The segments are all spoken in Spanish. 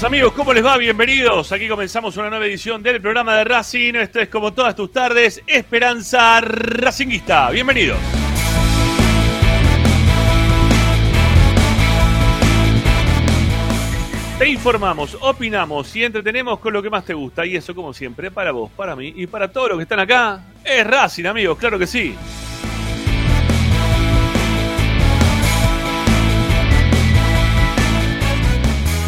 amigos, ¿cómo les va? Bienvenidos. Aquí comenzamos una nueva edición del programa de Racing. Esto es como todas tus tardes, Esperanza Racinguista. Bienvenidos. Te informamos, opinamos y entretenemos con lo que más te gusta. Y eso, como siempre, para vos, para mí y para todos los que están acá, es Racing, amigos, claro que sí.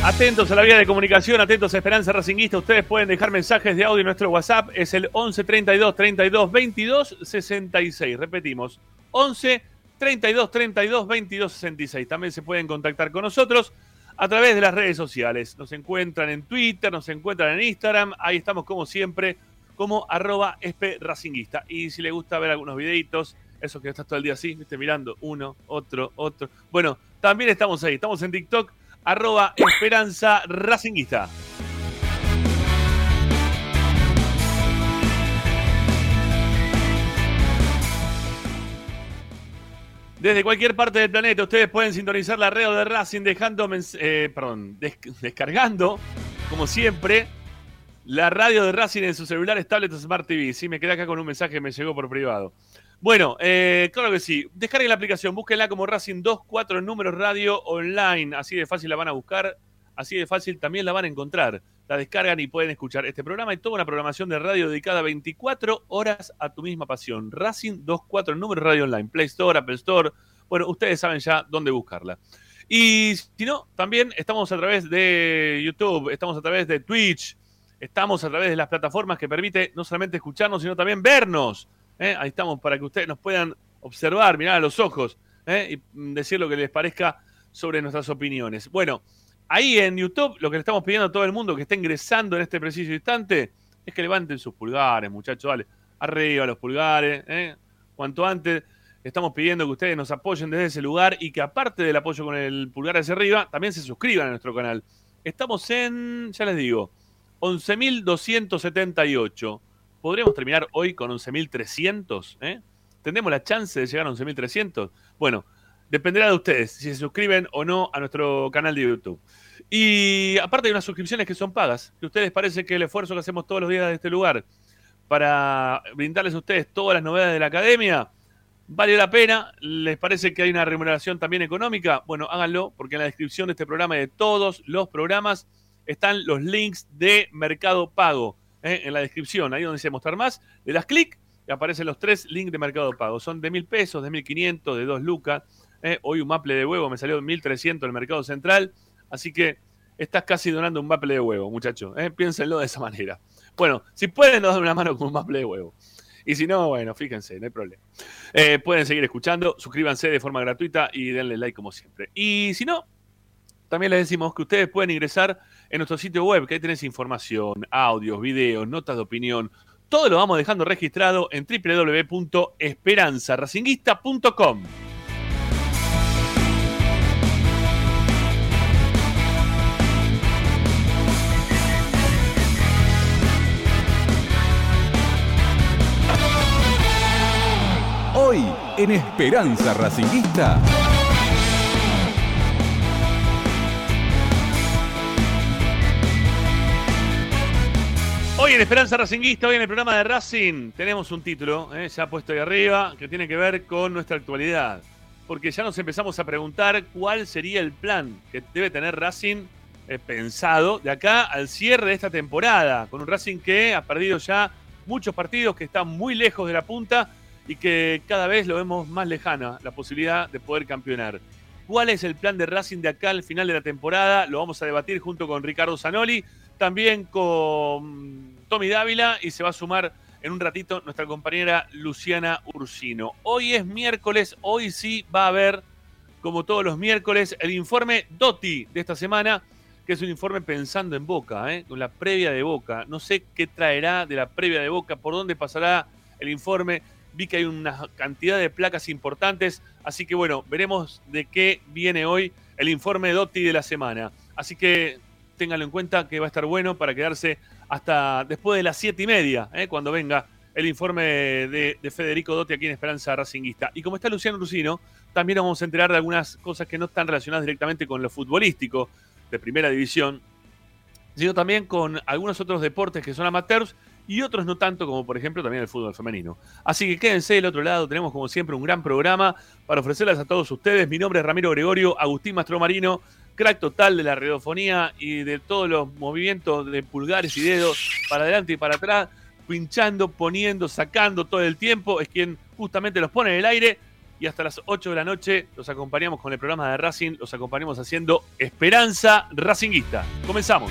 Atentos a la vía de comunicación, atentos a Esperanza Racinguista. Ustedes pueden dejar mensajes de audio en nuestro WhatsApp. Es el 11 32 32 22 66. Repetimos, 11 32 32 22 66. También se pueden contactar con nosotros a través de las redes sociales. Nos encuentran en Twitter, nos encuentran en Instagram. Ahí estamos como siempre, como arroba Racinguista. Y si les gusta ver algunos videitos, eso que estás todo el día así, ¿viste? mirando uno, otro, otro. Bueno, también estamos ahí. Estamos en TikTok, arroba Esperanza Racinguista. Desde cualquier parte del planeta ustedes pueden sintonizar la red de Racing dejando, eh, perdón, des- descargando, como siempre, la radio de Racing en sus celulares, tablets Smart TV. Sí, me quedé acá con un mensaje que me llegó por privado. Bueno, eh, claro que sí. Descarguen la aplicación, búsquenla como Racing 24 números radio online. Así de fácil la van a buscar, así de fácil también la van a encontrar. La descargan y pueden escuchar este programa y toda una programación de radio dedicada 24 horas a tu misma pasión. Racing 24 números radio online. Play Store, Apple Store. Bueno, ustedes saben ya dónde buscarla. Y si no, también estamos a través de YouTube, estamos a través de Twitch, estamos a través de las plataformas que permite no solamente escucharnos, sino también vernos. ¿Eh? Ahí estamos para que ustedes nos puedan observar, mirar a los ojos ¿eh? y mm, decir lo que les parezca sobre nuestras opiniones. Bueno, ahí en YouTube lo que le estamos pidiendo a todo el mundo que está ingresando en este preciso instante es que levanten sus pulgares, muchachos, dale, arriba los pulgares, ¿eh? cuanto antes. Estamos pidiendo que ustedes nos apoyen desde ese lugar y que aparte del apoyo con el pulgar hacia arriba, también se suscriban a nuestro canal. Estamos en, ya les digo, 11.278. ¿Podríamos terminar hoy con 11.300? ¿eh? ¿Tendremos la chance de llegar a 11.300? Bueno, dependerá de ustedes si se suscriben o no a nuestro canal de YouTube. Y aparte hay unas suscripciones que son pagas, que ustedes parece que el esfuerzo que hacemos todos los días de este lugar para brindarles a ustedes todas las novedades de la academia, vale la pena. ¿Les parece que hay una remuneración también económica? Bueno, háganlo, porque en la descripción de este programa y de todos los programas están los links de Mercado Pago. ¿Eh? En la descripción, ahí donde dice mostrar más, le das clic y aparecen los tres links de Mercado Pago. Son de mil pesos, de mil quinientos, de dos lucas. ¿eh? Hoy un maple de huevo me salió de 1300 en el Mercado Central. Así que estás casi donando un maple de huevo, muchachos. ¿eh? Piénsenlo de esa manera. Bueno, si pueden, nos dan una mano con un maple de huevo. Y si no, bueno, fíjense, no hay problema. Pueden seguir escuchando, suscríbanse de forma gratuita y denle like como siempre. Y si no, también les decimos que ustedes pueden ingresar en nuestro sitio web, que ahí tenés información, audios, videos, notas de opinión. Todo lo vamos dejando registrado en www.esperanzaracinguista.com. Hoy en Esperanza Racinguista. Hoy en Esperanza Racinguista, hoy en el programa de Racing, tenemos un título, eh, ya puesto ahí arriba, que tiene que ver con nuestra actualidad. Porque ya nos empezamos a preguntar cuál sería el plan que debe tener Racing eh, pensado de acá al cierre de esta temporada, con un Racing que ha perdido ya muchos partidos, que está muy lejos de la punta y que cada vez lo vemos más lejana la posibilidad de poder campeonar. ¿Cuál es el plan de Racing de acá al final de la temporada? Lo vamos a debatir junto con Ricardo Zanoli, también con Tommy Dávila y se va a sumar en un ratito nuestra compañera Luciana Ursino. Hoy es miércoles, hoy sí va a haber, como todos los miércoles, el informe DOTI de esta semana, que es un informe pensando en Boca, ¿eh? con la previa de Boca. No sé qué traerá de la previa de Boca, por dónde pasará el informe. Vi que hay una cantidad de placas importantes, así que bueno, veremos de qué viene hoy el informe DOTI de la semana. Así que ténganlo en cuenta que va a estar bueno para quedarse hasta después de las siete y media, ¿eh? cuando venga el informe de, de, Federico Dotti aquí en Esperanza Racinguista. Y como está Luciano Rusino, también vamos a enterar de algunas cosas que no están relacionadas directamente con lo futbolístico de primera división, sino también con algunos otros deportes que son amateurs y otros no tanto, como por ejemplo también el fútbol femenino. Así que quédense del otro lado, tenemos como siempre un gran programa para ofrecerles a todos ustedes. Mi nombre es Ramiro Gregorio, Agustín Mastromarino crack total de la radiofonía y de todos los movimientos de pulgares y dedos para adelante y para atrás, pinchando, poniendo, sacando todo el tiempo, es quien justamente los pone en el aire y hasta las 8 de la noche los acompañamos con el programa de Racing, los acompañamos haciendo Esperanza Racinguista. Comenzamos.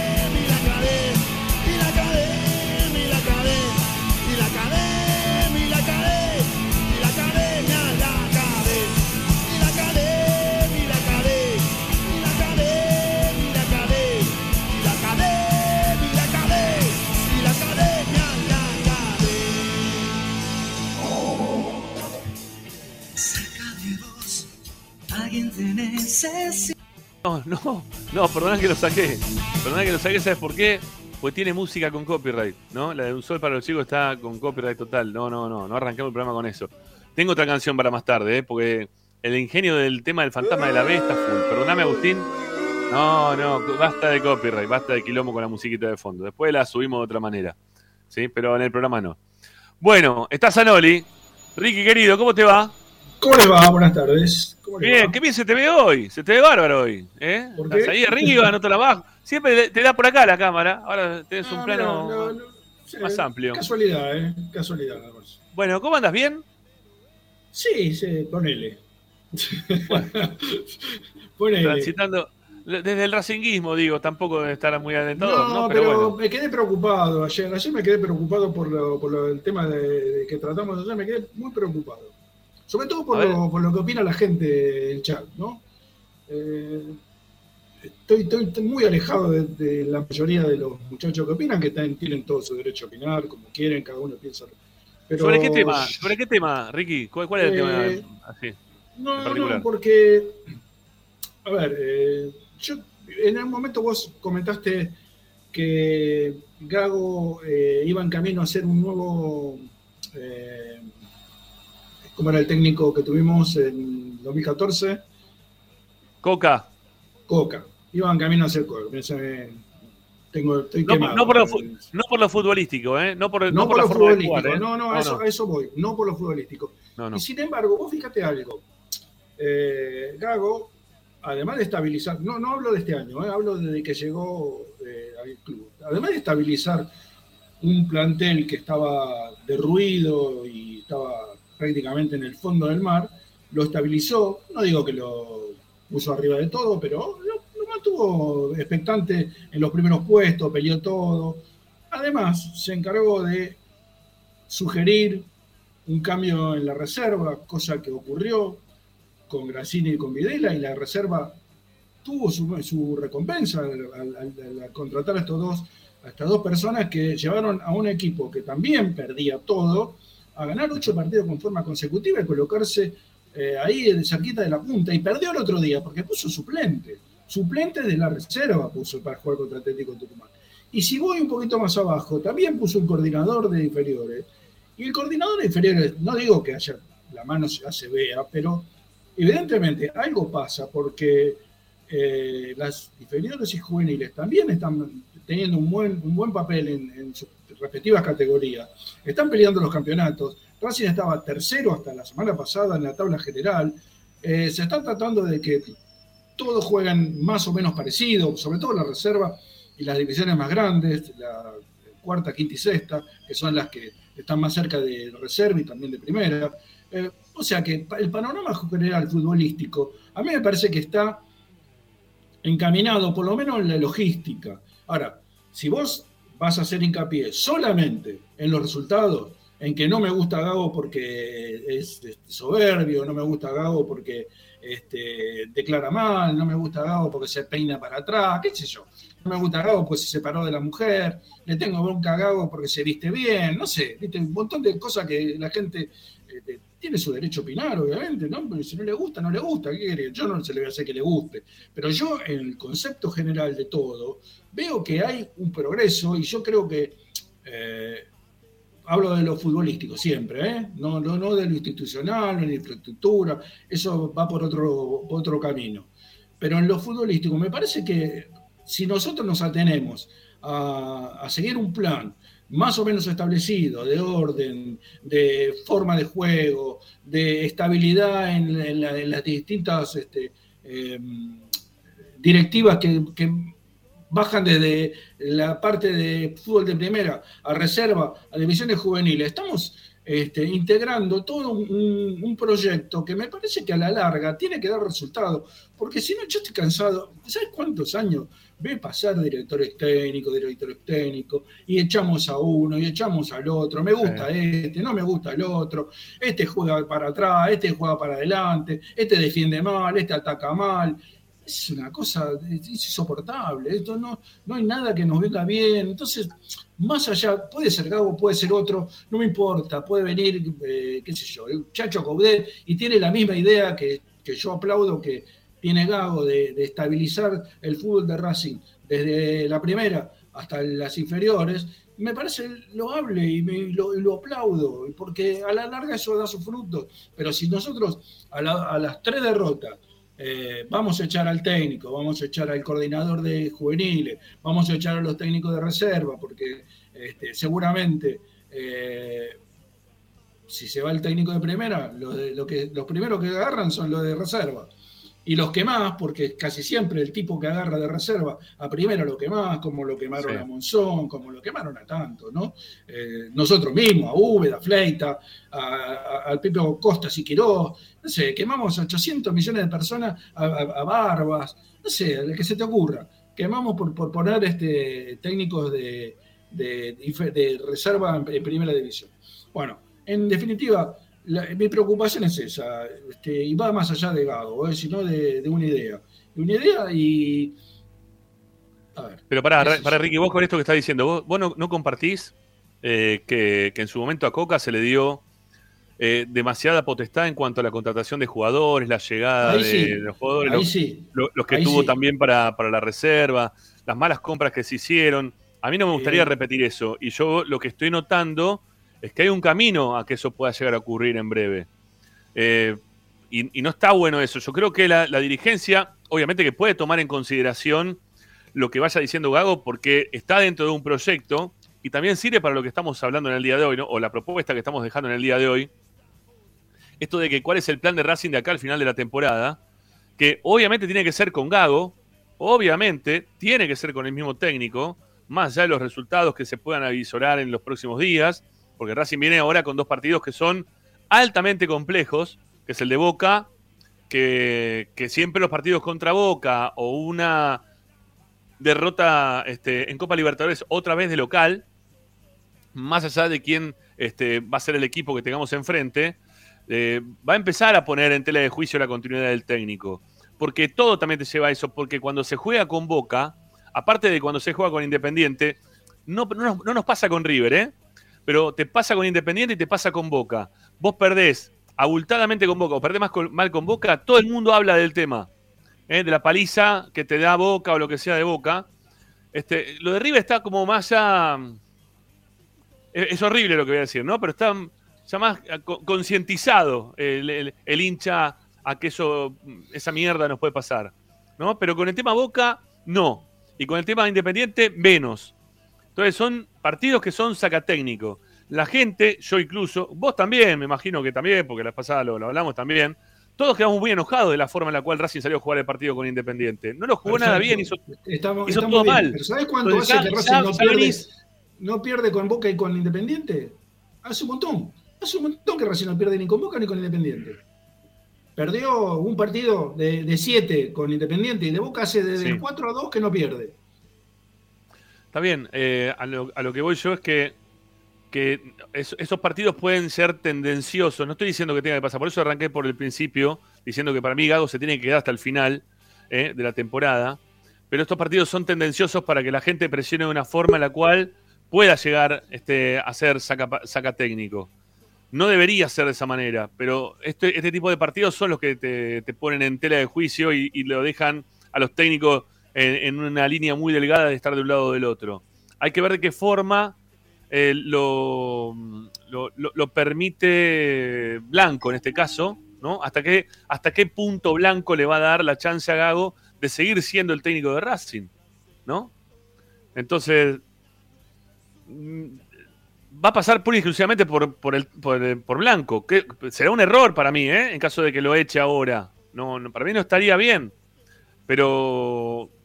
No, no, no, perdona que lo saqué. Perdona que lo saqué, ¿sabes por qué? Pues tiene música con copyright, ¿no? La de Un Sol para los Chicos está con copyright total. No, no, no, no arrancamos el programa con eso. Tengo otra canción para más tarde, ¿eh? Porque el ingenio del tema del fantasma de la B está full. Perdóname, Agustín. No, no, basta de copyright, basta de quilombo con la musiquita de fondo. Después la subimos de otra manera. ¿Sí? Pero en el programa no. Bueno, está Sanoli. Ricky, querido, ¿cómo te va? ¿Cómo les va? Buenas tardes. ¿Cómo les Bien, va? qué bien se te ve hoy. Se te ve bárbaro hoy. ¿eh? ¿Por Estás qué? ahí arriba, no te la bajo. Siempre te da por acá la cámara. Ahora tenés un plano. no, no, más amplio. Casualidad, ¿eh? Casualidad. Bueno, ¿cómo andas? ¿Bien? Sí, sí, ponele. ponele. Transitando. Desde el racinguismo, digo, tampoco debe estar muy alentador, ¿no? No, Pero, pero, bueno. me quedé preocupado ayer. Ayer me quedé preocupado por, lo, por lo- el tema de, de que tratamos ayer. Me quedé muy preocupado. Sobre todo por lo, por lo que opina la gente en chat, ¿no? Eh, estoy, estoy muy alejado de, de la mayoría de los muchachos que opinan, que tienen, todo su derecho a opinar, como quieren, cada uno piensa. Pero, ¿Sobre qué tema? ¿Sobre qué tema, Ricky? ¿Cuál, cuál es el Eh, tema? Así. No, no, porque, a ver, eh, yo en un momento vos comentaste que Gago eh, iba en camino a ser un nuevo, eh, ¿cómo era el técnico que tuvimos en 2014? Coca. Coca. Iba en camino a ser Coca. Tengo, estoy No, quemado. no por lo, no por lo futbolístico, ¿eh? No por, No por la lo futbolístico, jugar, ¿eh? no, no, a, eso, a eso voy, no por lo futbolístico. Y sin embargo, vos fíjate algo. Eh, Gago, además de estabilizar, no, no hablo de este año, eh, hablo desde que llegó al club. Además de estabilizar un plantel que estaba derruido y estaba prácticamente en el fondo del mar, lo estabilizó, no digo que lo puso arriba de todo, pero lo, mantuvo expectante en los primeros puestos, peleó todo. Además, se encargó de sugerir un cambio en la reserva, cosa que ocurrió con Grassini y con Videla, y la reserva tuvo su, recompensa al, contratar estos dos, a estas dos personas que llevaron a un equipo que también perdía todo a ganar ocho partidos con forma consecutiva y colocarse eh, ahí cerquita de la punta. Y perdió el otro día porque puso suplente. Suplente de la reserva puso para jugar contra Atlético Tucumán. Y si voy un poquito más abajo, también puso un coordinador de inferiores. Y el coordinador de inferiores, no digo que haya la mano ya se vea, pero evidentemente algo pasa porque eh, las inferiores y juveniles también están teniendo un buen, un buen papel en, sus respectivas categorías. Están peleando los campeonatos. Racing estaba tercero hasta la semana pasada en la tabla general. Eh, se está tratando de que todos juegan más o menos parecido, sobre todo la reserva y las divisiones más grandes, la cuarta, quinta y sexta, que son las que están más cerca de reserva y también de primera. Eh, o sea que el panorama general futbolístico, a mí me parece que está encaminado, por lo menos en la logística. Ahora, si vos vas a hacer hincapié solamente en los resultados, en que no me gusta Gago porque es, soberbio, no me gusta Gago porque este, declara mal, no me gusta Gago porque se peina para atrás, qué sé yo. No me gusta Gago porque se separó de la mujer, le tengo bronca a Gago porque se viste bien, no sé, ¿viste? un montón de cosas que la gente este, tiene su derecho a opinar, obviamente, ¿no? Pero si no le gusta, no le gusta, ¿qué quiere? Yo no se le voy a hacer que le guste. Pero yo, en el concepto general de todo, veo que hay un progreso y yo creo que eh, hablo de lo futbolístico siempre, ¿eh? no, no, no de lo institucional, de la infraestructura, eso va por otro, otro camino. Pero en lo futbolístico, me parece que si nosotros nos atenemos a, seguir un plan más o menos establecido, de orden, de forma de juego, de estabilidad en, las distintas este, em, directivas que, que bajan desde la parte de fútbol de primera a reserva, a divisiones juveniles. Estamos este, integrando todo un, proyecto que me parece que a la larga tiene que dar resultados, porque si no, yo estoy cansado. ¿Sabes cuántos años ve pasar directores técnicos, directores técnicos, y echamos a uno y echamos al otro? Me gusta este, no me gusta el otro, este juega para atrás, este juega para adelante, este defiende mal, este ataca mal. Es una cosa es insoportable, esto no, no hay nada que nos venga bien, entonces, más allá, puede ser Gago, puede ser otro, no me importa, puede venir, eh, qué sé yo, el Chacho Coudet y tiene la misma idea que, yo aplaudo que tiene Gago de, estabilizar el fútbol de Racing desde la primera hasta las inferiores, me parece loable y, lo, lo, aplaudo, porque a la larga eso da sus frutos, pero si nosotros a las tres derrotas, eh, vamos a echar al técnico, vamos a echar al coordinador de juveniles, vamos a echar a los técnicos de reserva, porque este, seguramente eh, si se va el técnico de primera, lo, que, los primeros que agarran son los de reserva. Y los que más, porque casi siempre el tipo que agarra de reserva a primero lo más, como lo quemaron a Monzón, como lo quemaron a tanto, ¿no? Eh, nosotros mismos, a Úbeda, a Fleita, al Pipo Costa Siquiró, no sé, quemamos a 800 millones de personas, a, Barbas, no sé, el que se te ocurra. Quemamos por, por poner este, técnicos de, de reserva en primera división. Bueno, en definitiva, mi preocupación es esa, este, y va más allá de Gago, ¿eh? sino de, una idea. una idea y. A ver, Pero para, para Ricky, vos con esto que estás diciendo, vos, no, compartís eh, que, en su momento a Coca se le dio eh, demasiada potestad en cuanto a la contratación de jugadores, la llegada de, los jugadores, los, que tuvo también para, para la reserva, las malas compras que se hicieron. A mí no me gustaría repetir eso. Y yo lo que estoy notando es que hay un camino a que eso pueda llegar a ocurrir en breve. Eh, y, no está bueno eso. Yo creo que la, dirigencia, obviamente que puede tomar en consideración lo que vaya diciendo Gago, porque está dentro de un proyecto y también sirve para lo que estamos hablando en el día de hoy, ¿no? o la propuesta que estamos dejando en el día de hoy. Esto de que cuál es el plan de Racing de acá al final de la temporada, que obviamente tiene que ser con Gago, obviamente tiene que ser con el mismo técnico, más allá de los resultados que se puedan avisorar en los próximos días, porque Racing viene ahora con dos partidos que son altamente complejos, que es el de Boca, que, siempre los partidos contra Boca o una derrota este, en Copa Libertadores otra vez de local, más allá de quién este, va a ser el equipo que tengamos enfrente, eh, va a empezar a poner en tela de juicio la continuidad del técnico. Porque todo también te lleva a eso, porque cuando se juega con Boca, aparte de cuando se juega con Independiente, no, no, no nos pasa con River, ¿eh? Pero te pasa con Independiente y te pasa con Boca. Vos perdés abultadamente con Boca o perdés más mal con Boca, todo el mundo habla del tema. ¿eh? De la paliza que te da Boca o lo que sea de Boca. Este, lo de River está como más ya... Es, horrible lo que voy a decir, ¿no? Pero está ya más concientizado el, hincha a que eso, esa mierda nos puede pasar. ¿no? Pero con el tema Boca, no. Y con el tema Independiente, menos. Entonces son partidos que son sacatécnicos. La gente, yo incluso, vos también, me imagino que también, porque la pasada lo, hablamos también, todos quedamos muy enojados de la forma en la cual Racing salió a jugar el partido con Independiente. No lo jugó nada bien, hizo, estamos, todo mal. ¿sabes cuánto hace que Racing no, pierde, no pierde con Boca y con Independiente? Hace un montón. Hace un montón que Racing no pierde ni con Boca ni con Independiente. Perdió un partido de 7 con Independiente y de Boca hace desde 4 a 2 que no pierde. Está bien, eh, a, lo, que voy yo es que, esos partidos pueden ser tendenciosos. No estoy diciendo que tenga que pasar, por eso arranqué por el principio, diciendo que para mí Gago se tiene que quedar hasta el final eh, de la temporada. Pero estos partidos son tendenciosos para que la gente presione de una forma en la cual pueda llegar este, a ser saca técnico. No debería ser de esa manera, pero este, este tipo de partidos son los que te, ponen en tela de juicio y, lo dejan a los técnicos en, una línea muy delgada de estar de un lado o del otro. Hay que ver de qué forma eh, lo, lo, permite Blanco en este caso, ¿no? Hasta qué, hasta qué punto Blanco le va a dar la chance a Gago de seguir siendo el técnico de Racing, ¿no? Entonces, va a pasar pura y exclusivamente por, por, el, por, Blanco. Que será un error para mí, ¿eh? En caso de que lo eche ahora. No, para mí no estaría bien. Pero eh,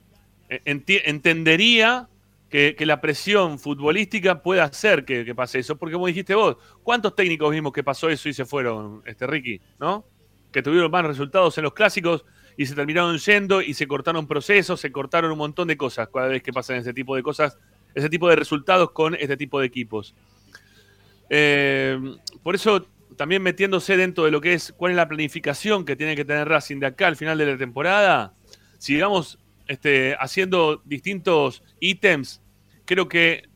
entendería que, la presión futbolística pueda hacer que, pase eso. Porque como dijiste vos, ¿cuántos técnicos vimos que pasó eso y se fueron, este Ricky? ¿No? Que tuvieron más resultados en los clásicos y se terminaron yendo y se cortaron procesos, se cortaron un montón de cosas cada vez que pasan ese tipo de cosas, ese tipo de resultados con este tipo de equipos. Eh, por eso, también metiéndose dentro de lo que es cuál es la planificación que tiene que tener Racing de acá al final de la temporada, sigamos este, haciendo distintos ítems, creo que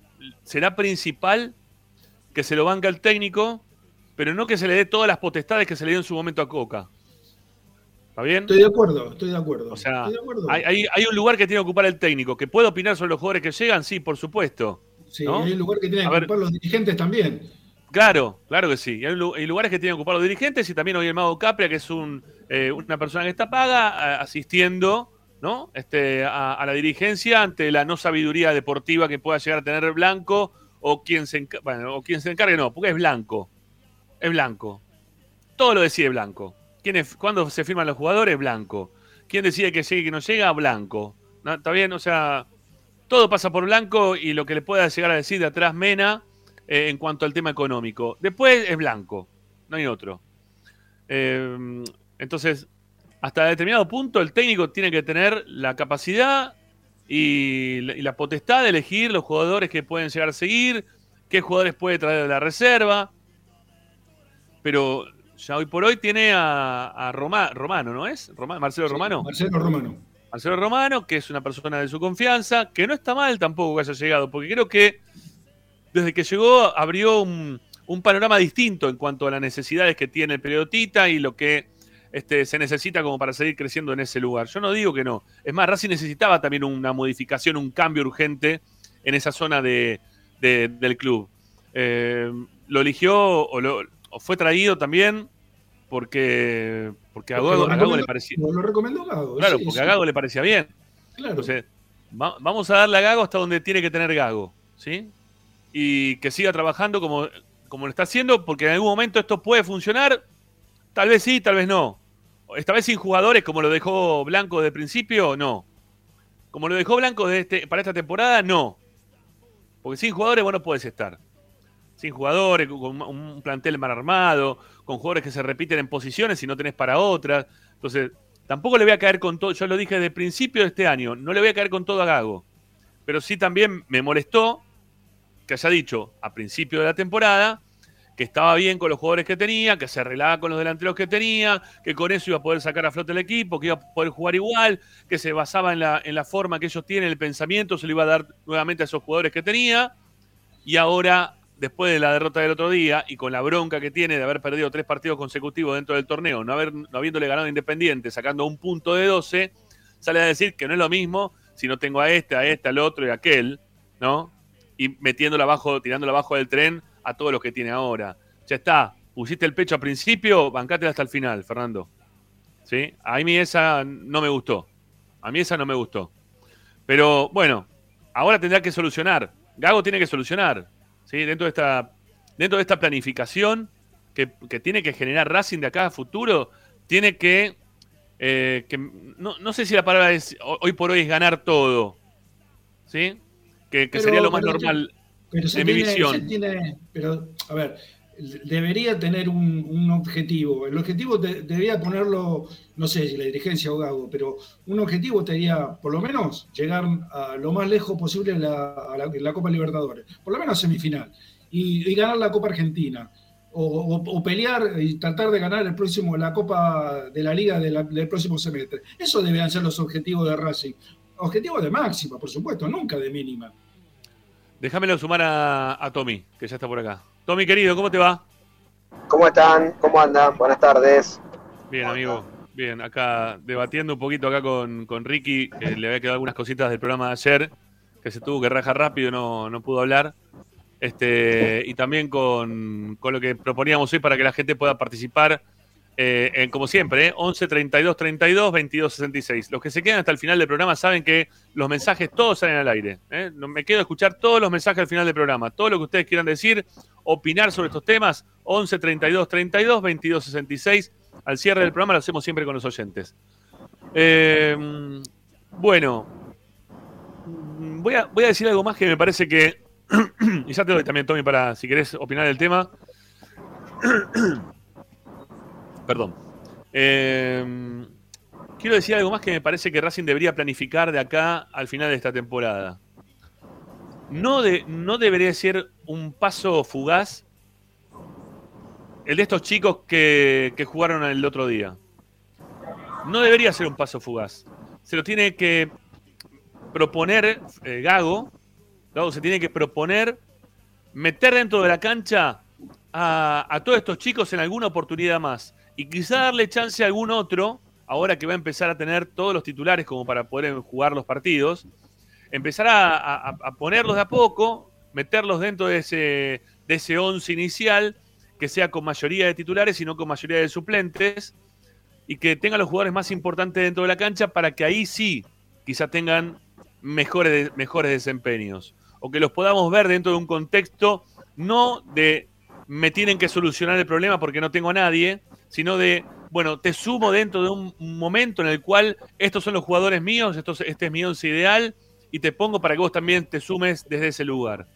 será principal que se lo banca el técnico, pero no que se le dé todas las potestades que se le dio en su momento a Coca. ¿Está bien? Estoy de acuerdo, estoy de acuerdo. O sea, Hay, hay, un lugar que tiene que ocupar el técnico. ¿Que puede opinar sobre los jugadores que llegan? Sí, por supuesto. Sí, hay un lugar que tienen que ocupar los dirigentes también. Claro, claro que sí. Hay, lugares que tienen que ocupar los dirigentes y también hoy el Mago Capria, que es eh, una persona que está paga, asistiendo ¿no? este, a, la dirigencia ante la no sabiduría deportiva que pueda llegar a tener Blanco o quien se, encargue, no, porque es Blanco. Es Blanco. Todo lo decide Blanco. ¿Quién es, ¿Cuándo se firman los jugadores? Blanco. ¿Quién decide que llegue y que no llega? Blanco. ¿Está bien? O sea, todo pasa por Blanco y lo que le pueda llegar a decir de atrás Mena eh, en cuanto al tema económico. Después es blanco, no hay otro. Eh, entonces, hasta determinado punto el técnico tiene que tener la capacidad y la, potestad de elegir los jugadores que pueden llegar a seguir, qué jugadores puede traer de la reserva. Pero ya hoy por hoy tiene a, Romano, ¿no es? Marcelo Romano. Marcelo Romano. Marcelo Romano, que es una persona de su confianza, que no está mal tampoco que haya llegado, porque creo que desde que llegó abrió un, panorama distinto en cuanto a las necesidades que tiene el periodista y lo que este, se necesita como para seguir creciendo en ese lugar. Yo no digo que no. Es más, Racing necesitaba también una modificación, un cambio urgente en esa zona de, del club. Eh, lo eligió o, fue traído también porque, porque a Gago, le parecía. Lo recomendó Gago. Claro, porque a Gago le parecía bien. Claro. Entonces, vamos a darle a Gago hasta donde tiene que tener Gago. ¿Sí? y que siga trabajando como, como lo está haciendo, porque en algún momento esto puede funcionar, tal vez sí, tal vez no. Esta vez sin jugadores, como lo dejó Blanco de principio, no. Como lo dejó Blanco de este, para esta temporada, no. Porque sin jugadores vos no puedes estar. Sin jugadores, con un plantel mal armado, con jugadores que se repiten en posiciones y no tenés para otras. Entonces, tampoco le voy a caer con todo, yo lo dije desde el principio de este año, no le voy a caer con todo a Gago. Pero sí también me molestó que haya dicho a principio de la temporada que estaba bien con los jugadores que tenía, que se arreglaba con los delanteros que tenía, que con eso iba a poder sacar a flote el equipo, que iba a poder jugar igual, que se basaba en la, en la forma que ellos tienen, el pensamiento, se lo iba a dar nuevamente a esos jugadores que tenía. Y ahora, después de la derrota del otro día y con la bronca que tiene de haber perdido tres partidos consecutivos dentro del torneo, no, haber, no habiéndole ganado Independiente, sacando un punto de 12, sale a decir que no es lo mismo si no tengo a este, a este, al otro y a aquel, ¿no? Y metiéndolo abajo, tirándolo abajo del tren a todos los que tiene ahora. Ya está, pusiste el pecho al principio, bancátela hasta el final, Fernando. ¿Sí? A mí esa no me gustó. A mí esa no me gustó. Pero bueno, ahora tendrá que solucionar. Gago tiene que solucionar. ¿sí? Dentro, de esta, dentro de esta planificación que, tiene que generar Racing de acá a futuro, tiene que. Eh, que no, no, sé si la palabra es hoy por hoy es ganar todo. ¿Sí? Que, sería lo más normal. Pero se tiene, pero, a ver, debería tener un, objetivo. El objetivo debería ponerlo, no sé si la dirigencia o Gago, pero un objetivo sería, por lo menos, llegar a lo más lejos posible en la, Copa Libertadores, por lo menos a semifinal, y, ganar la Copa Argentina. O, pelear y tratar de ganar el próximo, la Copa de la Liga del próximo semestre. Eso deberían ser los objetivos de Racing. Objetivos de máxima, por supuesto, nunca de mínima. Déjamelo sumar a, Tommy, que ya está por acá. Tommy, querido, ¿cómo te va? ¿Cómo están? ¿Cómo andan? Buenas tardes. Bien, amigo. Bien, acá debatiendo un poquito acá con, Ricky, que le había quedado algunas cositas del programa de ayer, que se tuvo que rajar rápido, no, no pudo hablar. Este, y también con, con lo que proponíamos hoy para que la gente pueda participar eh, como siempre, ¿eh? 11 32 32 22 66. Los que se quedan hasta el final del programa saben que los mensajes todos salen al aire. ¿eh? Me quedo a escuchar todos los mensajes al final del programa. Todo lo que ustedes quieran decir, opinar sobre estos temas, 11 32 32 22 66. Al cierre del programa lo hacemos siempre con los oyentes. Eh, bueno, voy a, voy a decir algo más que me parece que. y ya te doy también, Tommy, para si querés opinar del tema. perdón. Eh, quiero decir algo más que me parece que Racing debería planificar de acá al final de esta temporada. No, no debería ser un paso fugaz el de estos chicos que, jugaron el otro día. No debería ser un paso fugaz. Se lo tiene que proponer eh, Gago. Gago se tiene que proponer meter dentro de la cancha a todos estos chicos en alguna oportunidad más y quizá darle chance a algún otro, ahora que va a empezar a tener todos los titulares como para poder jugar los partidos, empezar a, ponerlos de a poco, meterlos dentro de ese, de ese once inicial, que sea con mayoría de titulares y no con mayoría de suplentes, y que tengan los jugadores más importantes dentro de la cancha para que ahí sí quizá tengan mejores, mejores desempeños, o que los podamos ver dentro de un contexto no de me tienen que solucionar el problema porque no tengo a nadie, sino de, bueno, te sumo dentro de un momento en el cual estos son los jugadores míos, estos, este es mi once ideal, y te pongo para que vos también te sumes desde ese lugar.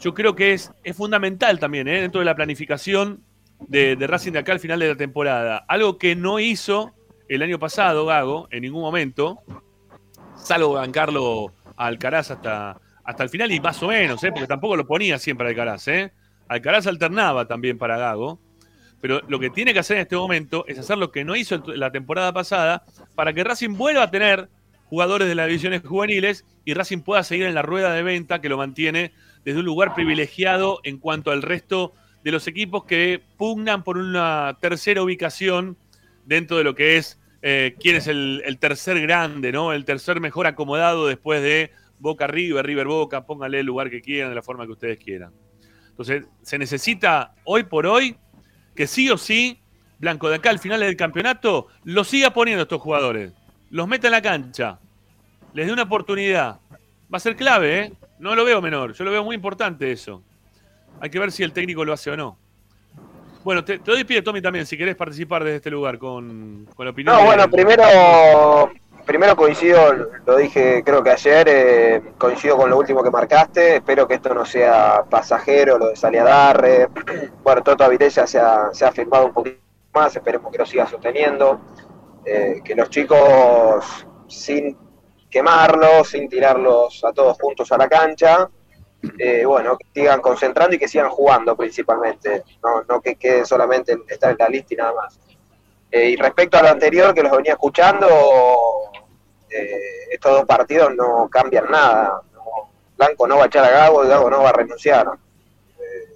Yo creo que es, es fundamental también, ¿eh? dentro de la planificación de, Racing de acá al final de la temporada. Algo que no hizo el año pasado Gago en ningún momento, salvo bancarlo a Alcaraz hasta, hasta el final y más o menos, ¿eh? porque tampoco lo ponía siempre Alcaraz. ¿eh? Alcaraz alternaba también para Gago. Pero lo que tiene que hacer en este momento es hacer lo que no hizo la temporada pasada para que Racing vuelva a tener jugadores de las divisiones juveniles y Racing pueda seguir en la rueda de venta que lo mantiene desde un lugar privilegiado en cuanto al resto de los equipos que pugnan por una tercera ubicación dentro de lo que es eh, quién es el, tercer grande, ¿no? El tercer mejor acomodado después de Boca River, River Boca, póngale el lugar que quieran, de la forma que ustedes quieran. Entonces, se necesita hoy por hoy que sí o sí, Blanco de acá al final del campeonato, lo siga poniendo estos jugadores. Los meta en la cancha. Les dé una oportunidad. Va a ser clave, ¿eh? No lo veo menor. Yo lo veo muy importante eso. Hay que ver si el técnico lo hace o no. Bueno, te, doy pie, Tommy, también, si querés participar desde este lugar con, con la opinión. No, bueno, primero, primero coincido, lo dije creo que ayer, eh, coincido con lo último que marcaste. Espero que esto no sea pasajero, lo de Saliadarre. Bueno, Toto Avilella se ha, se ha firmado un poquito más, esperemos que lo siga sosteniendo. Eh, que los chicos, sin quemarlos, sin tirarlos a todos juntos a la cancha, eh, bueno, que sigan concentrando y que sigan jugando principalmente, no, no que quede solamente en estar en la lista y nada más. Eh, y respecto a lo anterior que los venía escuchando, eh, estos dos partidos no cambian nada. No- Blanco no va a echar a Gago y Gago no va a renunciar. Eh,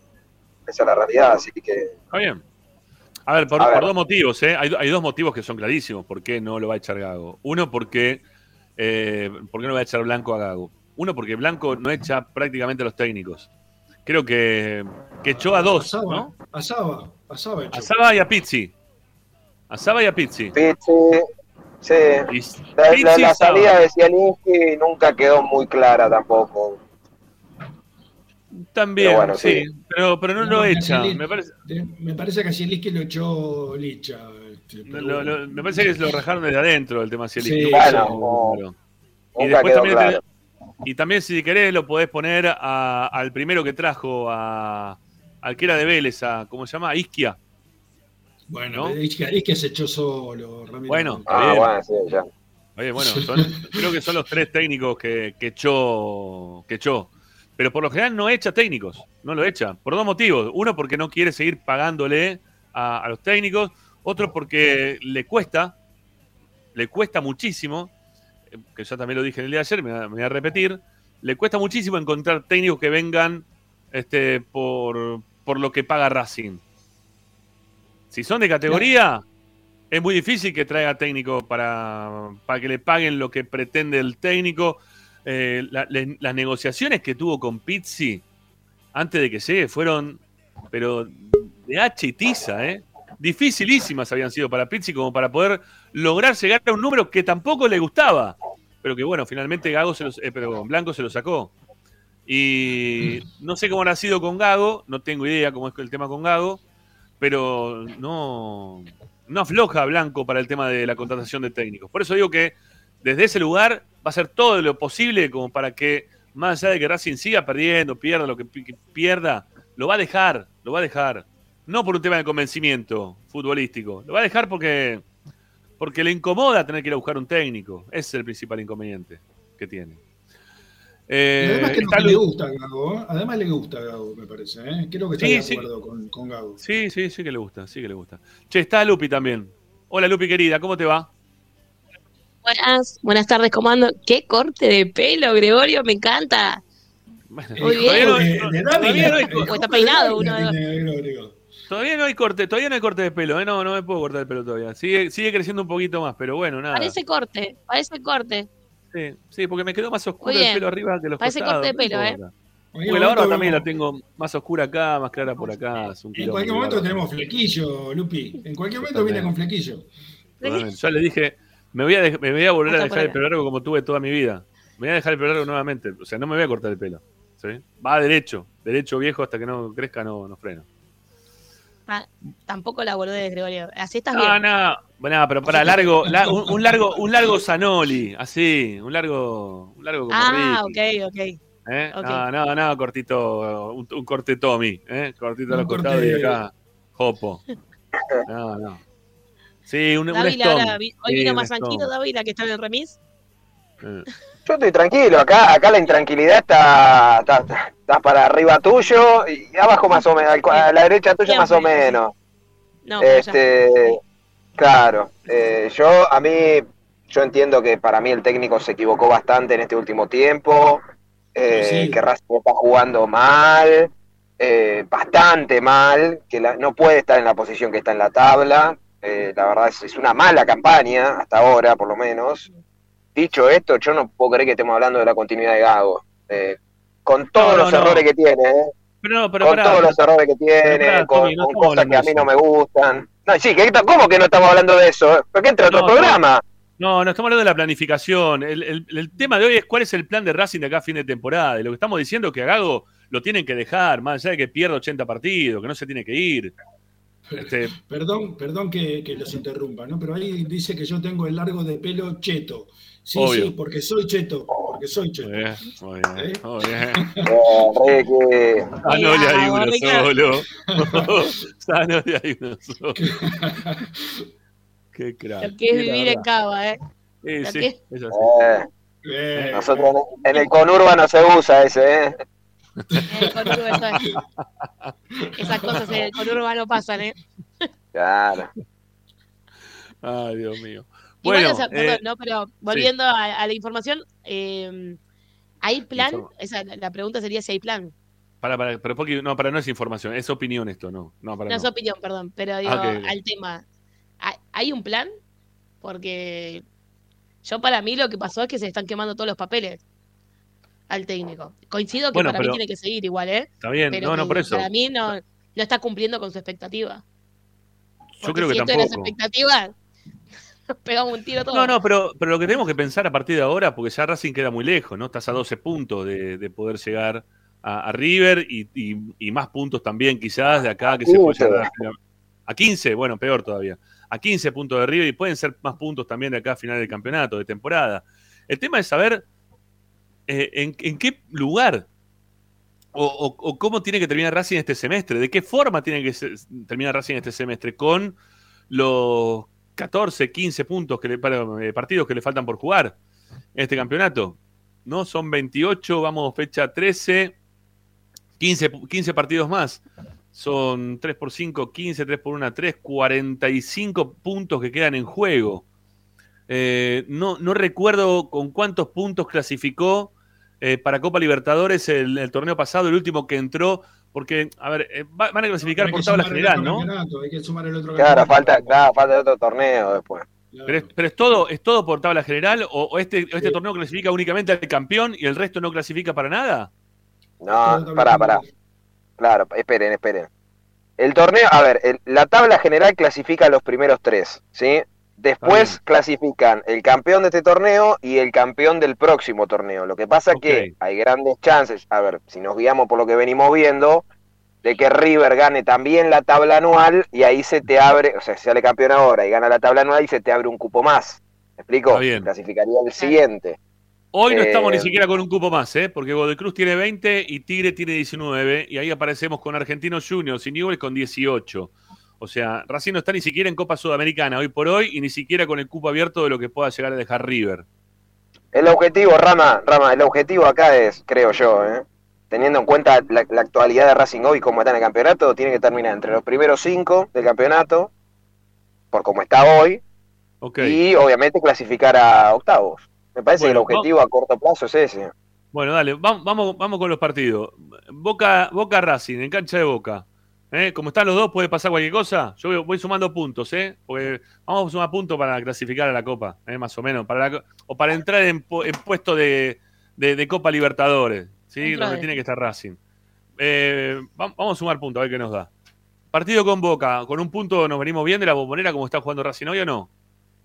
esa es la realidad, así que Está bien. A ver, por, A ver. por dos motivos, ¿eh? Hay, hay dos motivos que son clarísimos por qué no lo va a echar Gago. Uno, porque eh, ¿por qué no va a echar Blanco a Gago? Uno, porque Blanco no echa prácticamente a los técnicos. Creo que, que echó a dos, Pasaba, ¿no? pasaba, pasaba. A Saba y a Pizzi. A Saba y a Pizzi. Pizzi, sí, la, salida de Zielinski nunca quedó muy clara tampoco. También, Pero bueno, sí. sí. Pero, pero no, lo echa. Me parece, de- me parece que Zielinski lo echó Licha. este, pero lo- lo- bueno. me parece que lo rajaron desde adentro el tema Zielinski. Sí, No bueno, no. pero- Y después también, claro. te- y también si querés lo podés poner a- al primero que trajo, a, al que era de Vélez, a, ¿cómo se llama? A Isquia. Bueno, ¿no? es, que, es que se echó solo, Ramiro. Bueno, Ah, bueno, sí, ya. Oye, bueno, son- creo que son los tres técnicos que, que echó, que echó. Pero por lo general no echa técnicos, no lo echa. Por dos motivos. Uno, porque no quiere seguir pagándole a, a los técnicos. Otro, porque le cuesta, le cuesta muchísimo, que ya también lo dije en el día de ayer, me, voy a- me voy a repetir, le cuesta muchísimo encontrar técnicos que vengan este, por, por lo que paga Racing. Si son de categoría, es muy difícil que traiga técnico para, para que le paguen lo que pretende el técnico. Eh, las negociaciones que tuvo con Pizzi antes de que llegue fueron, pero de H y tiza, ¿eh? Dificilísimas habían sido para Pizzi como para poder lograr llegar a un número que tampoco le gustaba. Pero que bueno, finalmente Gago se los, eh, pero Blanco se lo sacó. Y no sé cómo habrá sido con Gago, no tengo idea cómo es el tema con Gago, pero no, no afloja Blanco para el tema de la contratación de técnicos. Por eso digo que desde ese lugar va a ser todo lo posible como para que, más allá de que Racing siga perdiendo, pierda lo que pierda, lo va a dejar, lo va a dejar. No por un tema de convencimiento futbolístico, lo va a dejar porque, porque le incomoda tener que ir a buscar un técnico. Ese es el principal inconveniente que tiene. Y Eh, además que Lu- le gusta a Gago, ¿eh? además le gusta a Gago, me parece. ¿eh? Creo que está Sí, de sí. acuerdo con, con Gago. Sí, sí, sí que le gusta, sí que le gusta. Che, está Lupi también. Hola Lupi querida, ¿cómo te va? Buenas, buenas tardes, ¿cómo ando? ¿Qué corte de pelo, Gregorio? Me encanta. Bueno, Muy bien. no, no- no está peinado uno todavía no hay corte, todavía no hay corte de pelo, ¿eh? No, no me puedo cortar el pelo todavía. Sigue, sigue creciendo un poquito más, pero bueno, nada. Parece corte, parece corte. Sí, sí, porque me quedó más oscuro el pelo arriba que los Parece costados. corte de pelo, no ¿eh? Porque la barba también la tengo más oscura acá, más clara por acá. Es un En cualquier momento barba. tenemos flequillo, Lupi. En cualquier momento viene con flequillo. Totalmente. Ya le dije, me voy a, me voy a volver a Hasta dejar el pelo largo como tuve toda mi vida. Me voy a dejar el pelo largo nuevamente. O sea, no me voy a cortar el pelo. ¿sí? Va derecho, derecho viejo hasta que no crezca, no, no freno. Ah, tampoco la boludez, Gregorio. Así estás No, bien. no, bueno, pero para largo, la- un, un largo, un largo Zanoli, así, un largo, un largo como ah, Ricky, ok, ok. ¿eh? ok. No, no, no, cortito, un, un corte Tommy, ¿eh? cortito a los costados y acá, Jopo. No, no. Sí, un, ahora vi- hoy Sí, vino más tranquilo. Dávila, que está en el remis. Eh. Yo estoy tranquilo, acá, acá la intranquilidad está, está, está para arriba tuyo y abajo más o menos, a la derecha tuya más o menos. No, pero ya. Este, claro, eh, yo a mí, yo entiendo que para mí el técnico se equivocó bastante en este último tiempo, eh, Sí. que Racing está jugando mal, eh, bastante mal, que la- no puede estar en la posición que está en la tabla, eh, la verdad es, es una mala campaña hasta ahora, por lo menos. Dicho esto, yo no puedo creer que estemos hablando de la continuidad de Gago, eh, con todos No, no, los no. errores que tiene, ¿eh? Pero no, pero con pará, todos los errores que tiene, pará, con, Tommy, no con estamos cosas que a mí no de me gustan. No, sí, ¿cómo que no estamos hablando de eso? ¿Por qué entra otro No, programa? No, no estamos hablando de la planificación. El, el- el tema de hoy es cuál es el plan de Racing de acá a fin de temporada. Y lo que estamos diciendo es que a Gago lo tienen que dejar, más allá de que pierda 80 partidos, que no se tiene que ir. Este, Perdón, perdón que, que los interrumpa, ¿no? Pero ahí dice que yo tengo el largo de pelo cheto. Sí, Obvio. sí, porque soy cheto, porque soy cheto. muy bien, muy bien, ¿Eh? muy bien. Eh, Ricky, Sanoli hay uno solo. Sanoli hay uno solo. Qué crack. Lo que es vivir en Cava, ¿eh? Sí, sí, que- es así. eh, Bien. nosotros en el conurbano se usa ese, ¿eh? En el conurbo eso es. Esas cosas en el conurbo no pasan, ¿eh? Claro. Ay, Dios mío. Igual, Bueno, o sea, perdón, eh, ¿no? Pero volviendo a, a la información, eh, ¿hay plan? Esa, la pregunta sería si hay plan. para, para, pero porque, no, para no es información, es opinión esto, no. No, para No no. es opinión, perdón, pero digo, Ah, ok. al tema. ¿hay- ¿Hay un plan? Porque yo para mí lo que pasó es que se están quemando todos los papeles al técnico. Coincido que Bueno, para pero- mí tiene que seguir igual, ¿eh? Está bien, Pero no, no, por eso. Para mí no, no está cumpliendo con su expectativa. Yo creo que si esto era su tampoco. expectativa, pegamos un tiro todos. No, no, pero, pero lo que tenemos que pensar a partir de ahora, porque ya Racing queda muy lejos, ¿no? Estás a 12 puntos de, de poder llegar a, a River y, y- y más puntos también quizás de acá que se puede 15. llegar a, a 15, bueno, peor todavía. A 15 puntos de River y pueden ser más puntos también de acá a final del campeonato, de temporada. El tema es saber eh, en, en qué lugar o, o- o cómo tiene que terminar Racing este semestre, de qué forma tiene que terminar Racing este semestre, con los 14, 15 puntos que le, para- eh, partidos que le faltan por jugar en este campeonato. ¿No? Son 28, vamos, fecha 13, 15, pu- 15 partidos más. Son 3 por 5, 15, 3 por 1, 3, 45 puntos que quedan en juego. Eh, no, no recuerdo con cuántos puntos clasificó eh, para Copa Libertadores el, el torneo pasado, el último que entró, porque, a ver, eh, va- van a clasificar por tabla general, ¿no? campeonato, Hay que sumar el otro Claro, falta, claro, falta otro torneo después. Claro. Pero es, pero es todo, es todo por tabla general o, o este, este Sí. torneo clasifica únicamente al campeón y el resto no clasifica para nada. No, pará, pará. Claro, esperen, esperen. El torneo, a ver, el- la tabla general clasifica a los primeros tres, ¿sí? Después clasifican el campeón de este torneo y el campeón del próximo torneo. Lo que pasa Ok. que hay grandes chances, a ver, si nos guiamos por lo que venimos viendo, de que River gane también la tabla anual y ahí se te abre, o sea, si sale campeón ahora y gana la tabla anual y se te abre un cupo más. ¿Me explico? Está bien. Clasificaría el siguiente. Hoy no Eh, estamos ni siquiera con un cupo más, ¿eh? porque Godoy Cruz tiene 20 y Tigre tiene 19 y ahí aparecemos con Argentinos Juniors y Newell's con 18. O sea, Racing no está ni siquiera en Copa Sudamericana hoy por hoy y ni siquiera con el cupo abierto de lo que pueda llegar a dejar River. El objetivo, Rama, Rama, el objetivo acá es, creo yo, ¿eh? teniendo en cuenta la, la actualidad de Racing hoy, como está en el campeonato, tiene que terminar entre los primeros cinco del campeonato, por como está hoy, y obviamente clasificar a octavos. Me parece Bueno, que el objetivo a corto plazo es ese. Bueno, dale, vamos, vamos, vamos con los partidos. Boca, Boca Racing, en cancha de Boca. ¿Eh? Como están los dos, puede pasar cualquier cosa. Yo voy, sumando puntos, ¿eh? Porque vamos a sumar puntos para clasificar a la Copa, ¿eh? más o menos. Para la- o para entrar en, en puesto de, de- de Copa Libertadores, ¿sí? Donde de- tiene que estar Racing. Eh, vam- vamos a sumar puntos, a ver qué nos da. Partido con Boca, con un punto nos venimos bien de la bombonera como está jugando Racing hoy o no?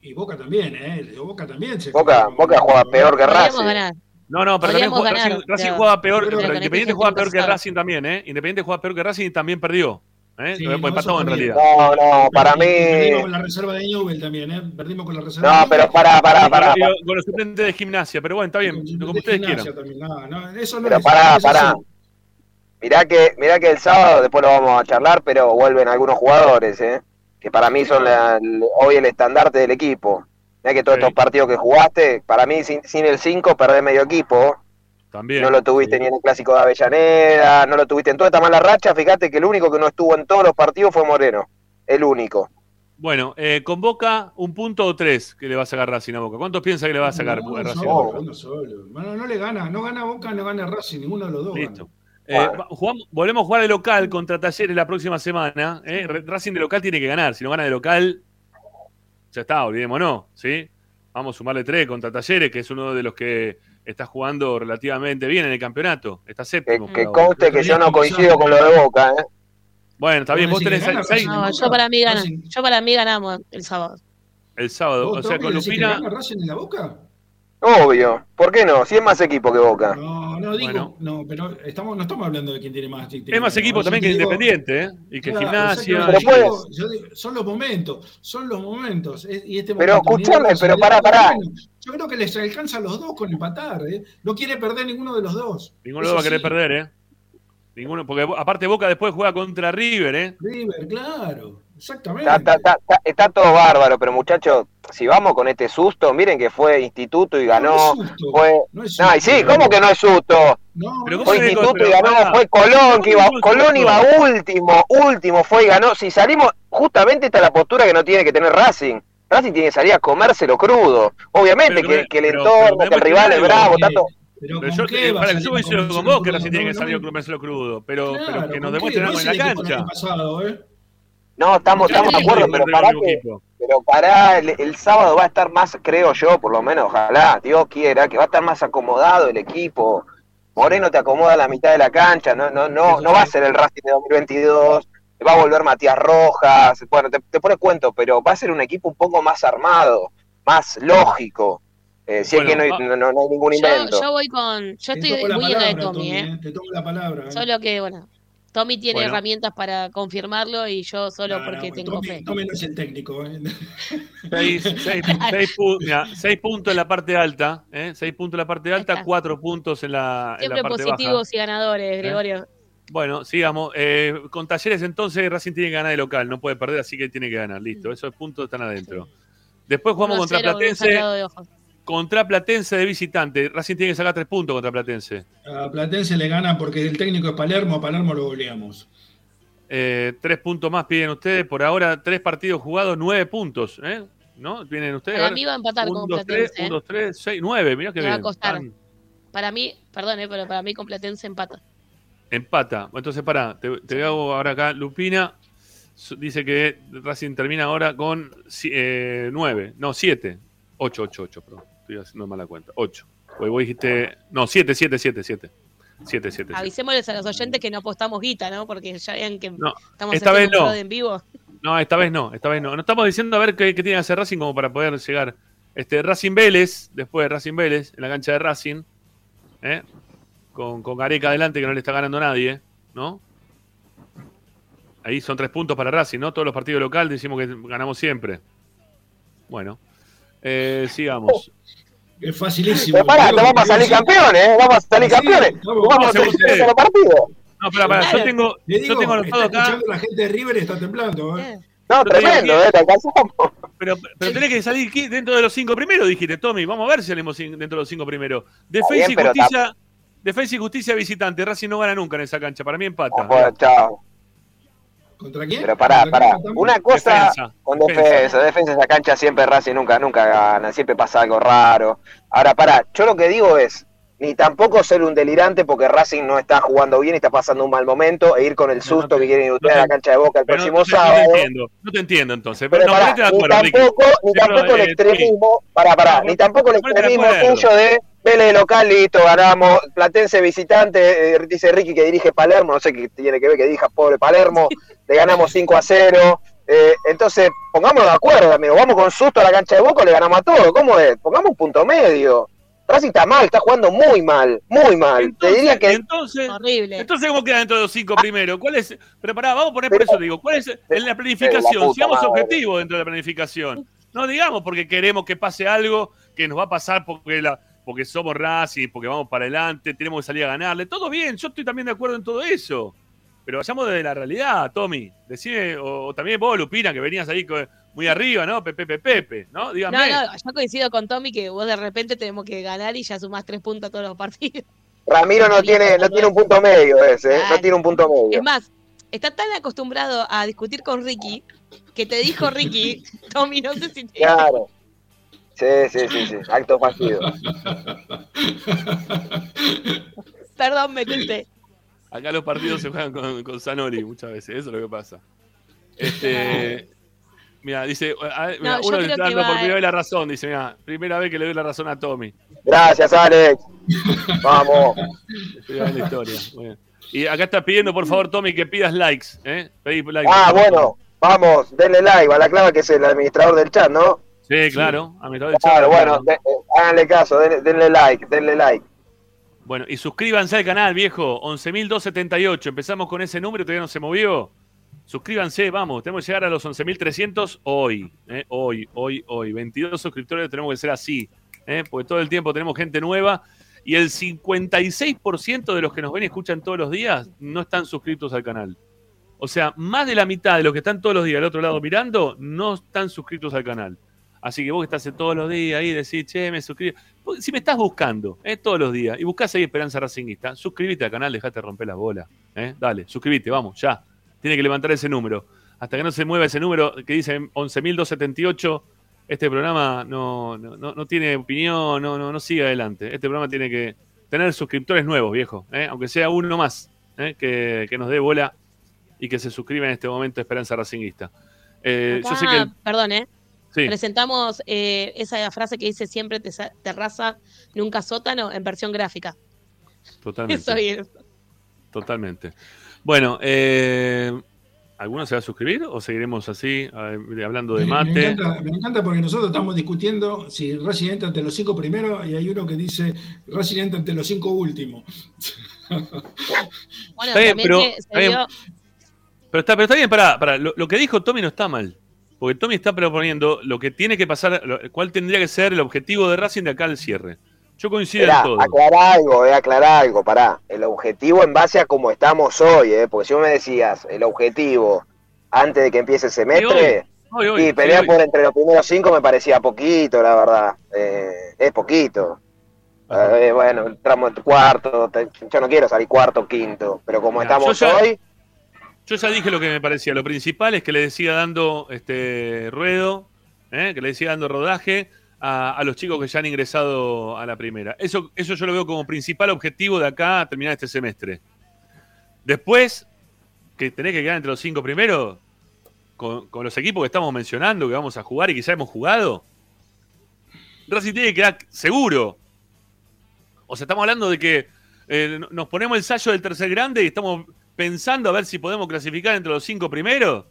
Y Boca también, ¿eh? Boca también se Boca, Boca juega peor que Racing. No, no, pero también Podríamos juega- ganar, Racing, Racing peor, pero pero con Independiente juega peor que. Racing también, ¿eh? Independiente juega peor que Racing y también perdió. ¿eh? Sí, Pues no, empató en realidad. No, no, para Perdimos mí... con la reserva de Newell también, ¿eh? Perdimos con la reserva No, de pero Newell. pará, pará, pará. Con, los suplentes de gimnasia, pero bueno, está bien, Con- como de ustedes quieran. también. No, no, eso no Pero pará. así. Mirá que, mirá que el sábado, después lo vamos a charlar, pero vuelven algunos jugadores, ¿eh? que para mí son la- hoy el estandarte del equipo. Mirá que todos Sí. estos partidos que jugaste, para mí sin, sin el 5 perdés medio equipo. También. No lo tuviste ni en el clásico de Avellaneda, no lo tuviste en toda esta mala racha. Fíjate que el único que no estuvo en todos los partidos fue Moreno. El único. Bueno, eh, con Boca, un punto o tres que le va a sacar Racing a Boca. ¿Cuántos piensa que le va a sacar No, Racing solo, a Boca? uno solo. No, no le gana, no gana Boca, no gana Racing, ninguno de los dos. Listo. Eh, Bueno. jugamos- volvemos a jugar de local contra Talleres la próxima semana. ¿eh? Racing de local tiene que ganar. Si no gana de local, ya está, olvidémonos. ¿sí? Vamos a sumarle tres contra Talleres, que es uno de los que está jugando relativamente bien en el campeonato. Está Que, séptimo. que ahora. conste que yo no coincido con lo de Boca. ¿eh? Bueno, está bien, vos que tenés seis? No, yo para mí gana. Racing. Yo para mí ganamos el sábado. el sábado. ¿Vos, O sea, con que Lupina. gana Racing en la Boca? Obvio. ¿Por qué no? Si es más equipo que Boca. No, no digo, Bueno. no, pero estamos, no estamos hablando de quién tiene más. tiene Es más equipo también que digo- Independiente, ¿eh? Y que Claro, Gimnasia. Pero Yo puedes- digo- yo digo, son los momentos, son los momentos. es- Y este Pero momento, nivel pero pará, pará. Yo creo que les alcanza a los dos con empatar. ¿eh? No quiere perder ninguno de los dos. Ninguno Eso va a querer sí. perder, ¿eh? Ninguno, porque aparte Boca después juega contra River, ¿eh? River, claro. Exactamente. Está, está- está- está- está todo bárbaro, pero muchachos, si vamos con este susto, miren que fue instituto y ganó. No es susto, fue... no es No, y susto. sí, ¿cómo que no es susto? No, Pero no ¿cómo Fue instituto y ganó, fue Colón que iba, ¿Cómo es Colón susto? iba último, último fue y ganó. Si salimos, justamente esta es la postura que no tiene que tener Racing. Racing tiene que salir a comérselo crudo. Obviamente Pero que, que- que el pero- entorno, pero que el rival es bravo, eh, tanto. Pero, Pero ¿con yo, qué eh, para, salir yo con coincido con comérselo vos que? Racing tiene que salir a comérselo crudo, pero, que nos ¿con demuestren algo en la del cancha. ¿Eh? No, estamos, estamos de acuerdo, pero sí, que, pero para el, el sábado va a estar más, creo yo, por lo menos, ojalá, Dios quiera, que va a estar más acomodado el equipo. Moreno te acomoda a la mitad de la cancha, no, no, no, no va a ser el Racing de 2022, va a volver Matías Rojas, bueno, te, te pone cuento, pero va a ser un equipo un poco más armado, más lógico, eh, si Bueno, es que no hay, va- no, no- no hay ningún invento. yo voy con. Yo estoy la de Tommy, ¿eh? Te tomo la palabra. ¿eh? Solo que, bueno, Tommy tiene Bueno. herramientas para confirmarlo y yo solo No, porque no, tengo Tommy, fe. Tommy no es el técnico. ¿eh? Seis, seis- seis pu- mira, seis puntos en la parte alta, ¿eh? seis puntos en la parte alta, cuatro puntos en la, en Siempre la parte positivos baja. y ganadores, Gregorio. Bueno, sigamos. Eh, con Talleres entonces Racing tiene que ganar de local, no puede perder, así que tiene que ganar. Listo, esos puntos están adentro. Después jugamos 1 a contra 0 con un Platense. Contra Platense de visitante. Racing tiene que sacar tres puntos contra Platense. A Platense le gana porque el técnico es Palermo, a Palermo lo goleamos. Eh, tres puntos más piden ustedes. Por ahora, tres partidos jugados, nueve puntos. ¿eh? ¿No? ¿Vienen ustedes? Para mí va a empatar Un, con dos, tres, Platense. un, ¿eh? dos, tres, seis, nueve. Mirá que Me va a costar. Están- Para mí, perdón, ¿eh? pero para mí con Platense empata. Empata. Entonces, pará, te, te hago ahora acá. Lupina dice que Racing termina ahora con eh, nueve. No, siete. Ocho, ocho, ocho, perdón. Estoy haciendo mala cuenta. Ocho. Pues vos dijiste. No, siete, siete, siete, siete. Siete, siete. siete. Avisémosles a los oyentes que no apostamos guita, ¿no? Porque ya vean que No, estamos esta haciendo vez un no. en vivo. No, esta vez no, esta vez no. No estamos diciendo a ver qué, qué tiene que hacer Racing como para poder llegar. Este, Racing Vélez, después de Racing Vélez, en la cancha de Racing, ¿eh? con, con Gareca adelante que no le está ganando nadie, ¿no? Ahí son tres puntos para Racing, ¿no? Todos los partidos locales decimos que ganamos siempre. Bueno, eh, sigamos. Es facilísimo. Pero pará, no vamos a salir campeones, ¿eh? Vamos a salir Sí, campeones. vamos, Vamos a vamos a hacer ustedes. los partidos. No, pará, pará, yo tengo, Le yo digo, tengo anotado acá, la gente de River está temblando. ¿eh? Eh, No, digo tremendo, que- ¿eh? Te alcanzamos. pero, pero tenés que salir dentro de los cinco primeros, dijiste, Tommy. Vamos a ver si salimos dentro de los cinco primeros. Defensa y justicia. Defensa y justicia visitante. Racing no gana nunca en esa cancha. Para mí empata. Bueno, chao. ¿Contra quién? Pero pará, ¿Contra pará. Una cosa Defensa, con defensa. defensa, esa cancha siempre Racing nunca, nunca gana, siempre pasa algo raro. Ahora, pará, yo lo que digo es, ni tampoco ser un delirante porque Racing no está jugando bien y está pasando un mal momento e ir con el susto no que quieren no ustedes te- a la cancha de Boca el Pero próximo no, no sábado. te entiendo. No te entiendo entonces. Pero Pero, no, pará, ni tampoco, ni tampoco el eh, extremismo, pará, pará, No, ni tampoco el extremismo tuyo de Vélez local, listo, ganamos, Platense visitante, eh, dice Ricky que dirige Palermo, no sé qué tiene que ver que dirija pobre Palermo, le ganamos 5 a 0, eh, entonces pongámonos de acuerdo, amigo, vamos con susto a la cancha de Boca, le ganamos a todo, ¿cómo es? Pongamos un punto medio. Racing está mal, está jugando muy mal, muy mal. Te diría que entonces, horrible. entonces, ¿cómo queda dentro de los cinco primero? ¿Cuál es? Pero pará, vamos a poner por eso, digo, ¿cuál es en la la planificación? Seamos objetivos dentro de la planificación. No digamos porque queremos que pase algo que nos va a pasar porque la porque somos Racing, porque vamos para adelante, tenemos que salir a ganarle. Todo bien, yo estoy también de acuerdo en todo eso. Pero vayamos desde la realidad, Tommy. Decime, o, o también vos, Lupina, que venías ahí muy arriba, ¿no? Pepe, Pepe, Pepe, ¿no? Dígame. No, no, yo coincido con Tommy que vos de repente tenemos que ganar y ya sumás tres puntos a todos los partidos. Ramiro no tiene, no tiene un punto medio ese, ¿eh? no tiene un punto medio. Es más, está tan acostumbrado a discutir con Ricky que te dijo Ricky, Tommy, no sé si te Claro. Sí, sí, sí, sí, acto fallido. Perdón, me tenté. Acá los partidos se juegan con, con muchas veces, eso es lo que pasa. Este, mira, dice, a- mira, No, uno le está dando por primera vez la razón, dice, mira, primera vez que le doy la razón a Tommy. Gracias, Alex. Vamos. Primera la historia. Muy bien. Y acá está pidiendo, por favor, Tommy, que pidas likes. ¿eh? Pedí likes. Ah, bueno, vamos, denle like a la clava que es el administrador del chat, ¿no? Sí, claro. a mitad del Claro, chat, bueno, claro. de- eh, háganle caso, denle, denle like, denle like. Bueno, y suscríbanse al canal, viejo. 11.278. Empezamos con ese número, todavía no se movió. Suscríbanse, vamos. Tenemos que llegar a los 11.300 hoy. ¿eh? Hoy, hoy, hoy. 22 suscriptores tenemos que ser así. ¿eh? Porque todo el tiempo tenemos gente nueva. Y el 56% de los que nos ven y escuchan todos los días no están suscritos al canal. O sea, más de la mitad de los que están todos los días al otro lado mirando no están suscritos al canal. Así que vos que estás todos los días ahí decís, che, me suscribo. Si me estás buscando eh, todos los días y buscás ahí Esperanza Racingista, suscríbete al canal, dejate romper las bolas. Eh. Dale, suscríbete, vamos, ya. Tiene que levantar ese número. Hasta que no se mueva ese número que dice 11.278, este programa no, no, no- no tiene opinión, no, no, no sigue adelante. Este programa tiene que tener suscriptores nuevos, viejo. eh, Aunque sea uno más eh, que, que nos dé bola y que se suscriba en este momento a Esperanza Racingista. Eh, yo sé que... el- Perdón, ¿eh? Sí. Presentamos eh, esa frase que dice siempre terraza, nunca sótano, en versión gráfica. Totalmente. Eso bien. Totalmente. Bueno, eh, ¿alguno se va a suscribir o seguiremos así, eh, hablando de mate? Me encanta, me encanta porque nosotros estamos discutiendo si Racing entra entre los cinco primeros y hay uno que dice Racing entra entre los cinco últimos. Bueno, Está bien, también pero- que se está bien. vio- Pero está, pero está bien, pará, pará. Lo, lo que dijo Tommy no está mal. Porque Tommy está proponiendo lo que tiene que pasar, lo- cuál tendría que ser el objetivo de Racing de acá al cierre. Yo coincido Esperá, en todo. aclarar algo, eh, aclarar algo, pará. El objetivo en base a cómo estamos hoy, eh, porque si vos me decías el objetivo antes de que empiece el semestre, Hoy, hoy, y pelear por entre los primeros cinco me parecía poquito, la verdad. Eh, es poquito. Eh, bueno, entramos en cuarto, yo no quiero salir cuarto, quinto, pero como estamos ya- hoy, Yo ya dije lo que me parecía. Lo principal es que le decía dando este ruedo, ¿eh? que le decía dando rodaje a, los chicos que ya han ingresado a la primera. Eso, eso yo lo veo como principal objetivo de acá a terminar este semestre. Después, que tenés que quedar entre los cinco primeros, con, con los equipos que estamos mencionando, que vamos a jugar y que ya hemos jugado, Racing tiene que quedar seguro. O sea, estamos hablando de que eh, nos ponemos el sallo del tercer grande y estamos pensando a ver si podemos clasificar entre los cinco primeros.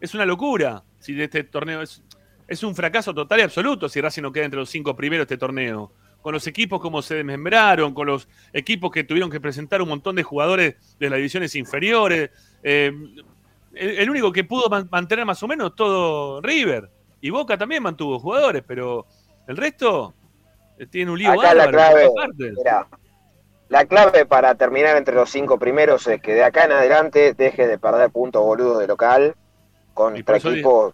Es una locura. Si este torneo es, es un fracaso total y absoluto si Racing no queda entre los cinco primeros este torneo. Con los equipos como se desmembraron, con los equipos que tuvieron que presentar un montón de jugadores de las divisiones inferiores. Eh, el, el único que pudo man- mantener más o menos todo River. Y Boca también mantuvo jugadores, pero el resto eh, tiene un lío Acá la bárbaro clave. Mirá, la clave para terminar entre los cinco primeros es que de acá en adelante deje de perder puntos boludos de local. Contra equipos,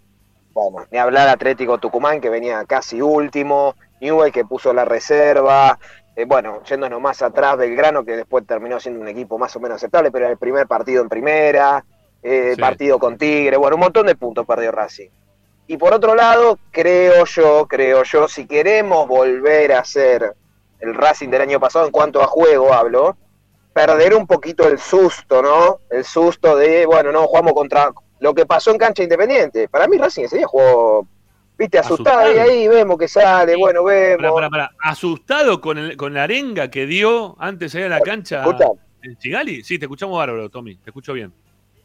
bueno, ni hablar Atlético Tucumán que venía casi último, Newell que puso la reserva, eh, bueno, yéndonos más atrás, Belgrano que después terminó siendo un equipo más o menos aceptable, pero era el primer partido en primera, eh, Sí. partido con Tigre, bueno, un montón de puntos perdió Racing. Y por otro lado, creo yo, creo yo, si queremos volver a ser el Racing del año pasado en cuanto a juego hablo, perder un poquito el susto, ¿no? El susto de, bueno, no, jugamos contra lo que pasó en cancha independiente. Para mí Racing ese día jugó, viste, asustado, Asustado. y ahí vemos que sale, bueno, vemos. Pará, pará, pará. Asustado con, el- con la arenga que dio antes de ir a la cancha Escucha. en Chigali. Sí, te escuchamos bárbaro, Tommy. Te escucho bien.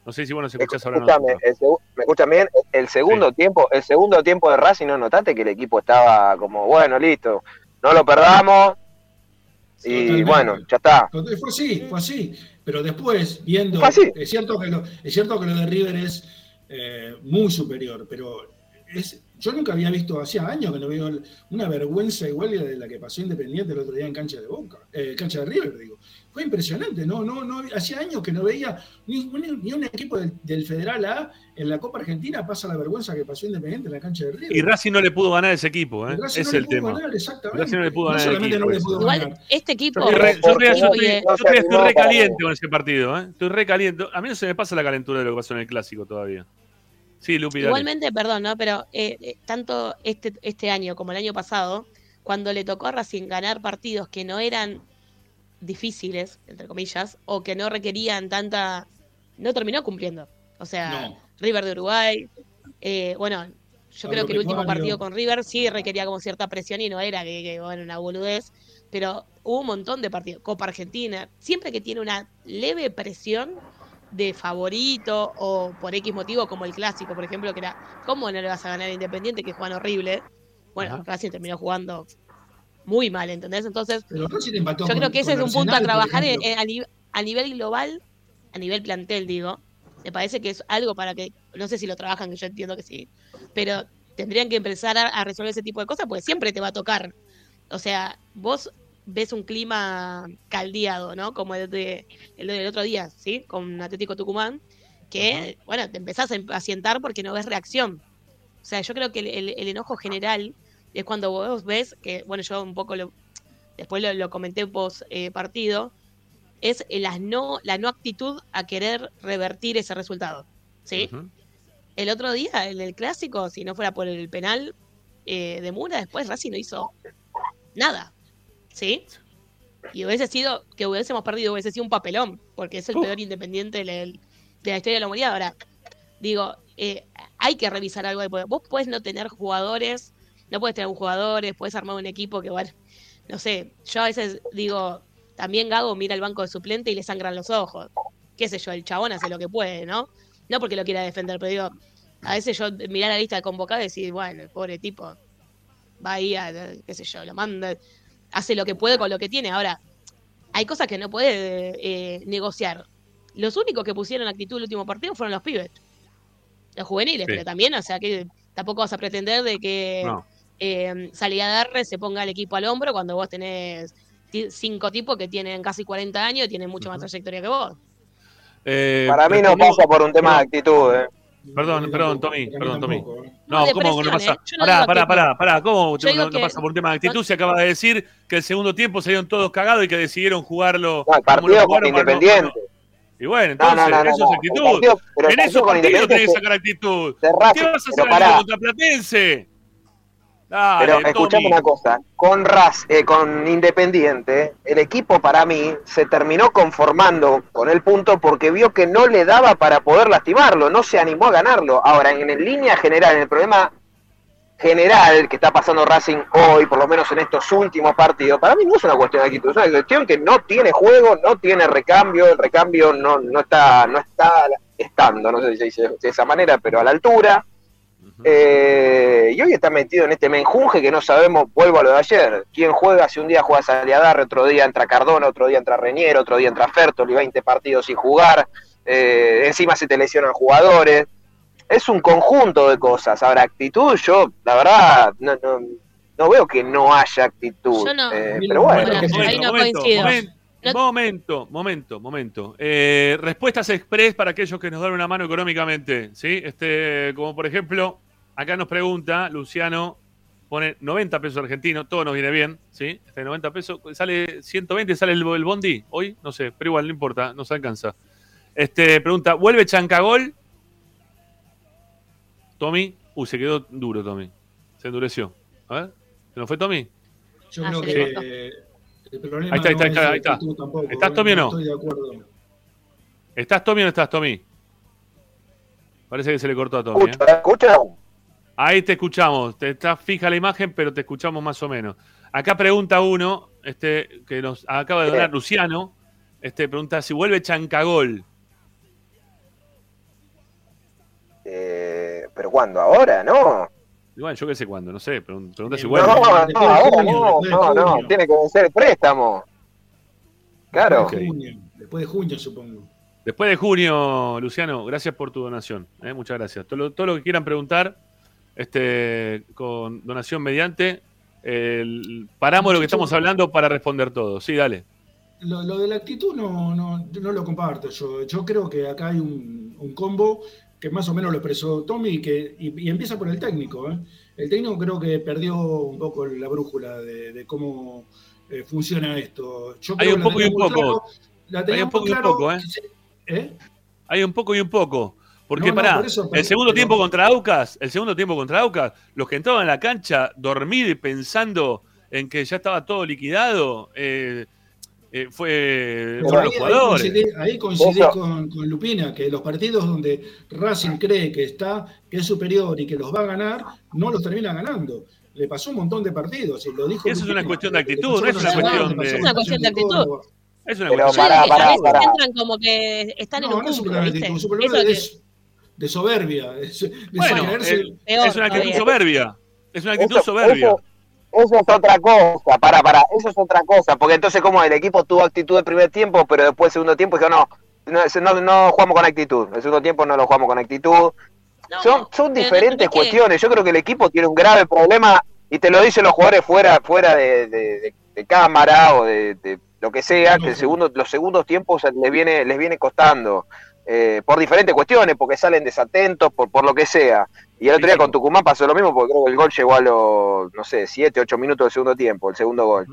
No sé si vos nos escuchás ahora. Segu- ¿me escuchan bien? El segundo tiempo, el segundo tiempo de Racing, ¿no notaste que el equipo estaba como, bueno, listo, no lo perdamos? Y bueno, ya está. Fue así, fue así. Pero después, viendo. Fue así. Es cierto que lo, es cierto que lo de River es eh, muy superior, pero es, yo nunca había visto, hacía años que no veo una vergüenza igual de la que pasó Independiente el otro día en cancha de Boca, eh, cancha de River, digo. Fue impresionante, no, no, no, hacía años que no veía ni, un- ni un equipo del, del Federal A en la Copa Argentina pasa la vergüenza que pasó Independiente en la cancha de River. Y Racing no le pudo ganar a ese equipo, ¿eh? Racing no es el tema. ganar, exactamente. Racing no le pudo ganar equipo, no le eso. pudo Igual ganar. este equipo. Yo re, yo estoy- Oye, yo todavía estoy terminó re para caliente vos. con ese partido, ¿eh? Estoy re caliente. A mí no se me pasa la calentura de lo que pasó en el clásico todavía. Sí, Lupi, dale. Igualmente, perdón, ¿no? Pero eh, eh, tanto este, este año como el año pasado, cuando le tocó a Racing ganar partidos que no eran difíciles, entre comillas, o que no requerían tanta... No terminó cumpliendo. O sea, No. River de Uruguay, eh, bueno, yo creo que el último partido con River sí requería como cierta presión y no era que, que, bueno, una boludez, pero hubo un montón de partidos. Copa Argentina, siempre que tiene una leve presión de favorito o por X motivo, como el clásico, por ejemplo, que era, ¿cómo no le vas a ganar a Independiente que juegan horrible? Bueno, Ajá. Racing terminó jugando muy mal, ¿entendés? Entonces, Pero yo creo que ese es un punto a trabajar en- ejemplo. en- a, ni- a nivel global, a nivel plantel, digo. Me parece que es algo para que, no sé si lo trabajan, que yo entiendo que sí, pero tendrían que empezar a, a resolver ese tipo de cosas, porque siempre te va a tocar. O sea, vos ves un clima caldeado, ¿no? Como el, de, el del otro día, ¿sí? Con Atlético Tucumán, que, bueno, te empezás a impacientar porque no ves reacción. O sea, yo creo que el, el- el enojo general es cuando vos ves que, bueno, yo un poco lo, después lo, lo comenté post eh, partido, es la no, la no actitud a querer revertir ese resultado. ¿Sí? El otro día, en el clásico, si no fuera por el penal eh, de Mura, después Racing no hizo nada. ¿Sí? Y hubiese sido, que hubiésemos perdido, hubiese sido un papelón, porque es el peor independiente de la, de la historia de la humanidad. Ahora, digo, eh, hay que revisar algo. de- porque Vos puedes no tener jugadores, no puedes tener jugadores, puedes armar un equipo que, bueno, no sé, yo a veces digo, también Gago mira el banco de suplente y le sangran los ojos. Qué sé yo, el chabón hace lo que puede, ¿no? No porque lo quiera defender, pero digo, a veces yo mirar la lista de convocados y decir, bueno, el pobre tipo va ahí a, qué sé yo, lo manda, hace lo que puede con lo que tiene. Ahora, hay cosas que no puede eh, negociar. Los únicos que pusieron actitud el último partido fueron los pibes, los juveniles, Sí. pero también, o sea, que tampoco vas a pretender de que No. Eh, Salida Darre se ponga el equipo al hombro cuando vos tenés cinco tipos que tienen casi 40 años y tienen mucho más trayectoria que vos. Eh, Para mí no pasa por un tema de actitud. ¿eh? Perdón, perdón, Tommy, perdón, Tommy. No, ¿cómo no pasa? pará, pará, pará, pará, ¿cómo no, pasa por un tema de actitud? Se acaba de decir que el segundo tiempo salieron todos cagados y que decidieron jugarlo. No, el como lo partido con jugaron para no- Independiente. Y bueno, No, entonces, no, no, no, eso no. es actitud. en esos partidos tenés que sacar actitud. de ¿Qué vas a hacer contra Platense? Dale, Pero escuchame una cosa, con Raz, eh, con Independiente, el equipo para mí se terminó conformando con el punto porque vio que no le daba para poder lastimarlo, no se animó a ganarlo. Ahora, en, en línea general, en el problema general que está pasando Racing hoy, por lo menos en estos últimos partidos, para mí no es una cuestión de actitud, es una cuestión que no tiene juego, no tiene recambio, el recambio no, no está, no está estando, no sé si se dice de esa manera, pero a la altura. Eh, y hoy está metido en este menjunje que no sabemos, vuelvo a lo de ayer, quién juega, si un día juega Saliadarre, otro día entra Cardona, otro día entra Reñero, otro día entra Fertoli, 20 partidos sin jugar, eh, encima se te lesionan jugadores, es un conjunto de cosas, ahora actitud, yo la verdad no, no, no veo que no haya actitud, Yo no. eh, pero bueno, bueno, ahí no coincido. momento, momento, momento, momento. Eh, respuestas express para aquellos que nos dan una mano económicamente, ¿sí? Este, como por ejemplo, acá nos pregunta Luciano, pone 90 pesos argentinos, todo nos viene bien, ¿sí? Este 90 pesos, sale 120, sale el, el bondi hoy, no sé, pero igual no importa, nos alcanza. Este, pregunta, ¿vuelve Chancagol? Tommy, uy, se quedó duro Tommy, se endureció. A ver, ¿se nos fue Tommy? Yo Ah, creo se le que el problema Ahí está, ahí no está, es ahí está. tampoco, ¿Estás. Tommy, o no? Estoy de acuerdo. ¿Estás Tommy o no estás Tommy? Parece que se le cortó a Tommy. ¿eh? escucha, Ahí te escuchamos, te está fija la imagen, pero te escuchamos más o menos. Acá pregunta uno, este, que nos acaba de donar Luciano, este, pregunta si vuelve Chancagol. eh, pero ¿cuándo? ¿Ahora? No. Bueno, yo qué sé cuándo, no sé, pregun- pregunta si No, vuelve. no, ahora no, no, no, tiene que vencer el préstamo. Claro. Después de junio, después de junio, supongo. Después de junio, Luciano, gracias por tu donación. ¿eh? Muchas gracias. Todo lo que quieran preguntar, este, con donación mediante, el- paramos lo que estamos hablando para responder todo. Sí, dale. Lo, lo de la actitud no, no, no lo comparto yo. Yo creo que acá hay un, un combo que más o menos lo expresó Tommy y, que, y, y empieza por el técnico. ¿eh? El técnico creo que perdió un poco la brújula de, de cómo eh, funciona esto. Yo Hay un poco y un poco. claro- la tenía un poco y un poco, ¿eh? ¿eh? Hay un poco y un poco. Porque No, no, pará, por eso, el segundo pero- tiempo contra Aucas, el segundo tiempo contra Aucas, los que entraban en la cancha dormidos y pensando en que ya estaba todo liquidado, eh, eh, fue Pero fueron ahí, los ahí jugadores. coincidí, ahí coincidí con, con Lupina, que los partidos donde Racing cree que está, que es superior y que los va a ganar, no los termina ganando. Le pasó un montón de partidos y lo dijo. Eso es una Lupina. cuestión de actitud, no es una cuestión de- Es una cuestión de actitud. Es una cuestión. Yo pará, digo que pará, a veces pará. entran como que están en No, un no es cúmulo, de ¿viste? actitud, es un Eso problema que- de, de soberbia. Es, de Bueno, es una actitud todavía. soberbia. Es una actitud Eso- soberbia. Eso, eso es otra cosa, para, para, eso es otra cosa, porque entonces como el equipo tuvo actitud el primer tiempo, pero después el segundo tiempo dijo, no, no, no, no jugamos con actitud, el segundo tiempo no lo jugamos con actitud. No, son son diferentes cuestiones, yo creo que el equipo tiene un grave problema, y te lo dicen los jugadores fuera fuera de, de- de- de cámara o de, de lo que sea, que el segundo, los segundos tiempos les viene, les viene costando. Eh, por diferentes cuestiones, porque salen desatentos, por, por lo que sea. Y el otro día con Tucumán pasó lo mismo, porque creo que el gol llegó a los, no sé, 7, 8 minutos del segundo tiempo, el segundo gol.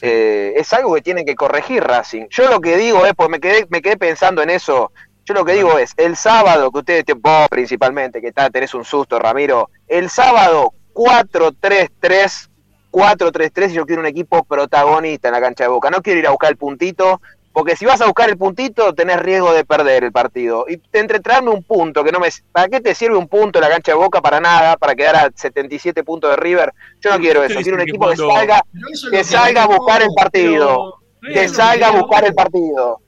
Eh, es algo que tiene que corregir Racing. Yo lo que digo es, pues me quedé, me quedé pensando en eso, yo lo que digo es, el sábado, que ustedes, vos principalmente, que está, tenés un susto, Ramiro, el sábado 4-3-3, 4-3-3 y yo quiero un equipo protagonista en la cancha de Boca. No quiero ir a buscar el puntito, porque si vas a buscar el puntito tenés riesgo de perder el partido. Y entre traerme un punto, que no me... ¿Para qué te sirve un punto en la cancha de Boca? Para nada, para quedar a 77 puntos de River. Yo no quiero eso, quiero un equipo que salga, que salga a buscar el partido. Que salga a buscar el partido.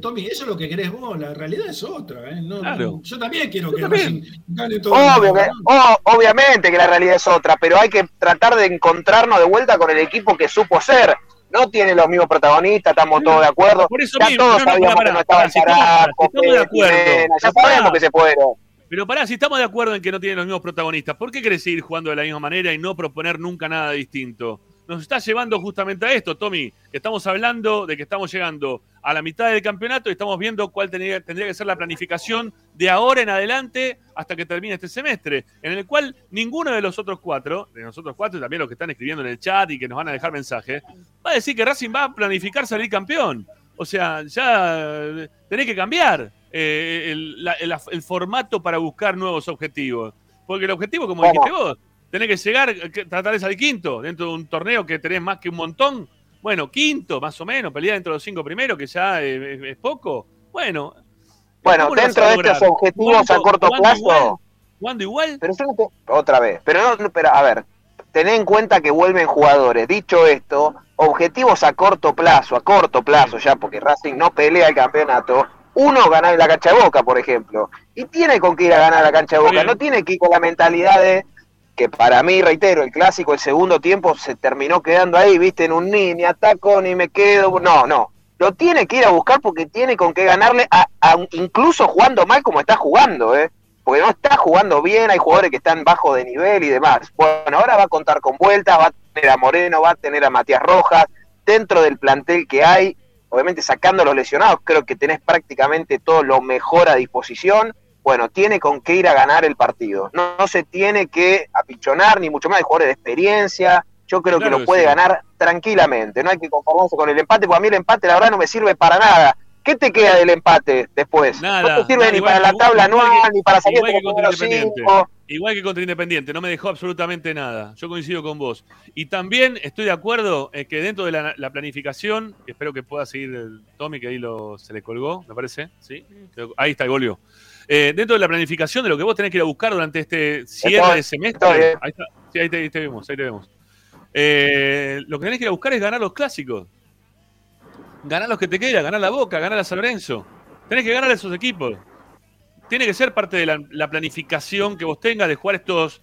Tommy, eso es lo que querés vos, la realidad es otra. ¿eh? No, Claro. Yo también quiero Yo que también. Gane todo. Obvio que- o- obviamente que la realidad es otra, pero hay que tratar de encontrarnos de vuelta con el equipo que supo ser. No tiene los mismos protagonistas, estamos todos de acuerdo. Por eso ya mismo, todos no, sabíamos pará, que no estaba si estamos- de acuerdo, Jimena, ya sabemos que se fueron. Pero pará, si estamos de acuerdo en que no tienen los mismos protagonistas, ¿por qué querés seguir jugando de la misma manera y no proponer nunca nada distinto? Nos está llevando justamente a esto, Tommy, que estamos hablando de que estamos llegando a la mitad del campeonato y estamos viendo cuál tendría, tendría que ser la planificación de ahora en adelante hasta que termine este semestre, en el cual ninguno de los otros cuatro, de nosotros cuatro y también los que están escribiendo en el chat y que nos van a dejar mensajes, va a decir que Racing va a planificar salir campeón. O sea, ya eh, tenés que cambiar eh, el, la- el- el formato para buscar nuevos objetivos. Porque el objetivo, como ¿Cómo? dijiste vos, tenés que llegar, tratar de salir quinto dentro de un torneo que tenés más que un montón. Bueno, quinto, más o menos, pelear dentro de los cinco primeros, que ya eh, es, es poco. Bueno. Bueno, ¿cómo lo vas dentro de estos objetivos a ¿Jugando- corto plazo. ¿Jugando igual? Pero yo no te- Otra vez. Pero no, pero a ver, tené en cuenta que vuelven jugadores. Dicho esto, objetivos a corto plazo, a corto plazo ya, porque Racing no pelea el campeonato. Uno, ganar en la cancha de Boca, por ejemplo. Y tiene con qué ir a ganar la cancha de Boca. Bien. No tiene que ir con la mentalidad de que para mí, reitero, el clásico, el segundo tiempo se terminó quedando ahí, viste, en un ni, ni ataco, ni me quedo. No, no. Lo tiene que ir a buscar porque tiene con qué ganarle, a, incluso jugando mal como está jugando, ¿eh? porque no está jugando bien, hay jugadores que están bajo de nivel y demás. Bueno, ahora va a contar con vueltas, va a tener a Moreno, va a tener a Matías Rojas, dentro del plantel que hay, obviamente sacando a los lesionados, creo que tenés prácticamente todo lo mejor a disposición. Bueno, tiene con qué ir a ganar el partido. No, no se tiene que apichonar, ni mucho más de jugadores de experiencia. Yo creo Claro que lo puede sí. ganar tranquilamente. No hay que conformarse con el empate, porque a mí el empate, la verdad, no me sirve para nada. ¿Qué te queda del empate después? Nada, no te sirve nada, ni para que- la tabla anual, ni para salir igual que contra Independiente. cinco. Igual que contra Independiente, no me dejó absolutamente nada. Yo coincido con vos. Y también estoy de acuerdo en que dentro de la, la planificación, espero que pueda seguir el Tommy, que ahí lo, se le colgó, me parece. ¿Sí? Ahí está, y volvió. Eh, dentro de la planificación de lo que vos tenés que ir a buscar durante este cierre de semestre. Ahí está. Sí, ahí te, ahí te vemos, ahí te vemos. Eh, lo que tenés que buscar es ganar los clásicos. Ganar los que te queda, ganar la Boca, ganar a San Lorenzo. Tenés que ganar a esos equipos tiene que ser parte de la, la planificación que vos tengas de jugar estos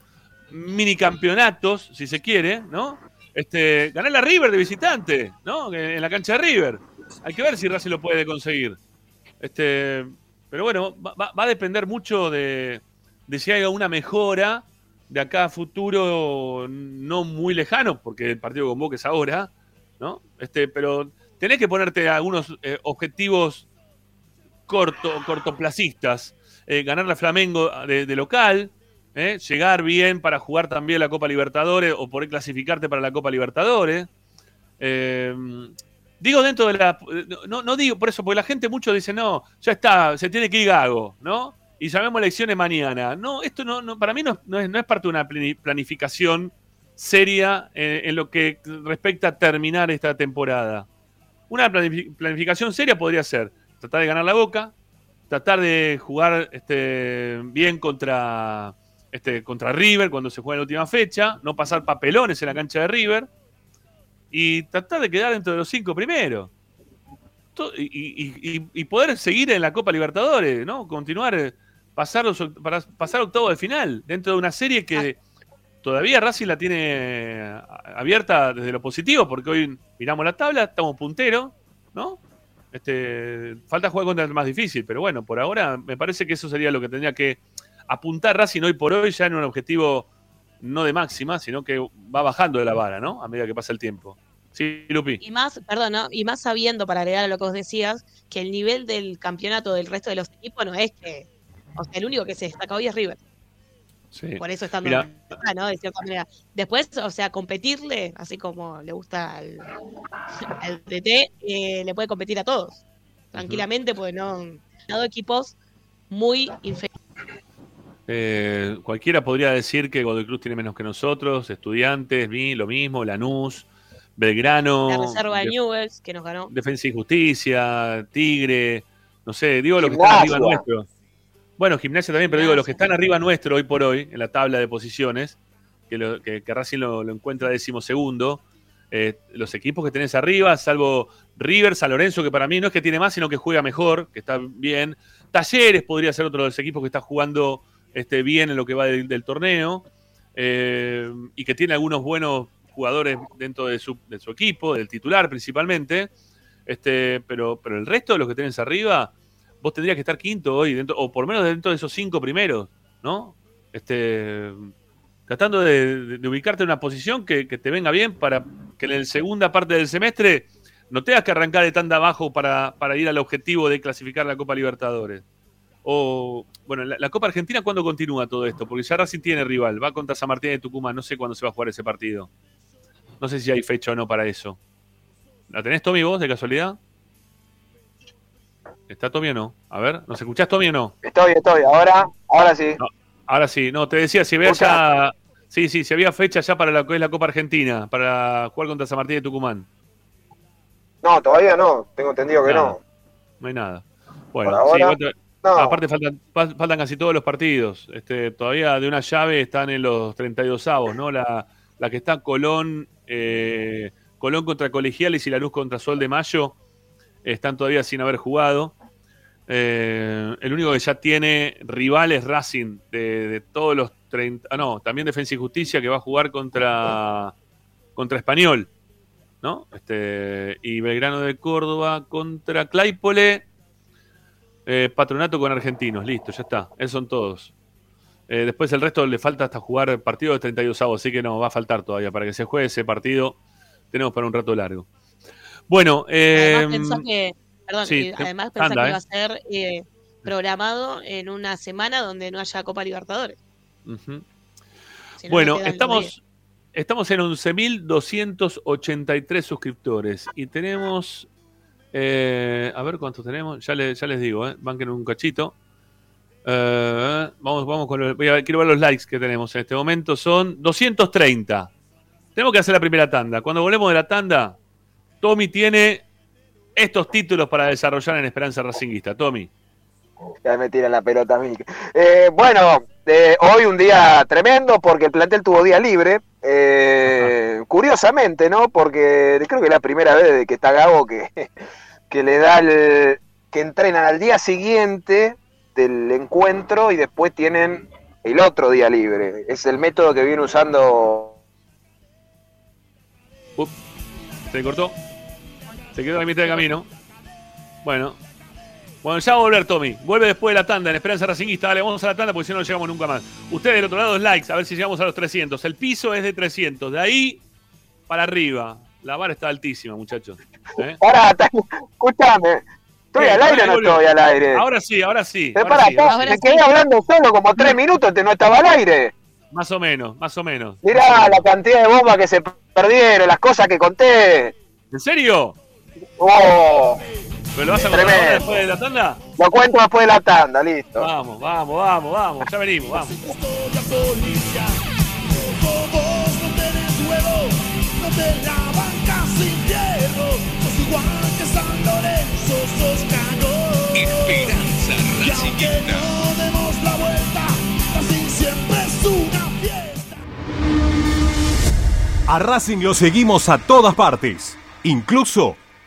mini campeonatos, si se quiere, ¿no? Este, ganar la River de visitante, ¿no? En la cancha de River. Hay que ver si Racing lo puede conseguir. Este, pero bueno, va, a depender mucho de, de si hay alguna mejora de acá a futuro no muy lejano, porque el partido con Boca es ahora, ¿no? Este, pero tenés que ponerte algunos eh, objetivos corto, cortoplacistas. Eh, ganar la Flamengo de, de local, eh, llegar bien para jugar también la Copa Libertadores o poder clasificarte para la Copa Libertadores. Eh, digo dentro de la... No, no digo por eso, porque la gente mucho dice, no, ya está, se tiene que ir Gago, ¿no? Y llamemos elecciones mañana. No, esto no, no para mí no, no es, no es parte de una plani- planificación seria en, en lo que respecta a terminar esta temporada. Una planifi- planificación seria podría ser tratar de ganar la boca, tratar de jugar este, bien contra, este, contra River cuando se juega en la última fecha, no pasar papelones en la cancha de River y tratar de quedar dentro de los cinco primeros. Y, y- y- y poder seguir en la Copa Libertadores, ¿no? Continuar, eh, pasar, los para pasar octavo de final, dentro de una serie que todavía Racing la tiene abierta desde lo positivo, porque hoy miramos la tabla, estamos punteros, ¿no? Este, falta jugar contra el más difícil, pero bueno, por ahora me parece que eso sería lo que tendría que apuntar Racing hoy por hoy ya en un objetivo no de máxima, sino que va bajando de la vara, ¿no? A medida que pasa el tiempo. Sí, Lupi. Y más, perdón, ¿no? y más sabiendo, para agregar a lo que vos decías, que el nivel del campeonato del resto de los equipos no es que, o sea, el único que se destaca hoy es River. Sí. Por eso estando Mira. acá, ¿no? De cierta manera. Después, o sea, competirle, así como le gusta al, al DT, eh, le puede competir a todos. Tranquilamente, porque no. Han dado equipos muy inferiores. Eh, cualquiera podría decir que Godoy Cruz tiene menos que nosotros, estudiantes, vi lo mismo, Lanús, Belgrano, La reserva de Newells, que nos ganó. Defensa y Justicia, Tigre, no sé, digo los que están Gimnasia. arriba nuestro. Bueno, Gimnasia también, pero digo los que están arriba nuestro hoy por hoy, en la tabla de posiciones, que, lo- que, que Racing lo, lo encuentra decimosegundo, eh, los equipos que tenés arriba, salvo River, San Lorenzo, que para mí no es que tiene más, sino que juega mejor, que está bien. Talleres podría ser otro de los equipos que está jugando este, bien en lo que va del, del torneo, eh, y que tiene algunos buenos jugadores dentro de su, de su equipo, del titular principalmente. Este, pero, pero el resto de los que tenés arriba, vos tendrías que estar quinto hoy, dentro, o por lo menos dentro de esos cinco primeros, ¿no? Este, tratando de, ubicarte en una posición que, que te venga bien para que en la segunda parte del semestre no tengas que arrancar de tan de abajo para, para ir al objetivo de clasificar la Copa Libertadores. O, bueno, la, la Copa Argentina, ¿cuándo continúa todo esto? Porque ya Racing tiene rival, va contra San Martín de Tucumán, no sé cuándo se va a jugar ese partido. No sé si hay fecha o no para eso. ¿La tenés, Tommy, vos, de casualidad? ¿Está Tommy o no? A ver, ¿nos escuchás, Tommy, o no? Estoy, estoy. Ahora, ahora sí. Ahora sí, no, te decía, si había ya. Sí, sí, si había fecha ya para lo que es la Copa Argentina, para jugar contra San Martín de Tucumán. No, todavía no. Tengo entendido que Nada. no. No hay nada. Bueno, ahora, sí, igual te- No. aparte faltan, fa- faltan casi todos los partidos. Este, todavía de una llave están en los 32 avos, ¿no? La, la que está Colón, eh, Colón contra Colegiales y la Luz contra Sol de Mayo están todavía sin haber jugado. Eh, el único que ya tiene rivales Racing de, de todos los 30. Ah, no, también Defensa y Justicia que va a jugar contra, contra Español. ¿No? Este, y Belgrano de Córdoba contra Claypole. Eh, patronato con argentinos, listo, ya está. Esos son todos. Eh, después el resto le falta hasta jugar partido de 32 avos, así que no, va a faltar todavía. Para que se juegue ese partido, tenemos para un rato largo. Bueno, eh, Además, que, perdón, sí, además pensá anda, que eh. va a ser eh, programado en una semana donde no haya Copa Libertadores. ujú. Si no, Bueno, no estamos, estamos en 11.283 suscriptores y tenemos, eh, a ver cuántos tenemos, ya, le- ya les digo, eh, banquen un cachito. Eh, vamos, vamos con los, voy a- quiero ver los likes que tenemos en este momento, son 230. Tenemos que hacer la primera tanda. Cuando volvemos de la tanda, Tommy tiene estos títulos para desarrollar en Esperanza Racinguista. Tommy. Ya me tira la pelota a mí. Eh, bueno, eh, hoy un día tremendo porque el plantel tuvo día libre. Eh, curiosamente, ¿no? Porque creo que es la primera vez desde que está Gago que, que le da el. que entrenan al día siguiente del encuentro y después tienen el otro día libre. Es el método que viene usando. Se cortó. Se quedó a la mitad del camino. Bueno. Bueno, ya va a volver Tommy. Vuelve después de la tanda en Esperanza Racinguista. Dale, vamos a la tanda porque si no, no llegamos nunca más. Ustedes del otro lado, likes, a ver si llegamos a los 300. El piso es de 300. De ahí para arriba. La vara está altísima, muchachos. ¿Eh? Ahora, escúchame. ¿Estoy al aire o no estoy al aire? Ahora sí, ahora sí. Ahora pará, sí, pa, ahora me sí. quedé hablando solo como tres minutos, te no estaba al aire. Más o menos, más o menos. Mirá la cantidad de bombas que se perdieron, las cosas que conté. ¿En serio? Oh, ¿Pero lo vas a contar después de la tanda? lo cuento después de la tanda, listo. Vamos, vamos, vamos, vamos. Ya venimos, vamos. No tenés huevo, no te la bancas sin hierro. Sos igual que San Lorenzo, sos cagón. Esperanza Racingista. no demos la vuelta, así siempre es una fiesta. A Racing lo seguimos a todas partes, incluso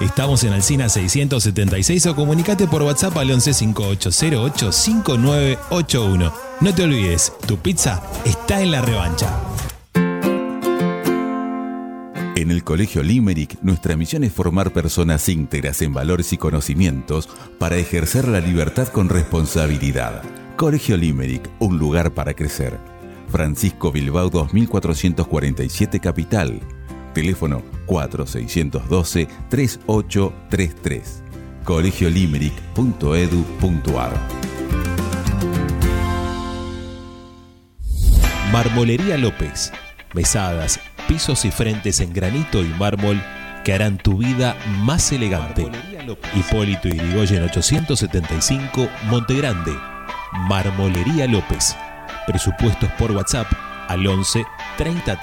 Estamos en Alcina 676 o comunicate por WhatsApp al 11 5808 5981. No te olvides, tu pizza está en la revancha. En el Colegio Limerick, nuestra misión es formar personas íntegras en valores y conocimientos para ejercer la libertad con responsabilidad. Colegio Limerick, un lugar para crecer. Francisco Bilbao 2447 Capital. Teléfono 4612-3833. colegiolimerick.edu.ar Marmolería López. Mesadas, pisos y frentes en granito y mármol que harán tu vida más elegante. Hipólito Yrigoyen 875, Montegrande. Marmolería López. Presupuestos por WhatsApp al 11 30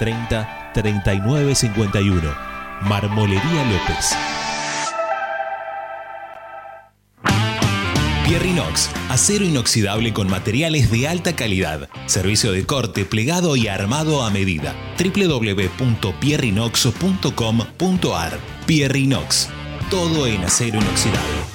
30 39 51. Marmolería López. Pierrinox, acero inoxidable con materiales de alta calidad. Servicio de corte, plegado y armado a medida. www.pierrinox.com.ar Pierrinox, todo en acero inoxidable.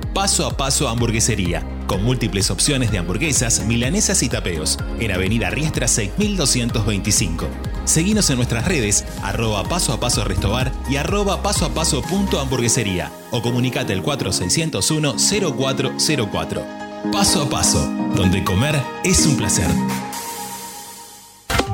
Paso a Paso Hamburguesería, con múltiples opciones de hamburguesas, milanesas y tapeos, en Avenida Riestra 6225. Seguinos en nuestras redes, arroba paso a paso restobar y arroba paso a paso punto hamburguesería o comunicate al 4601 0404. Paso a paso, donde comer es un placer.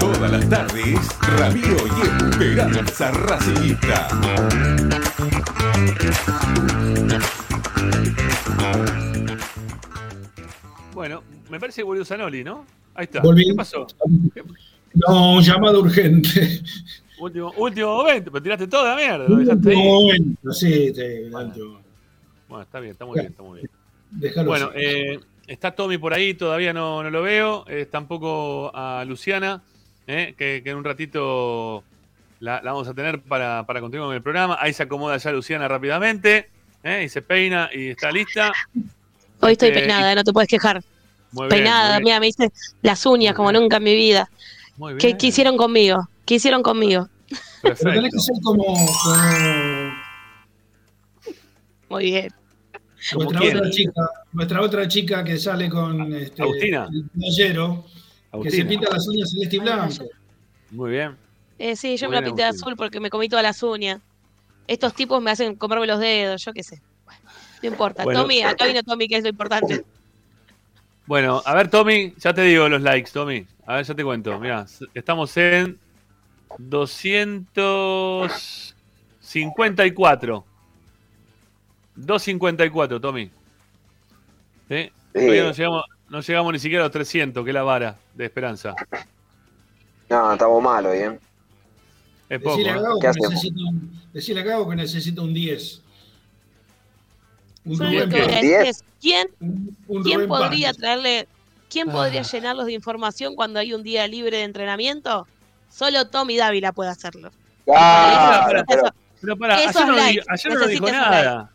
Todas las tardes, Ramiro y Esperanza Racingista. Bueno, me parece que volvió Zanoli, ¿no? Ahí está. Volví. ¿Qué pasó? No, un llamado urgente. Último, último momento, pero tiraste toda la mierda, lo dejaste ahí. Último momento, sí, sí, último. Bueno, está bien, está muy bien, está muy bien. Déjalo Bueno, así. eh, está Tommy por ahí, todavía no, no lo veo. Eh, tampoco a Luciana, eh, que, que en un ratito la, la vamos a tener para, para continuar con el programa. Ahí se acomoda ya Luciana rápidamente, eh, y se peina y está lista. Hoy estoy Este, peinada, no te puedes quejar. Muy bien, peinada, muy bien. mira, me hice las uñas como nunca en mi vida. Muy ¿Qué, bien. qué hicieron conmigo? ¿Qué hicieron conmigo? Pero tenés que ser como, como Muy bien. ¿Como nuestra quién? otra chica, nuestra otra chica que sale con este, Agustina. el playero, que se pinta las uñas celeste y blanco. Muy bien. Eh, sí, yo Muy me la pinté de azul porque me comí todas las uñas. Estos tipos me hacen comerme los dedos, yo qué sé. Bueno, no importa. Bueno. Tommy, acá vino Tommy, que es lo importante. Bueno, a ver, Tommy, ya te digo los likes, Tommy. A ver, ya te cuento. Mira, estamos en 254. 254, Tommy. ¿Sí? Todavía no llegamos, no llegamos ni siquiera a los 300, que es la vara de esperanza. No, estamos malos, ¿eh? Es poco. Decirle a ¿eh? ¿Qué que un, decirle a Gago que necesita un 10. Un Rubén que voy a Paz. decir Diez. es, ¿quién, Un- un quién Rubén podría Paz. traerle, quién podría Ah. llenarlos de información cuando hay un día libre de entrenamiento? Solo Tommy Dávila puede hacerlo. Claro, Eso- pero- Pero para, ayer no, ayer no dijo necesito nada.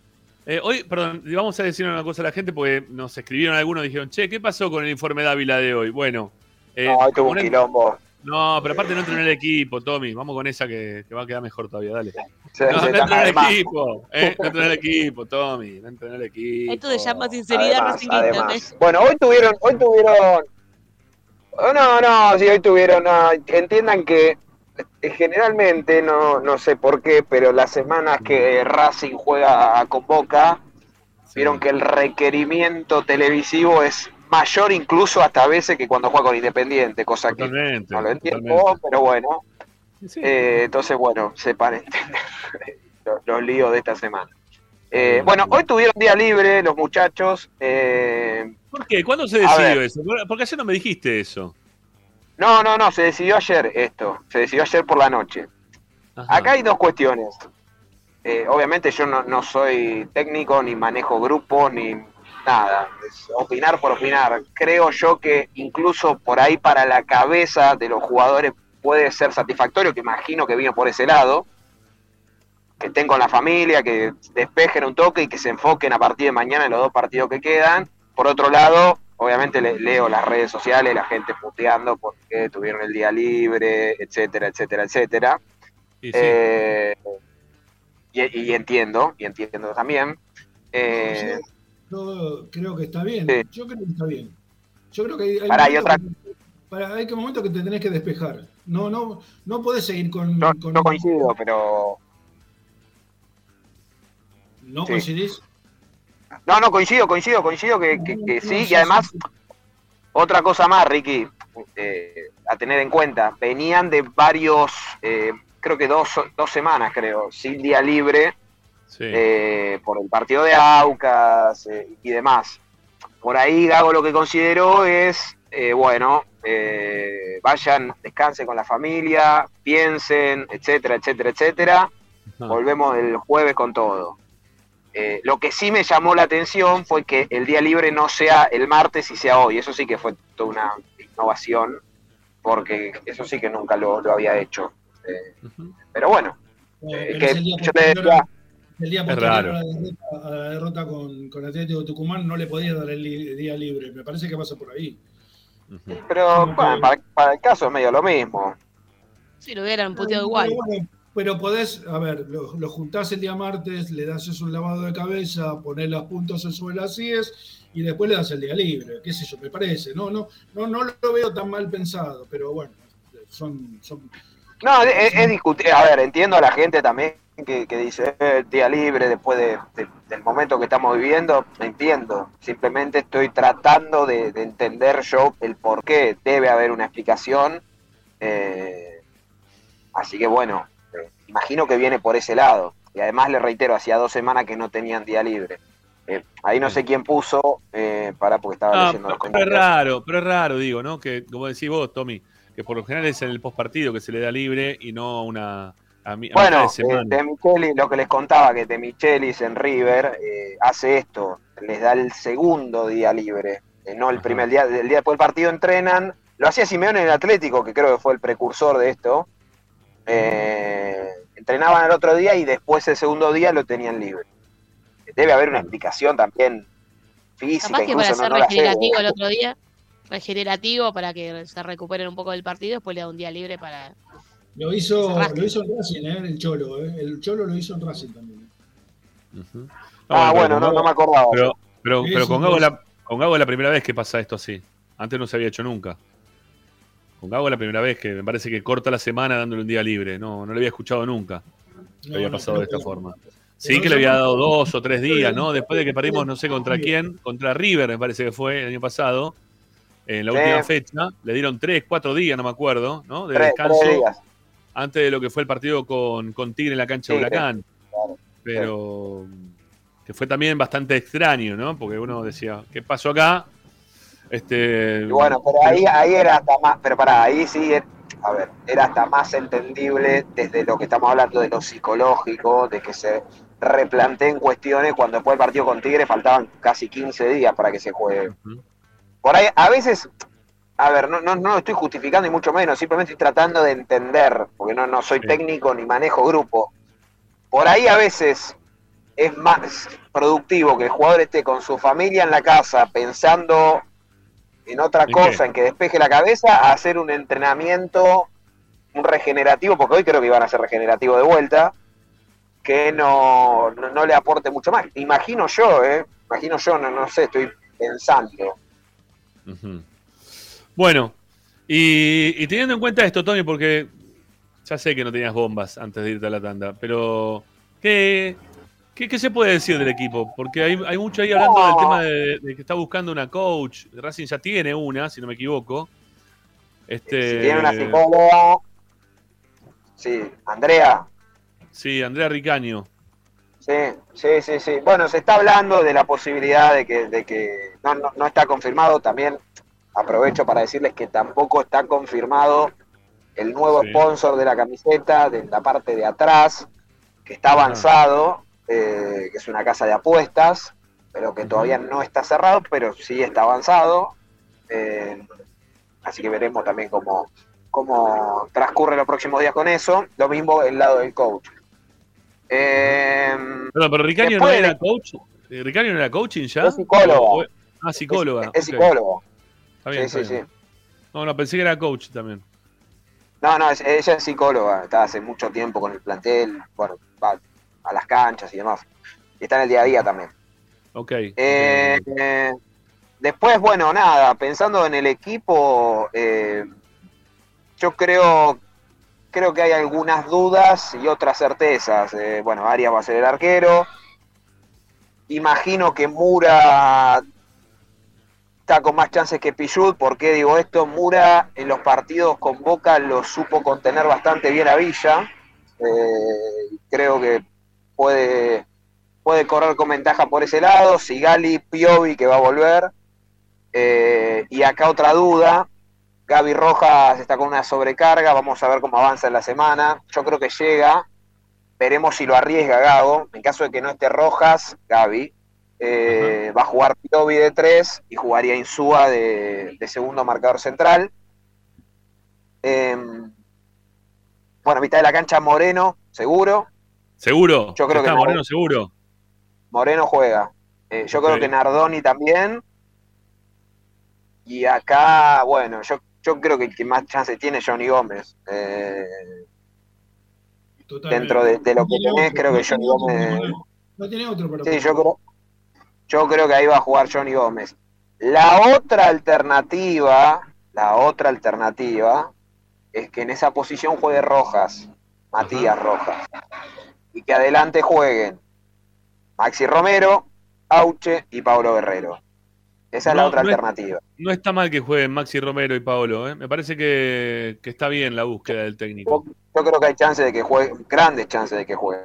Eh, hoy, perdón, vamos a decir una cosa a la gente porque nos escribieron algunos y dijeron, che, ¿qué pasó con el informe Dávila de hoy? Bueno, eh, no, hoy tuvo un no- quilombo. No, pero aparte no entrenó en el equipo, Tommy. Vamos con esa que, que va a quedar mejor todavía, dale. Se- No, se- no entrenó el equipo, eh, no entrenó en el equipo, Tommy, no entrenó en el equipo. Esto se llama sinceridad además, además. Bueno, hoy tuvieron, hoy tuvieron. No, no, sí, hoy tuvieron. no, entiendan que eh, generalmente, no, no sé por qué, pero las semanas que Racing juega con Boca, Sí. vieron que el requerimiento televisivo es mayor incluso hasta a veces que cuando juega con Independiente, cosa que no lo entiendo, totalmente. pero bueno. Sí. Eh, entonces, bueno, sepan entender los, los líos de esta semana. Eh, bueno, hoy tuvieron día libre los muchachos. eh, ¿Por qué? ¿Cuándo se decidió eso? Porque ayer no me dijiste eso. No, no, no, se decidió ayer esto. Se decidió ayer por la noche. Ajá. Acá hay dos cuestiones. Eh, obviamente yo no, no soy técnico, ni manejo grupos, ni nada. Es opinar por opinar. Creo yo que incluso por ahí para la cabeza de los jugadores puede ser satisfactorio, que imagino que vino por ese lado. Que estén con la familia, que despejen un toque y que se enfoquen a partir de mañana en los dos partidos que quedan. Por otro lado, obviamente le- leo las redes sociales, la gente puteando porque tuvieron el día libre, etcétera, etcétera, etcétera. Y sí. Eh, y, y entiendo, y entiendo también. Eh, Yo creo que está bien. Sí. Yo creo que está bien. Yo creo que hay, hay y momentos que- para, hay que momentos que te tenés que despejar. No, no, no podés seguir con. no, con- no coincido, pero. ¿No Sí. coincidís? No, no, coincido, coincido, coincido que, que- sí. Y además, otra cosa más, Ricky, eh, a tener en cuenta. Venían de varios, eh, creo que dos, dos semanas, creo, sin día libre. sí. eh, por el partido de Aucas y demás. Por ahí Gago lo que consideró es, bueno, vayan, descansen con la familia, piensen, etcétera, etcétera, etcétera. Volvemos el jueves con todo. Eh, lo que sí me llamó la atención fue que el día libre no sea el martes y sea hoy. Eso sí que fue toda una innovación, porque eso sí que nunca lo, lo había hecho. Eh, pero bueno, Eh, pero que es el día yo te decía, a- el día Es posterior a la derrota, a la derrota con, con Atlético de Tucumán no le podía dar el li- día libre. Me parece que pasa por ahí. Pero bueno, para, para el caso es medio lo mismo. Si lo hubieran puteado Pero igual. bueno, Pero podés, a ver, lo, lo juntás el día martes, le das eso un lavado de cabeza, poner los puntos sobre las IES y después le das el día libre, qué sé yo, me parece. No, no, no, no lo veo tan mal pensado, pero bueno, son, son No, es, es discutir. A ver, entiendo a la gente también que, que dice eh, día libre después de- de- del momento que estamos viviendo. Entiendo. Simplemente estoy tratando de, de entender yo el por qué. Debe haber una explicación. Eh, así que bueno, imagino que viene por ese lado. Y además le reitero, hacía dos semanas que no tenían día libre. Eh, ahí no sé quién puso, eh, para porque estaba Ah, leyendo los pero, pero es raro, pero es raro, digo, ¿no? Que, como decís vos, Tommy, que por lo general es en el postpartido que se le da libre y no una. A, mi- a Bueno, de semana. eh, de lo que les contaba, que de Michelis en River eh, hace esto, les da el segundo día libre, no el Ajá. primer día, el día después del partido entrenan, lo hacía Simeone en el Atlético, que creo que fue el precursor de esto, eh, entrenaban el otro día y después el segundo día lo tenían libre. Debe haber una explicación también física. Capaz que incluso para no- ser no regenerativo el otro día, regenerativo para que se recuperen un poco del partido, después le da un día libre para. Lo hizo, lo hizo en Racing, ¿eh? el Cholo. ¿eh? El Cholo lo hizo en Racing también. Ah, bueno, no, Gago- no me acordaba. Pero, pero, pero con Gago sí. la, con Gago es la primera vez que pasa esto así. Antes no se había hecho nunca. Con Gago es la primera vez que me parece que corta la semana dándole un día libre. No, no lo había escuchado nunca. que No, había no, pasado de esta forma. Sí, que le había dado dos o tres días, ¿no? Después de que perdimos no sé contra quién, contra River, me parece que fue el año pasado. En la Sí. última fecha, le dieron tres, cuatro días, no me acuerdo, ¿no? De Tres, descanso tres días. antes de lo que fue el partido con, con Tigre en la cancha de Huracán. claro. Pero que fue también bastante extraño, ¿no? Porque uno decía, ¿qué pasó acá? Este, Y bueno, pero ahí, ahí era hasta más, pero para ahí sí, er- a ver, era hasta más entendible desde lo que estamos hablando de lo psicológico, de que se replanteen cuestiones cuando después del partido con Tigre faltaban casi 15 días para que se juegue. Por ahí, a veces, a ver, no, no, no lo estoy justificando y mucho menos, simplemente estoy tratando de entender, porque no, no soy técnico ni manejo grupo. Por ahí a veces es más productivo que el jugador esté con su familia en la casa pensando en otra ¿En cosa, qué? en que despeje la cabeza, a hacer un entrenamiento, un regenerativo, porque hoy creo que iban a ser regenerativo de vuelta, que no, no, no le aporte mucho más. Imagino yo, ¿eh? Imagino yo, no, no sé, estoy pensando. Bueno, y, y teniendo en cuenta esto, Tony, porque ya sé que no tenías bombas antes de irte a la tanda, pero ¿qué, qué, qué se puede decir del equipo? Porque hay, hay mucho ahí hablando del tema de, de que está buscando una coach. Racing ya tiene una, si no me equivoco. Este, Si tiene una psicóloga, sí, Andrea, Sí, Andrea Ricaño. Sí, sí, sí, sí. Bueno, se está hablando de la posibilidad de que, de que no, no, no está confirmado. También aprovecho para decirles que tampoco está confirmado el nuevo Sí. sponsor de la camiseta, de la parte de atrás, que está avanzado, eh, que es una casa de apuestas, pero que todavía no está cerrado, pero sí está avanzado. Eh, así que veremos también cómo, cómo transcurre los próximos días con eso. Lo mismo el lado del coach. Eh, Perdón, pero Ricaño no era coach. Eh, ¿Ricaño no era coaching ya? Es psicóloga. O- o- Ah, psicóloga. Es, es psicólogo. Está bien, sí, sí, está bien. sí. No, no, pensé que era coach también. No, no, es- ella es psicóloga, está hace mucho tiempo con el plantel, bueno, va a las canchas y demás. Y está en el día a día también. Ok. Eh, eh, después, bueno, nada, pensando en el equipo, eh, yo creo, creo que hay algunas dudas y otras certezas. Bueno, Arias va a ser el arquero. Imagino que Mura está con más chances que Pichut. ¿Por qué digo esto? Mura en los partidos con Boca lo supo contener bastante bien a Villa. Eh, creo que puede, puede correr con ventaja por ese lado. Sigali, Piovi, que va a volver. Eh, y acá otra duda. Gaby Rojas está con una sobrecarga. Vamos a ver cómo avanza en la semana. Yo creo que llega. Veremos si lo arriesga Gago. En caso de que no esté Rojas, Gaby. eh, va a jugar Piovi de 3 y jugaría Insúa de, de segundo marcador central. Eh, bueno, mitad de la cancha Moreno, seguro. ¿Seguro? Yo creo que ¿Está no. Moreno seguro? Moreno juega. Eh, yo creo que Nardoni también. Y acá, bueno, yo, yo creo que el que más chances tiene es Johnny Gómez. Eh, dentro de, de lo que tiene tenés, otro, creo que Johnny Gómez. No tiene otro para Sí, yo creo, yo creo que ahí va a jugar Johnny Gómez. La otra alternativa, la otra alternativa, es que en esa posición juegue Rojas, Matías Rojas. Y que adelante jueguen Maxi Romero, Auche y Pablo Guerrero. Esa es la otra no es- alternativa. No está mal que jueguen Maxi Romero y Paolo, ¿eh? Me parece que, que está bien la búsqueda del técnico. Yo creo que hay chances de que juegue, grandes chances de que juegue.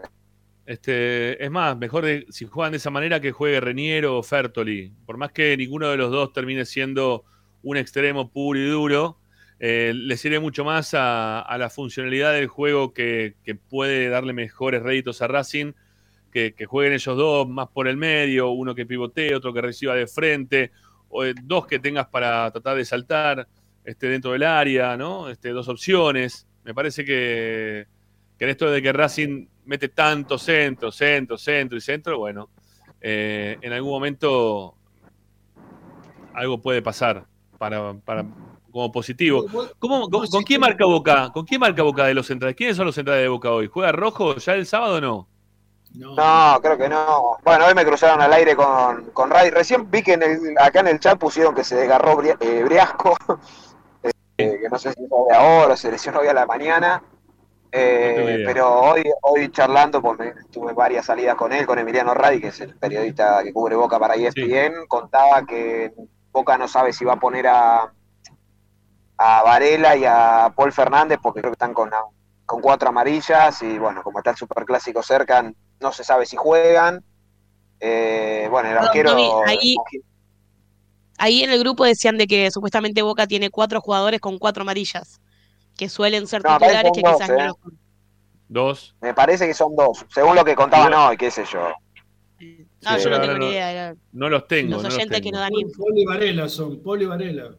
Este, es más, mejor de- si juegan de esa manera que juegue Reniero o Fertoli. Por más que ninguno de los dos termine siendo un extremo puro y duro, eh, le sirve mucho más a, la funcionalidad del juego que, puede darle mejores réditos a Racing, que, jueguen ellos dos más por el medio, uno que pivotee, otro que reciba de frente, o eh, dos que tengas para tratar de saltar este, dentro del área, ¿no? Este, dos opciones. Me parece que, que en esto de que Racing mete tanto centro, centro, centro y centro, bueno, eh, en algún momento algo puede pasar para como positivo. ¿Cómo, con, con quién marca Boca? ¿Con quién marca Boca de los centrales? ¿Quiénes son los centrales de Boca hoy? ¿Juega Rojo ya el sábado o no? No, creo que no. Bueno, hoy me cruzaron al aire con, con Ray. Recién vi que en el, acá en el chat pusieron que se desgarró Bri- eh, Briasco, eh, que no sé si fue de ahora, se lesionó hoy a la mañana. Eh, No pero hoy, hoy charlando, porque tuve varias salidas con él, con Emiliano Radi, que es el periodista que cubre Boca para ESPN, contaba que Boca no sabe si va a poner a, a Varela y a Paul Fernández, porque creo que están con, con cuatro amarillas, y bueno, como está el Superclásico cerca, no se sabe si juegan. Eh, bueno, el arquero... Tommy, ahí, ahí en el grupo decían de que supuestamente Boca tiene cuatro jugadores con cuatro amarillas, que suelen ser No, titulares, que quizás dos, no ¿eh? los Dos. Me parece que son dos, según lo que contaban hoy, qué sé yo. No, Sí, yo no tengo ni no- idea. era- No los tengo. Los no los oyentes que no dan info. Poli Varela son, Poli Varela.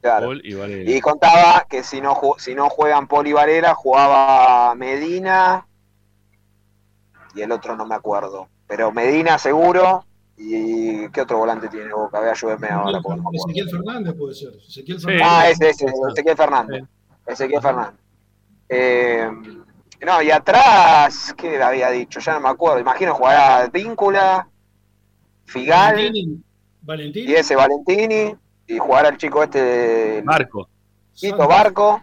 Claro. Paul y Varela. Y contaba que si no, si no juegan Poli Varela, jugaba Medina y el otro no me acuerdo. Pero Medina seguro. ¿Y qué otro volante tiene Boca? A ver, ayúdeme ahora. no. Ezequiel Fernández puede ser. Ezequiel Sí. Fernández. Ah, ese, ese, Ezequiel Fernández. Ezequiel Fernández. Eh, no, y atrás, ¿qué había dicho? Ya no me acuerdo. Imagino jugará Víncula, Figal Valentini. Valentini. y ese Valentini. Y jugará el chico este, Marco. Quito Barco,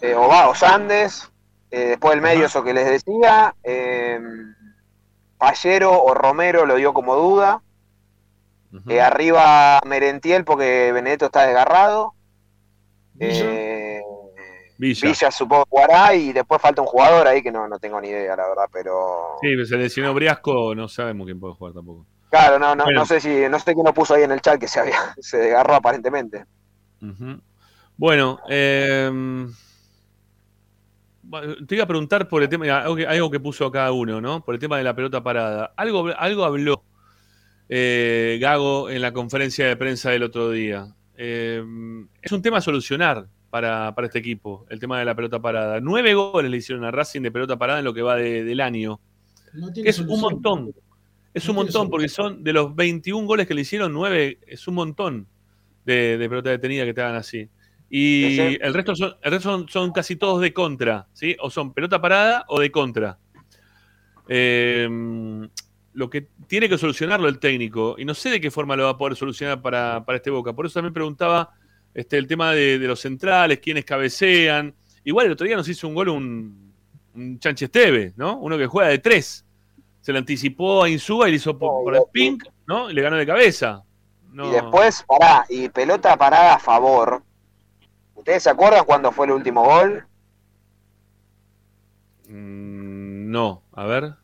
eh, Obao Sandes, eh, después el medio, eso que les decía, eh, Pallero o Romero lo dio como duda, eh, arriba Merentiel porque Benedetto está desgarrado, eh, Villa. Villa supongo que jugará y después falta un jugador ahí que no, no tengo ni idea, la verdad, pero Sí, se lesionó Briasco, no sabemos quién puede jugar tampoco. Claro, no, no, Bueno. no sé si, no sé quién lo puso ahí en el chat que se había, se desgarró aparentemente. Bueno, eh, te iba a preguntar por el tema, algo que, algo que puso cada uno, ¿no? Por el tema de la pelota parada. Algo, algo habló eh, Gago en la conferencia de prensa del otro día. Eh, es un tema a solucionar para, para este equipo, el tema de la pelota parada. Nueve goles le hicieron a Racing de pelota parada en lo que va de- del año. No Que tiene es un montón. Es un montón, porque son de los 21 goles que le hicieron, 9 es un montón de, de pelota detenida que te hagan así. Y el resto, son, el resto son, son casi todos de contra, ¿sí? O son pelota parada o de contra. Eh, lo que tiene que solucionarlo el técnico, y no sé de qué forma lo va a poder solucionar para, para este Boca. Por eso también preguntaba este, el tema de, de los centrales, quiénes cabecean. Igual el otro día nos hizo un gol un, un Chanche Esteve, ¿no? Uno que juega de tres. Se le anticipó a Insúa y le hizo por, por el pink, ¿no? Y le ganó de cabeza. No. Y después, pará, y pelota parada a favor. ¿Ustedes se acuerdan cuándo fue el último gol? Mm, no, a ver.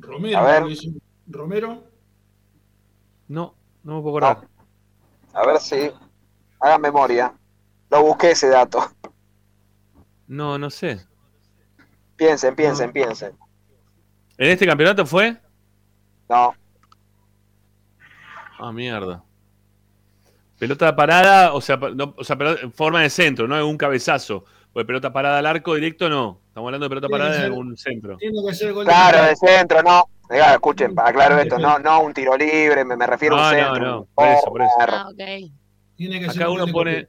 Romero. A ver. Romero. No, no me puedo acordar. A ver si. Hagan memoria. Lo busqué ese dato. No, no sé. Piensen, piensen, piensen. ¿En este campeonato fue? No, Ah, mierda. Pelota parada, o sea, no, o sea, pelota- en forma de centro, no es un cabezazo. Porque pelota parada al arco directo no. Estamos hablando de pelota parada en ser- un centro. Tiene que ser gol de claro, de centro, no. Oiga, escuchen, aclaro esto, no, no un tiro libre, me, me refiero a No, un no, centro. no, un por eso, por eso. Ah, ok. Tiene que ser Acá gol uno de pone.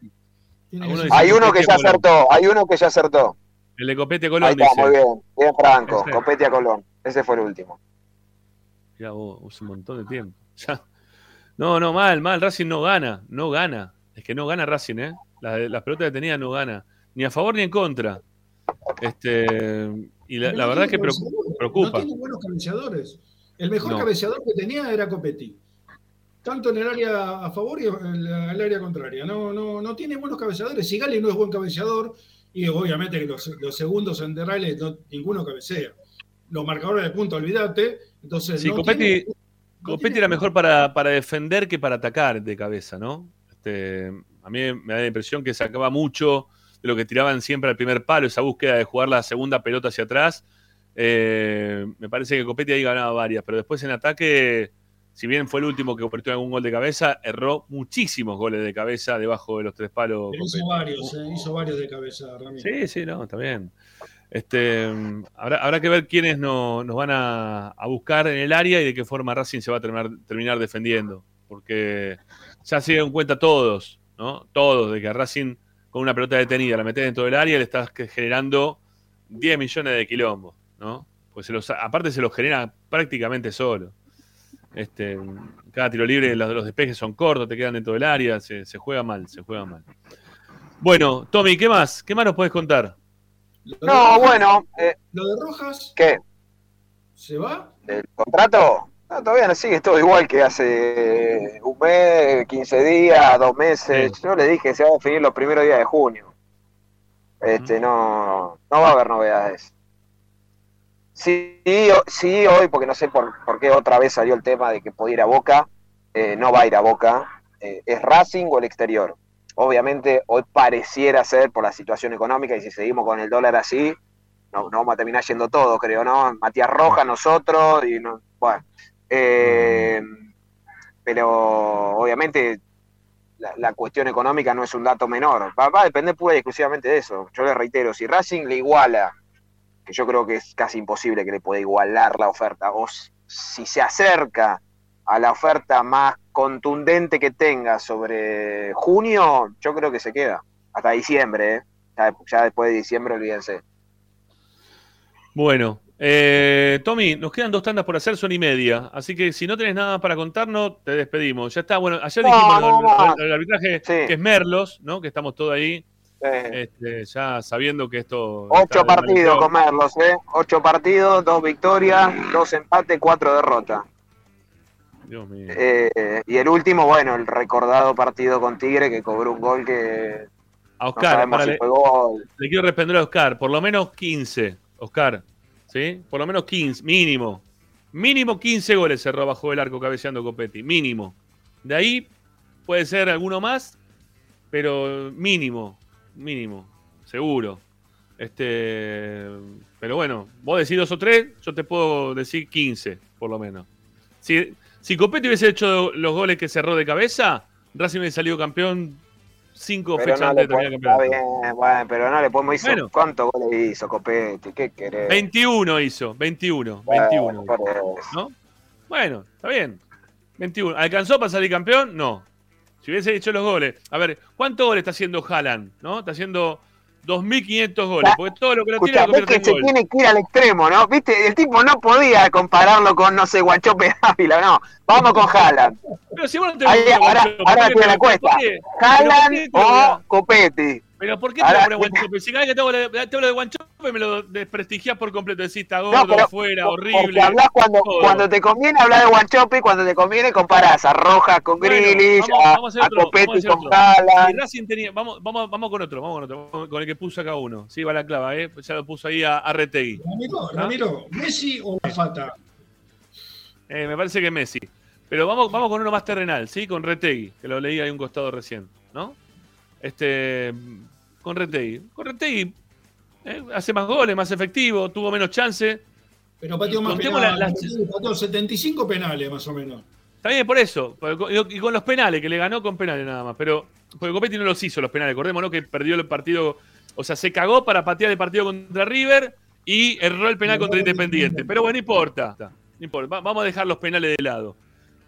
Tiene uno ser- Hay uno que ya acertó, hay uno que ya acertó. El de Copete Ahí Colón está, muy bien, bien Franco, Ese. Copete a Colón. Ese fue el último. Ya vos, un montón de tiempo. Ya. No, no, mal, mal. Racing no gana, no gana. Es que no gana Racing, ¿eh? Las, las pelotas detenidas no gana. Ni a favor ni en contra. Este, y la, verdad que preocu- cabeceadores, preocupa. No tiene buenos cabeceadores. El mejor No. cabeceador que tenía era Copetti. Tanto en el área a favor y en el, área contraria. No, no, no tiene buenos cabeceadores. Sigali no es buen cabeceador. Y obviamente que los, los segundos centrales no, ninguno cabecea. Los marcadores de punto, olvídate. Entonces, Sí, no Copetti, tiene- Copetti tiene- era mejor para, para defender que para atacar de cabeza, ¿no? Este, a mí me da la impresión que sacaba mucho de lo que tiraban siempre al primer palo, esa búsqueda de jugar la segunda pelota hacia atrás. Eh, me parece que Copetti ahí ganaba varias, pero después en ataque, si bien fue el último que convirtió algún gol de cabeza, erró muchísimos goles de cabeza debajo de los tres palos. Pero hizo varios, eh, hizo varios de cabeza, Ramiro. Sí, sí, no, está bien. Este, habrá, habrá que ver quiénes no- nos van a, buscar en el área y de qué forma Racing se va a terminar, terminar defendiendo. porque ya se dieron cuenta todos, ¿no? Todos, de que a Racing con una pelota detenida la metés dentro del área le estás generando 10 millones de quilombos, ¿no? Pues aparte se los genera prácticamente solo. Este, cada tiro libre, los, los despejes son cortos, te quedan dentro del área, se, se juega mal, se juega mal. Bueno, Tommy, ¿qué más? ¿Qué más nos puedes contar? No, bueno, eh, Lo de Rojas, ¿qué? ¿se va? ¿El contrato? No, todavía no sigue todo igual que hace un mes, 15 días, dos meses. Yo le dije que se va a definir los primeros días de junio. Este, no, no va a haber novedades. Sí, sí, hoy, porque no sé por, por qué otra vez salió el tema de que podía ir a Boca, eh, no va a ir a Boca. Eh, ¿Es Racing o el exterior? Obviamente, hoy pareciera ser por la situación económica y si seguimos con el dólar así, no, no vamos a terminar yendo todo, creo, ¿no? Matías Roja, nosotros, y no, bueno. Eh, pero obviamente la, la cuestión económica no es un dato menor. Va, va a depender pura y exclusivamente de eso. Yo le reitero, si Racing le iguala, que yo creo que es casi imposible que le pueda igualar la oferta, o si se acerca a la oferta más contundente que tenga sobre junio, yo creo que se queda. Hasta diciembre, ¿eh? Ya, ya después de diciembre, olvídense. Bueno, eh, Tommy, nos quedan dos tandas por hacer, son y media. Así que si no tenés nada para contarnos, te despedimos. Ya está, bueno, ayer dijimos no, el arbitraje que es Merlos, ¿no? Que estamos todos ahí, este, ya sabiendo que esto. Ocho partidos con Merlos, ¿eh? Ocho partidos, dos victorias, dos empates, cuatro derrotas. Dios mío. Eh, y el último, bueno, el recordado partido con Tigre que cobró un gol que A no Oscar, para si le, gol. le quiero responder a Oscar, por lo menos 15, Oscar, ¿sí? Por lo menos 15, mínimo. Mínimo 15 goles cerró bajo el arco cabeceando Copetti, mínimo. De ahí puede ser alguno más, pero mínimo, mínimo, seguro. Este, pero bueno, vos decís dos o tres, yo te puedo decir 15, por lo menos. Si, si Copetti hubiese hecho los goles que cerró de cabeza, Racing hubiese salido campeón cinco Pero fechas no, antes de terminar el podemos, está campeonato. bien, bueno, pero no le podemos hizo, Bueno. ¿Cuántos goles hizo Copetti? ¿Qué querés? 21 hizo, 21, Bueno, 21. por eso. ¿No? Bueno, está bien. 21. ¿Alcanzó para salir campeón? No. Si hubiese hecho los goles. A ver, ¿cuántos goles está haciendo Haaland? ¿No? Está haciendo 2.500 goles. Porque todo lo que lo tiene lo convierte que en se gol. tiene que ir al extremo, ¿no? Viste, el tipo no podía compararlo con, no sé, Guanchope Ávila, no. Vamos con Haaland. Pero si vos no te Ahí, ahora, ahora ¿por qué tiene la por Haaland o Copetti. Pero ¿por qué te Ahora- lo pones Guanchope? Si cada vez que te hablo de, te hablo de Guanchope me lo desprestigias por completo. Decís, está gordo, No, pero fuera, por- horrible. Hablás cuando, todo. cuando te conviene hablar de Guanchope y cuando te conviene comparás a Rojas con Bueno, Grealish, vamos- a, vamos a hacer a Copetti con. Si vamos, vamos, vamos con otro, vamos con otro, con el que puso acá uno. Sí, va la clava, ¿eh? Ya lo puso ahí a, a Retegui. Ramiro, ¿Ah? Ramiro, ¿Messi o la Fata? Eh, me parece que Messi. Pero vamos, vamos con uno más terrenal, ¿sí? Con Retegui, que lo leí ahí un costado recién, ¿no? Este. Con Retegui. Con Retegui eh, hace más goles, más efectivo, tuvo menos chance. Pero pateó más Contemos penales. la- las- Pateó 75 penales, más o menos. Está bien, por eso. Y con los penales, que le ganó con penales nada más. Pero porque Copetti no los hizo los penales. Recordemos, ¿no? Que perdió el partido. O sea, se cagó para patear el partido contra River y erró el penal contra Independiente. Pero bueno, no importa. No importa. Va- Vamos a dejar los penales de lado.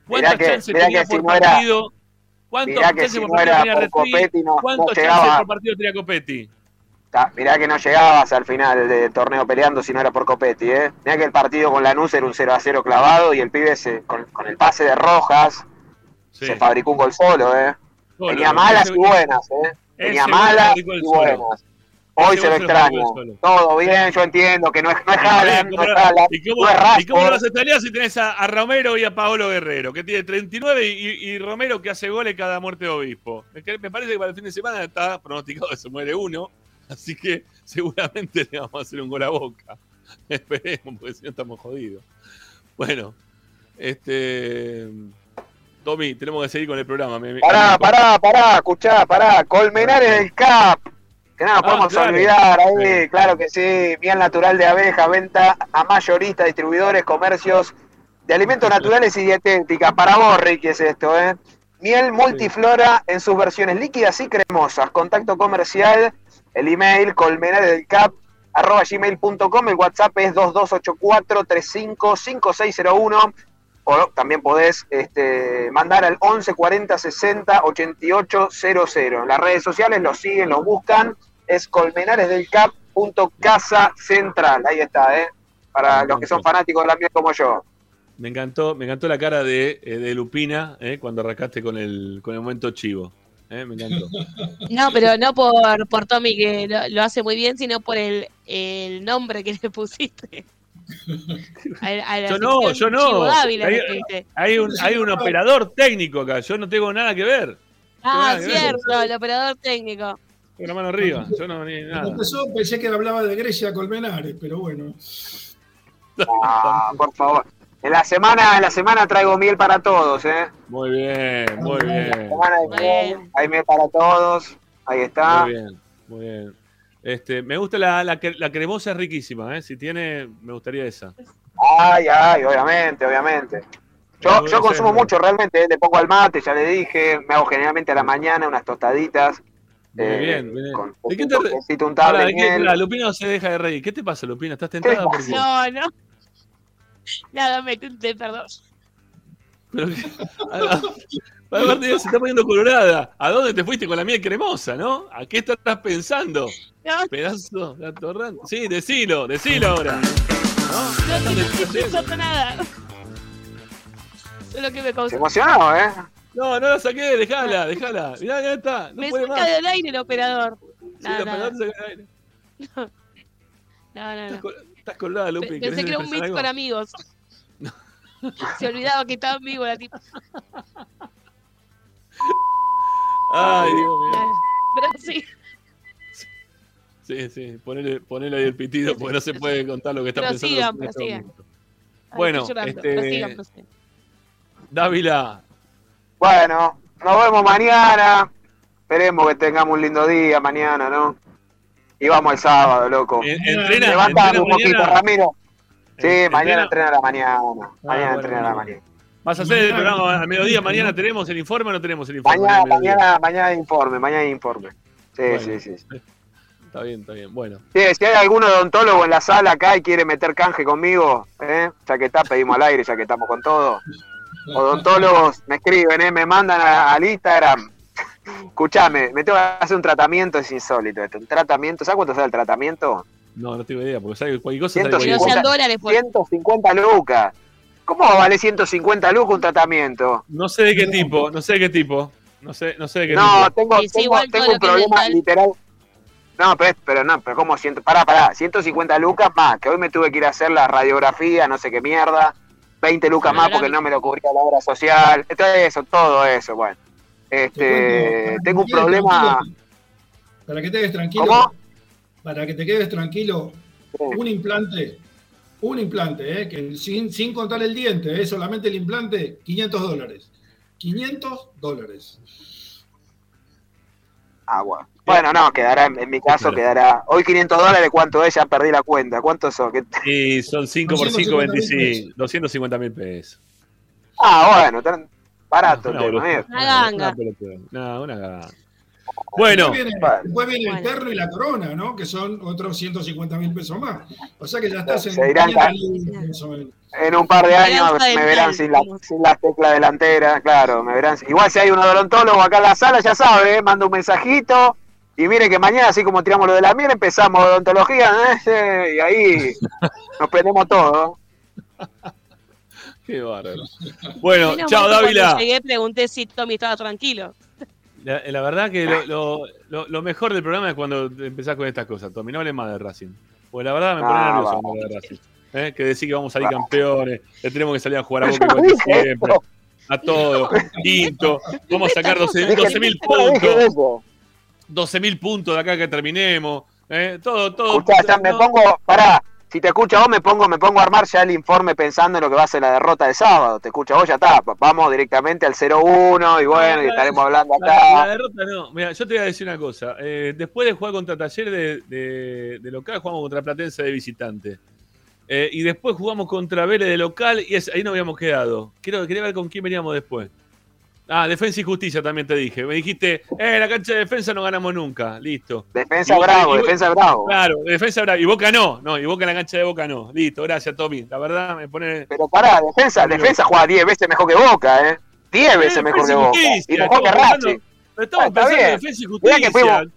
¿Cuántas Mirá chances tenía que si por no era- mirá que si por no partido era tenía por? Copetti, no- no ¿Cuántas chances llegaba. por partido tenía Copetti? Ta, Mirá que no llegabas al final del torneo peleando si no era por Copetti, ¿eh? Mirá que el partido con Lanús era un 0 a 0 clavado y el pibe se, con, con el pase de Rojas se fabricó un gol solo, ¿eh? Solo, Tenía malas ese- y buenas, ¿eh? Tenía malas y buenas. Hoy se él solo. Todo bien, yo entiendo que no es, no es Haaland, ¿Y no es cómo, Haaland, y cómo- no es y cómo si tenés a, a Romero y a Paolo Guerrero, que tiene 39 y, y- Romero que hace goles cada muerte de obispo? Me parece que para el fin de semana está pronosticado que se muere uno, así que seguramente le vamos a hacer un gol a boca. Esperemos, porque si no estamos jodidos. Bueno, este. Tommy, tenemos que seguir con el programa. Pará, pará, pará, escuchá, pará. Colmenares del CAP. Que no nos Ah, podemos claro. olvidar ahí, claro que sí. Miel natural de abeja, venta a mayoristas, distribuidores, comercios de alimentos naturales y dietéticas. Para vos, Ricky, es esto, ¿eh? Miel multiflora en sus versiones líquidas y cremosas. Contacto comercial, el email colmenares del CAP arroba gmail.com, el WhatsApp es 2284-355601 o también podés este, mandar al 11 40 60 88 00. En las redes sociales los siguen, los buscan. Es colmenaresdelcap.casa central. Ahí está, ¿eh? Para los que son fanáticos de la miel como yo. Me encantó, me encantó la cara de, eh, de Lupina eh, cuando arrancaste con el, con el momento chivo. Eh, me encantó. No, pero no por, por Tommy, que lo, lo hace muy bien, sino por el, el nombre que le pusiste. A- a la Yo no, yo no. Hay, hay un, hay un operador técnico acá. Yo no tengo nada que ver. Ah, ver. cierto, el operador técnico. La mano arriba. Yo no ni nada. empezó pensé que hablaba de Grecia Colmenares, pero bueno. Ah, por favor. En la semana, en la semana traigo miel para todos, ¿eh? Muy bien, muy bien. Semana de miel, hay miel para todos. Ahí está. Muy bien, muy bien. Este, me gusta la, la, cre- la cremosa, es riquísima. ¿eh? Si tiene, me gustaría esa. Ay, ay, obviamente, obviamente. Yo, yo consumo mucho realmente, ¿eh? le pongo al mate, ya le dije, me hago generalmente a la mañana unas tostaditas. Muy eh, bien, muy bien. Con ¿De qué te untable Pará, de ¿de qué- miel. pará, Lupina no se deja de reír. ¿Qué te pasa, Lupina? ¿Estás tentada? ¿Por qué? No, no. Nada, me tenté, perdón. Pero se está poniendo colorada. ¿A dónde te fuiste con la miel cremosa, no? ¿A qué estás pensando? No, Pedazo de atorrante. Sí, decilo, decilo ahora. no ¿Dónde estoy estás yendo? pensando nada. Solo que me Se causó. emocionó, ¿eh? No, no la saqué, dejala, dejala. Mirá, ya está. No me puede saca más. del aire el operador. Sí, pelota se cae al aire. No, no, no. Estás colgada, Lupi. Pe- ¿querés Pensé que era un mix con amigos. Se olvidaba que estaba en vivo la tipa. Ay, Dios mío. Pero sí, Sí, sí, ponele, ponele ahí el pitido porque no se puede contar lo que está pensando. prosigan, en este prosigan. Ay, Bueno, llorando. este- Prosigan, prosigan. Dávila, Bueno, nos vemos mañana. Esperemos que tengamos un lindo día mañana, ¿no? Y vamos el sábado, loco. en- entrena, Levantame entrena un poquito, mañana. Ramiro. Sí, mañana entrena- a la mañana. Mañana bueno, entrena a la mañana. ¿Vas a hacer el programa al mediodía? ¿Mañana tenemos el informe o no tenemos el informe? Mañana, mañana, mañana informe, mañana informe. Sí, Bueno. sí, sí. Está bien, está bien. Bueno, Sí, si hay algún odontólogo en la sala acá y quiere meter canje conmigo, ¿eh? ya que está, pedimos al aire, ya que estamos con todo. Odontólogos me escriben, ¿eh? me mandan a- al Instagram. Escuchame, me tengo que hacer un tratamiento, es insólito esto. Un tratamiento, ¿sabes cuánto sale el tratamiento? no, no tengo idea, porque sale cualquier cosa. sale Que no cualquier sean cosa. dólares, pues. 150 lucas. ¿Cómo vale 150 lucas un tratamiento? No sé de qué tipo, no sé de qué tipo. No sé, no sé de qué No, tipo. tengo, Sí, tengo, tengo un problema literal. No, pero, pero no, pero como ciento, pará, pará, 150 lucas más, que hoy me tuve que ir a hacer la radiografía, no sé qué mierda, 20 lucas más porque no me lo cubría la obra social, todo eso, todo eso, bueno. Este, tengo un problema, Para que te quedes tranquilo. ¿Cómo? Para que te quedes tranquilo, un implante, un implante, eh, que sin, sin contar el diente, eh, solamente el implante, 500 dólares. 500 dólares. agua. Bueno, no, quedará, en, mi caso quedará, hoy 500 dólares, ¿cuánto es? Ya perdí la cuenta, ¿cuántos son? ¿Qué- Y son 5 por 5, 250 mil 25. 250 mil pesos. Ah, bueno, tan barato Una tema. ¿eh? Una ganga. Una pelotuda. No, una ganga. Bueno, Después viene, Bueno. después viene el Bueno. perro y la corona, ¿no? Que son otros 150 mil pesos más. O sea que ya estás en Se irán 500 ca- lucas, más o menos. En un par de años me verán sin, la, sin las teclas delanteras, claro, me verán. Igual si hay un odontólogo acá en la sala, ya sabe, ¿eh? manda un mensajito y mire que mañana, así como tiramos lo de la miel, empezamos odontología ¿eh? y ahí nos prendemos todo. qué bárbaro. Bueno, Menos chao Dávila. Cuando llegué pregunté si Tommy estaba tranquilo. La, la verdad que lo, lo- lo- lo mejor del programa es cuando empezás con estas cosas, Tommy. No hables más de Racing. Porque la verdad me pone Ah, nervioso hablas de Racing. ¿Eh? Que decir que vamos a salir Va. campeones, que tenemos que salir a jugar a Boca no igual siempre. A todo, quinto. Vamos a sacar 12 Dije- mil yo no dije puntos. Eso. 12 mil puntos de acá que terminemos. ¿eh? Todo, todo. Escuchá, ya me pongo, pará, si te escucho vos me pongo, me pongo a armar ya el informe pensando en lo que va a ser la derrota de sábado. Te escucho vos, ya está, vamos directamente al 0-1 y bueno, y estaremos hablando La, la acá. derrota no. Mira, yo te voy a decir una cosa. Eh, después de jugar contra Taller de, de- de local, jugamos contra Platense de visitante. Eh, y después jugamos contra Vélez de local y es- ahí nos habíamos quedado. Quiero, quería ver con quién veníamos después. Ah, defensa y justicia también te dije. Me dijiste, eh, la cancha de defensa no ganamos nunca. Listo. Defensa Boca- bravo, y- defensa bravo. Claro, defensa bravo. Y Boca no. No, y Boca en la cancha de Boca no. Listo, gracias, Tommy. La verdad me pone. Pero pará, defensa, defensa juega 10 veces mejor que Boca, ¿eh? 10 veces mejor que Boca. Y mejor que Racing. Pero estamos Ah, pensando en defensa y justicia. fuimos-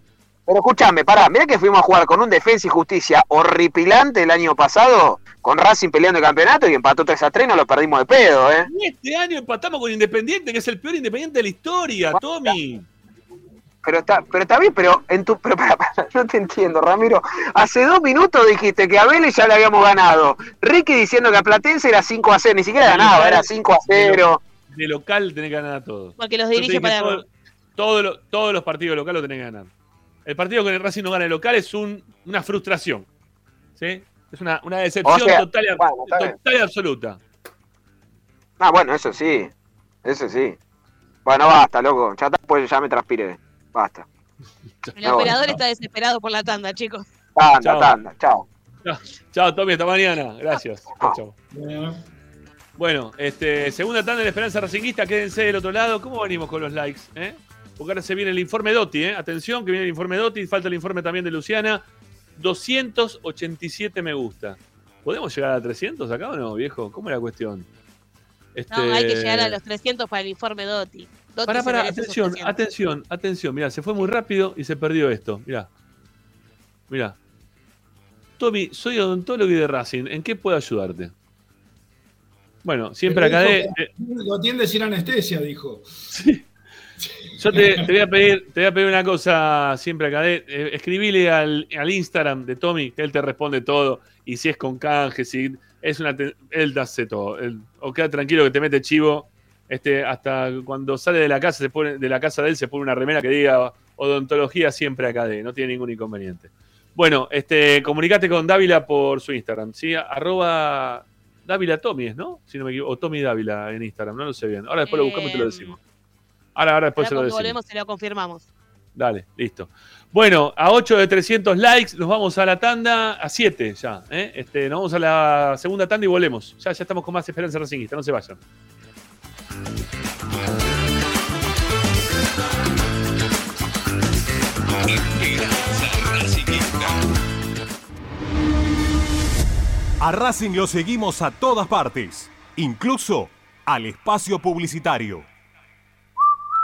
Pero escúchame, pará, mirá que fuimos a jugar con un defensa y justicia horripilante el año pasado, con Racing peleando el campeonato y empató 3 a 3, no lo perdimos de pedo, ¿eh? Y este año empatamos con Independiente, que es el peor Independiente de la historia, Tommy. Pero está, pero está bien, pero en tu, pero pará, no te entiendo, Ramiro. Hace dos minutos dijiste que a Vélez ya le habíamos ganado. Ricky diciendo que a Platense era 5 a 0, ni siquiera ganaba, era 5 a 0. De local tenés que ganar a todos. Porque los dirige todo- todo lo- todos los partidos locales lo tenés que ganar. El partido con el Racing no gana el local es un- una frustración. ¿Sí? Es una, una decepción O sea, total, y, bueno, total y absoluta. Ah, bueno, eso sí, eso sí. Bueno, basta, loco, ya, pues ya me transpiré. Basta. El No, operador no. está desesperado por la tanda, chicos. Tanda, Chao. tanda, chao. Chao, Chao, Tommy, hasta mañana. Gracias. Chao, chao. Bueno, este, segunda tanda de la Esperanza Racinguista, quédense del otro lado. ¿Cómo venimos con los likes? eh? Porque ahora se viene el informe Dotti, ¿eh? Atención, que viene el informe Dotti, falta el informe también de Luciana. 287 me gusta. ¿Podemos llegar a 300 acá o no, viejo? ¿Cómo es la cuestión? Este... No, hay que llegar a los 300 para el informe se pará, merece esos atención, 300. atención, atención. Mirá, se fue muy rápido y se perdió esto. Mirá. Mirá. Tommy, soy odontólogo y de Racing. ¿En qué puedo ayudarte? Bueno, siempre Pero acá de. que Lo atiende sin anestesia, dijo. Yo te, te voy a pedir, te voy a pedir una cosa siempre acá. eh, escribile al, al Instagram de Tommy, que él te responde todo. Y si es con canje, si es una. Él hace todo. Él- o queda tranquilo que te mete chivo. Este, hasta cuando sale de la casa, se pone, de la casa de él, se pone una remera que diga odontología siempre acá de. No tiene ningún inconveniente. Bueno, este, comunicate con Dávila por su Instagram, ¿sí? Arroba Dávila Tommy, ¿es, ¿no? Si no me equivoco. O Tommy Dávila en Instagram, no lo sé bien. Ahora después lo buscamos y te lo Em, decimos. Ahora, ahora después Ahora se lo decimos. volvemos se lo confirmamos. Dale, listo. Bueno, a 8 de 300 likes, nos vamos a la tanda, a 7 ya. ¿eh? Este, nos vamos a la segunda tanda y volvemos. Ya, ya estamos con más Esperanza Racingista, no se vayan. A Racing lo seguimos a todas partes, incluso al espacio publicitario.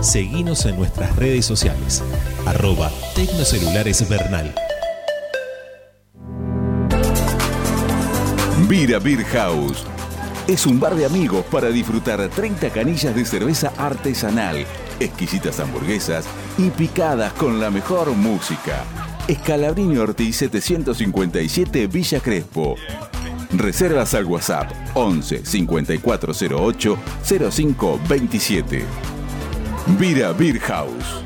Seguinos en nuestras redes sociales. Arroba Tecnocelulares Bernal. Vira Beer House. Es un bar de amigos para disfrutar 30 canillas de cerveza artesanal, exquisitas hamburguesas y picadas con la mejor música. Escalabrini Ortiz 757 Villa Crespo. Reservas al WhatsApp 11 5408 0527. Vira Beer House.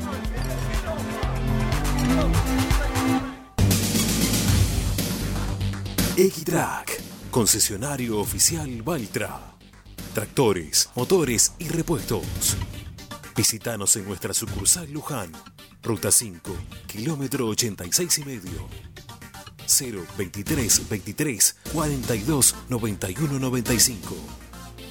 Equitrack, concesionario oficial Valtra. Tractores, motores y repuestos. Visítanos en nuestra sucursal Luján, Ruta 5, kilómetro 86 y medio. 0 23 23 42 91 95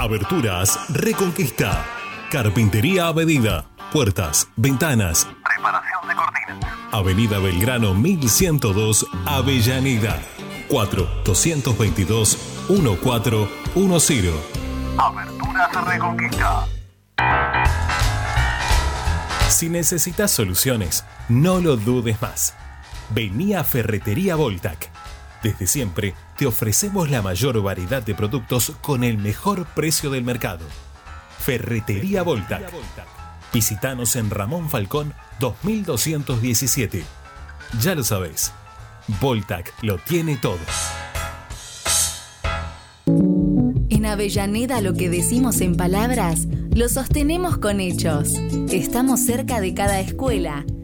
Aberturas Reconquista. Carpintería a medida. Puertas, ventanas. Preparación de cortinas. Avenida Belgrano 1102, Avellaneda. 4-222-1410. Aberturas Reconquista. Si necesitas soluciones, no lo dudes más. Vení a Ferretería Voltac. Desde siempre te ofrecemos la mayor variedad de productos con el mejor precio del mercado. Ferretería Voltac. Visítanos en Ramón Falcón 2217. Ya lo sabés, Voltac lo tiene todo. En Avellaneda lo que decimos en palabras, lo sostenemos con hechos. Estamos cerca de cada escuela,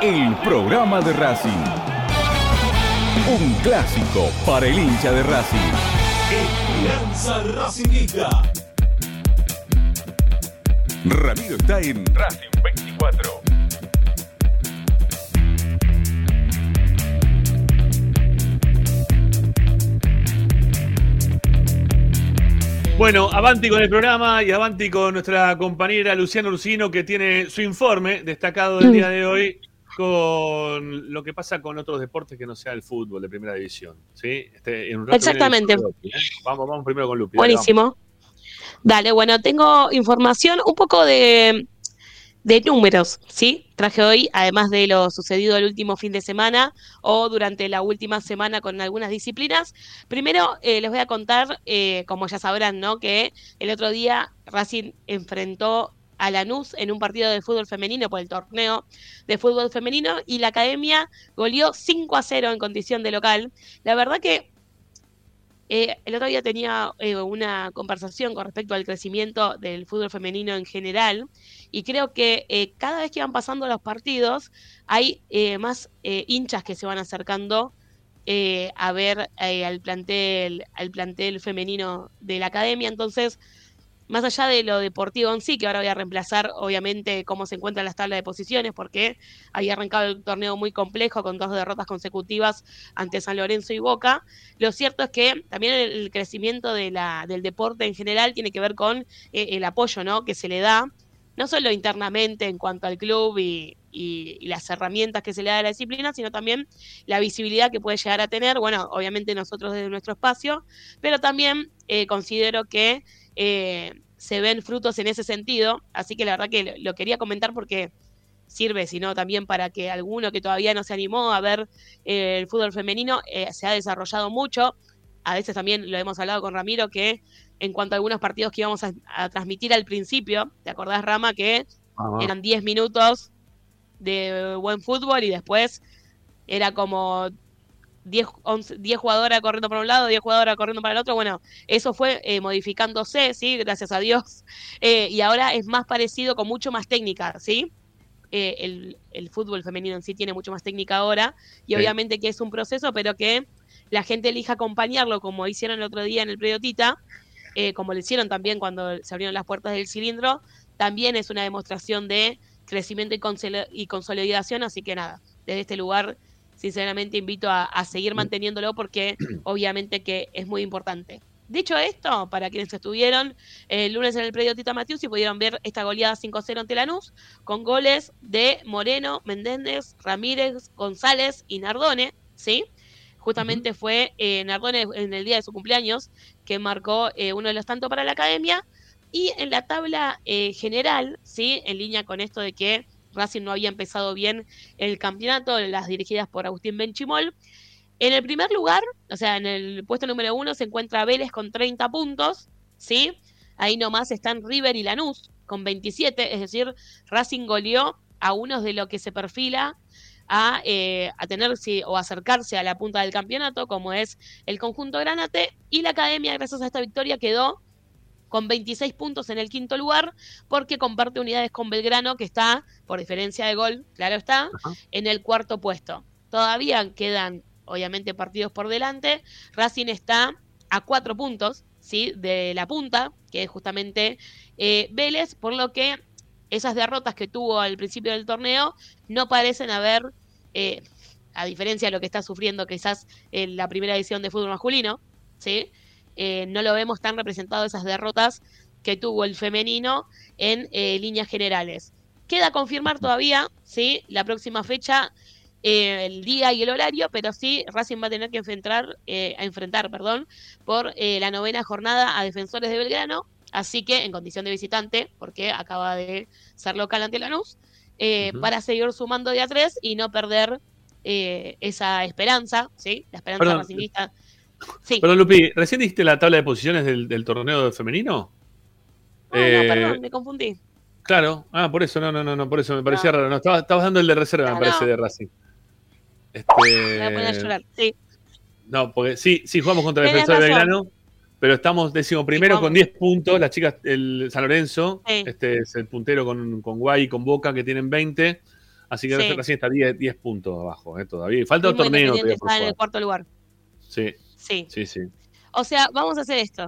el programa de Racing. Un clásico para el hincha de Racing. Esperanza Racingista. Ramiro está en Racing 24. Bueno, avanti con el programa y avanti con nuestra compañera Luciana Ursino que tiene su informe destacado del día de hoy con lo que pasa con otros deportes que no sea el fútbol de primera división. ¿sí? Este, en un rato Exactamente. Lupi, ¿eh? Vamos, vamos primero con Lupi. dale, Buenísimo. Dale, bueno, tengo información, un poco de, de números, ¿sí? Traje hoy, además de lo sucedido el último fin de semana o durante la última semana con algunas disciplinas. Primero, eh, les voy a contar, eh, como ya sabrán, ¿no? Que el otro día Racing enfrentó a Lanús en un partido de fútbol femenino por el torneo de fútbol femenino y la academia goleó 5 a 0 en condición de local. La verdad que eh, el otro día tenía eh, una conversación con respecto al crecimiento del fútbol femenino en general y creo que eh, cada vez que van pasando los partidos hay eh, más eh, hinchas que se van acercando a ver al plantel al plantel femenino de la academia entonces más allá de lo deportivo en sí, que ahora voy a reemplazar obviamente cómo se encuentran las tablas de posiciones, porque había arrancado el torneo muy complejo con dos derrotas consecutivas ante San Lorenzo y Boca. Lo cierto es que también el, crecimiento de la, del deporte en general tiene que ver con eh, el apoyo ¿no? que se le da, no solo internamente en cuanto al club y, y, y las herramientas que se le da a la disciplina, sino también la visibilidad que puede llegar a tener, bueno, obviamente nosotros desde nuestro espacio, pero también eh, considero que eh, se ven frutos en ese sentido, así que la verdad que lo, quería comentar porque sirve, sino también para que alguno que todavía no se animó a ver eh, el fútbol femenino eh, se ha desarrollado mucho. A veces también lo hemos hablado con Ramiro que en cuanto a algunos partidos que íbamos a, a transmitir al principio, ¿te acordás, Rama? Que Ajá. eran 10 minutos de buen fútbol y después era como 10, 11, 10 jugadoras corriendo por un lado, 10 jugadoras corriendo para el otro. Bueno, eso fue eh, modificándose, ¿sí? Gracias a Dios. Eh, y ahora es más parecido con mucho más técnica, ¿sí? eh, el, el fútbol femenino en sí tiene mucho más técnica ahora y Sí. obviamente que es un proceso, pero que la gente elija acompañarlo como hicieron el otro día en el predio Tita, como lo hicieron también cuando se abrieron las puertas del cilindro, también es una demostración de crecimiento y, y consolidación, así que nada, desde este lugar sinceramente invito a, a seguir manteniéndolo porque obviamente que es muy importante. Dicho esto, para quienes estuvieron el lunes en el predio Tita Matius y pudieron ver esta goleada 5-0 ante Lanús, con goles de Moreno, Méndez, Ramírez, González y Nardone, ¿sí? Justamente fue eh, Nardone en el día de su cumpleaños que marcó eh, uno de los tantos para la academia. Y en la tabla eh, general, ¿sí? En línea con esto de que Racing no había empezado bien el campeonato, las dirigidas por Agustín Benchimol. En el primer lugar, o sea, en el puesto número uno se encuentra Vélez con 30 puntos, ¿sí? Ahí nomás están River y Lanús con 27, es decir, Racing goleó a unos de lo que se perfila a, eh, a tener sí, o acercarse a la punta del campeonato, como es el conjunto Granate, y la academia, gracias a esta victoria, quedó con 26 puntos en el quinto lugar, porque comparte unidades con Belgrano, que está, por diferencia de gol, claro está, en el cuarto puesto. Todavía quedan, obviamente, partidos por delante. Racing está a cuatro puntos, ¿sí? De la punta, que es justamente eh, Vélez, por lo que esas derrotas que tuvo al principio del torneo no parecen haber, eh, a diferencia de lo que está sufriendo quizás en la primera edición de fútbol masculino, ¿sí? Eh, no lo vemos tan representado esas derrotas que tuvo el femenino en eh, líneas generales. Queda confirmar todavía, ¿sí? La próxima fecha, eh, el día y el horario, pero sí Racing va a tener que enfrentar, eh, a enfrentar, perdón, por eh, la novena jornada a Defensores de Belgrano, así que en condición de visitante, porque acaba de ser local ante Lanús, eh, Ujú. para seguir sumando de a tres y no perder eh, esa esperanza, ¿sí? La esperanza Perdón. Sí. Perdón, Lupi, ¿recién dijiste la tabla de posiciones del, del torneo femenino? Ah, Eh, no, perdón, me confundí. Claro, ah, por eso, no, no, no, no, por eso me parecía raro. No, estabas, estabas dando el de reserva, me parece, no. de Racing. Me voy a poner a Este, llorar. Sí. no, porque sí, sí, jugamos contra el defensor de. Belgrano, pero estamos décimo primero con 10 puntos. Las chicas, el San Lorenzo, Sí. este es el puntero con, con Guay y con Boca, que tienen 20. Así que Sí. recién está 10, 10 puntos abajo, eh, todavía. Falta un torneo todavía está en el cuarto lugar. Sí, Sí. sí, sí. O sea, vamos a hacer esto.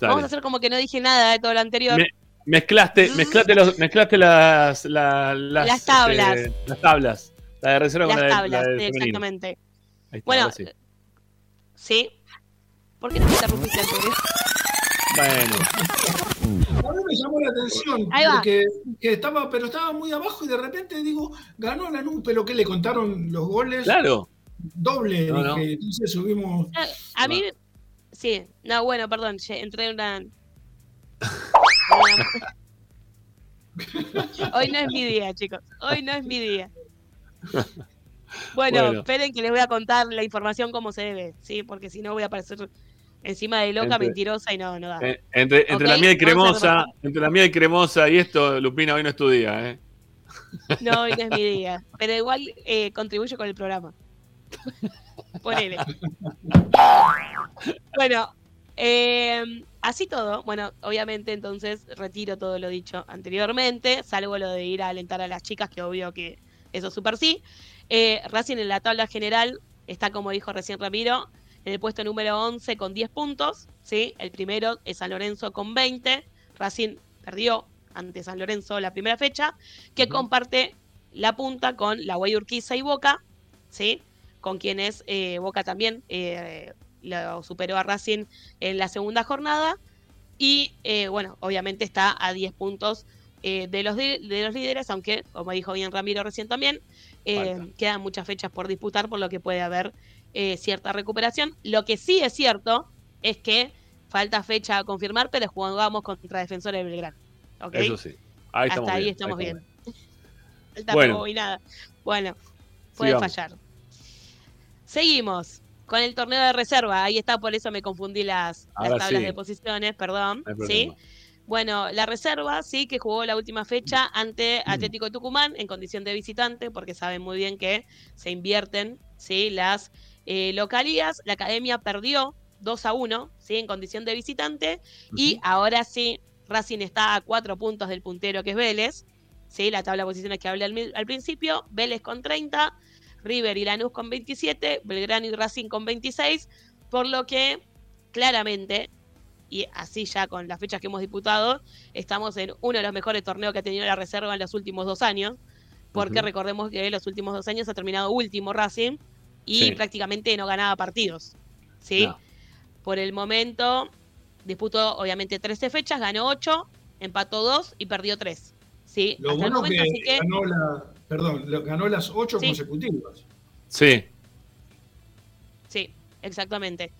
Dale. Vamos a hacer como que no dije nada de todo lo anterior. Me- mezclaste, mezclaste, los, mezclaste las, la- las, Las tablas. este, las tablas. La de reserva Las con la de, tablas, la de exactamente. Ahí está, Bueno, sí. ¿Sí? ¿Por qué no me interrumpiste antes? Bueno, A mí me llamó la atención Ahí va. que, que estaba, pero estaba muy abajo y de repente digo, ganó Lanús, pero que le contaron los goles claro. Doble, No, no. dije, entonces subimos. A mí, sí. No, bueno, perdón, entré en una... Hoy no es mi día, chicos. Hoy no es mi día. Bueno, Bueno. esperen que les voy a contar la información como se debe, ¿sí? Porque si no voy a aparecer encima de loca, Entre- mentirosa y no, no da. Entre, entre Ok, la miel a cremosa, entre la miel cremosa y esto, Lupina, hoy no es tu día, ¿eh? No, hoy no es mi día. Pero igual eh, contribuyo con el programa. Ponele. Bueno, eh, así todo. Bueno, obviamente entonces retiro todo lo dicho anteriormente, salvo lo de ir a alentar a las chicas, que obvio que eso súper sí. Eh, Racing en la tabla general está, como dijo recién Ramiro, en el puesto número 11 con 10 puntos. ¿sí? El primero es San Lorenzo con 20. Racing perdió ante San Lorenzo la primera fecha, que comparte la punta con la Guay Urquiza y Boca, ¿sí? Con quienes eh, Boca también eh, lo superó a Racing en la segunda jornada. Y eh, bueno, obviamente está a 10 puntos eh, de, los de, de los líderes, aunque, como dijo bien Ramiro recién también, eh, quedan muchas fechas por disputar, por lo que puede haber cierta recuperación. Lo que sí es cierto es que falta fecha a confirmar, pero jugamos contra Defensores de Belgrano. Eso sí. Ahí estamos Hasta ahí bien, estamos ahí bien. Falta Bueno. nada. Bueno, puede Sigamos. fallar. Seguimos con el torneo de reserva. Ahí está, por eso me confundí las, tablas sí. de posiciones, perdón. No ¿sí? Bueno, la reserva sí que jugó la última fecha ante Mm. Atlético Tucumán en condición de visitante, porque saben muy bien que se invierten ¿sí? las eh, localías. La academia perdió 2 a 1 ¿sí? en condición de visitante y ahora sí, Racing está a cuatro puntos del puntero que es Vélez. ¿sí? La tabla de posiciones que hablé al principio, Vélez con 30, River y Lanús con 27, Belgrano y Racing con 26, por lo que claramente, y así ya con las fechas que hemos disputado, estamos en uno de los mejores torneos que ha tenido la reserva en los últimos dos años, porque recordemos que en los últimos dos años ha terminado último Racing y Sí. prácticamente no ganaba partidos, ¿sí? No. Por el momento disputó obviamente 13 fechas, ganó 8, empató 2 y perdió 3. ¿sí? Lo Hasta el momento, que, así que ganó la, perdón, lo- ganó las ocho Sí. consecutivas. Sí. Sí, exactamente.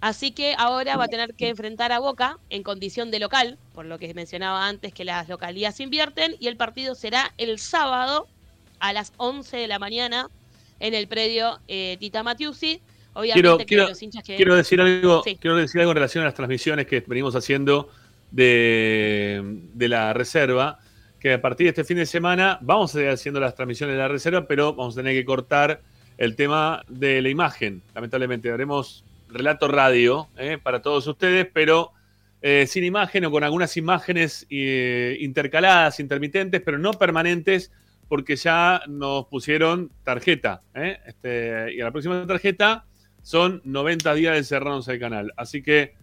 Así que ahora va a tener que enfrentar a Boca en condición de local, por lo que mencionaba antes que las localías invierten, y el partido será el sábado a las 11 de la mañana en el predio eh, Tita Matiusi. Obviamente Quiero, que quiero, los hinchas que... quiero decir algo, Sí. quiero decir algo en relación a las transmisiones que venimos haciendo de, de la reserva, que a partir de este fin de semana vamos a seguir haciendo las transmisiones de la reserva, pero vamos a tener que cortar el tema de la imagen. Lamentablemente haremos relato radio eh, para todos ustedes, pero eh, sin imagen o con algunas imágenes eh, intercaladas, intermitentes, pero no permanentes, porque ya nos pusieron tarjeta. este, y a la próxima tarjeta son 90 días de cerrarnos el canal. Así que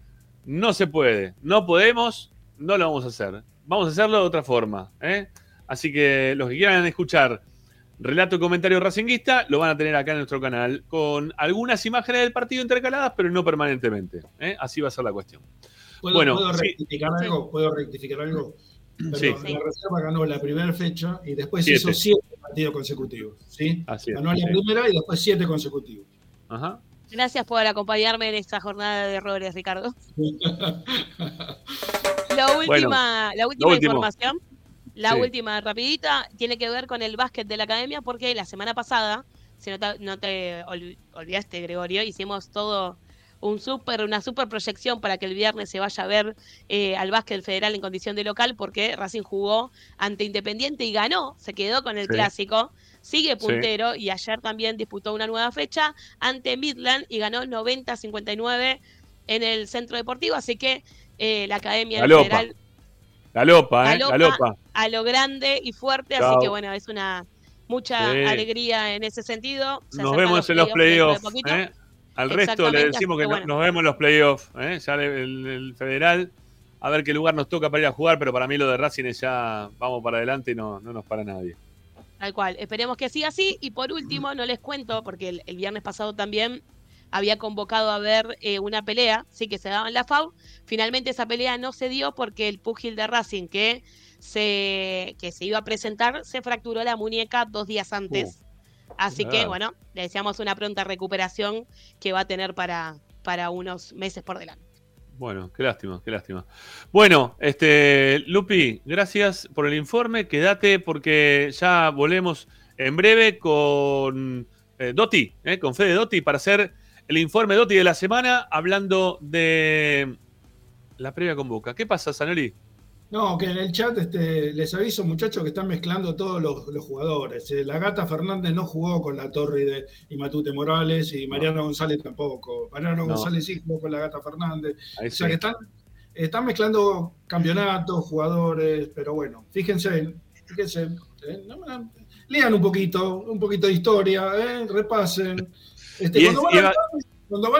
no se puede, no podemos, no lo vamos a hacer. Vamos a hacerlo de otra forma. ¿eh? Así que los que quieran escuchar relato y comentario racinguista lo van a tener acá en nuestro canal con algunas imágenes del partido intercaladas, pero no permanentemente. ¿eh? Así va a ser la cuestión. ¿Puedo, Bueno, ¿puedo sí. rectificar algo? ¿Puedo rectificar algo? Perdón, Sí. La reserva ganó la primera fecha y después Siete. hizo siete partidos consecutivos. ¿sí? Así es, ganó la sí. primera y después siete consecutivos. Ajá. Gracias por acompañarme en esta jornada de errores, Ricardo. La última, Bueno, la última información, la Sí. última rapidita, tiene que ver con el básquet de la academia, porque la semana pasada, si no te, no te ol- olvidaste, Gregorio, hicimos todo un super, una super proyección para que el viernes se vaya a ver eh, al básquet federal en condición de local, porque Racing jugó ante Independiente y ganó, se quedó con el Sí. clásico, sigue Sí. puntero y ayer también disputó una nueva fecha ante Midland y ganó 90-59 en el centro deportivo, así que eh, la academia del Galopa. federal Galopa, ¿eh? Galopa. Galopa. a lo grande y fuerte, Chao. así que bueno, es una mucha Sí. alegría en ese sentido. Se Nos vemos en los playoffs. ¿eh? Al resto le decimos que bueno. nos vemos en los playoffs. ¿eh? Ya el, el federal, a ver qué lugar nos toca para ir a jugar, pero para mí lo de Racing es ya vamos para adelante y no, no nos para nadie. Tal cual, esperemos que siga así. Y por último, no les cuento, porque el, el viernes pasado también había convocado a ver eh, una pelea, sí que se daba en la FAU. Finalmente esa pelea no se dio porque el púgil de Racing que se, que se iba a presentar se fracturó la muñeca dos días antes. Así que, bueno, le deseamos una pronta recuperación que va a tener para, para unos meses por delante. Bueno, qué lástima, qué lástima. Bueno, este, Lupi, gracias por el informe. Quédate porque ya volvemos en breve con eh, Dotti, eh, con Fede Dotti, para hacer el informe Dotti de la semana, hablando de la previa con Boca. ¿Qué pasa, Sanoli? No, que en el chat este, les aviso, muchachos, que están mezclando todos los, los jugadores. Eh, la gata Fernández no jugó con la Torre de, y Matute Morales y Mariano González tampoco. Mariano No. González sí jugó con la gata Fernández. Ahí O sea sí. que están, están mezclando campeonatos, jugadores, pero bueno, fíjense, fíjense, eh, no lean un poquito, un poquito de historia, eh, repasen. Este, Y es- y va-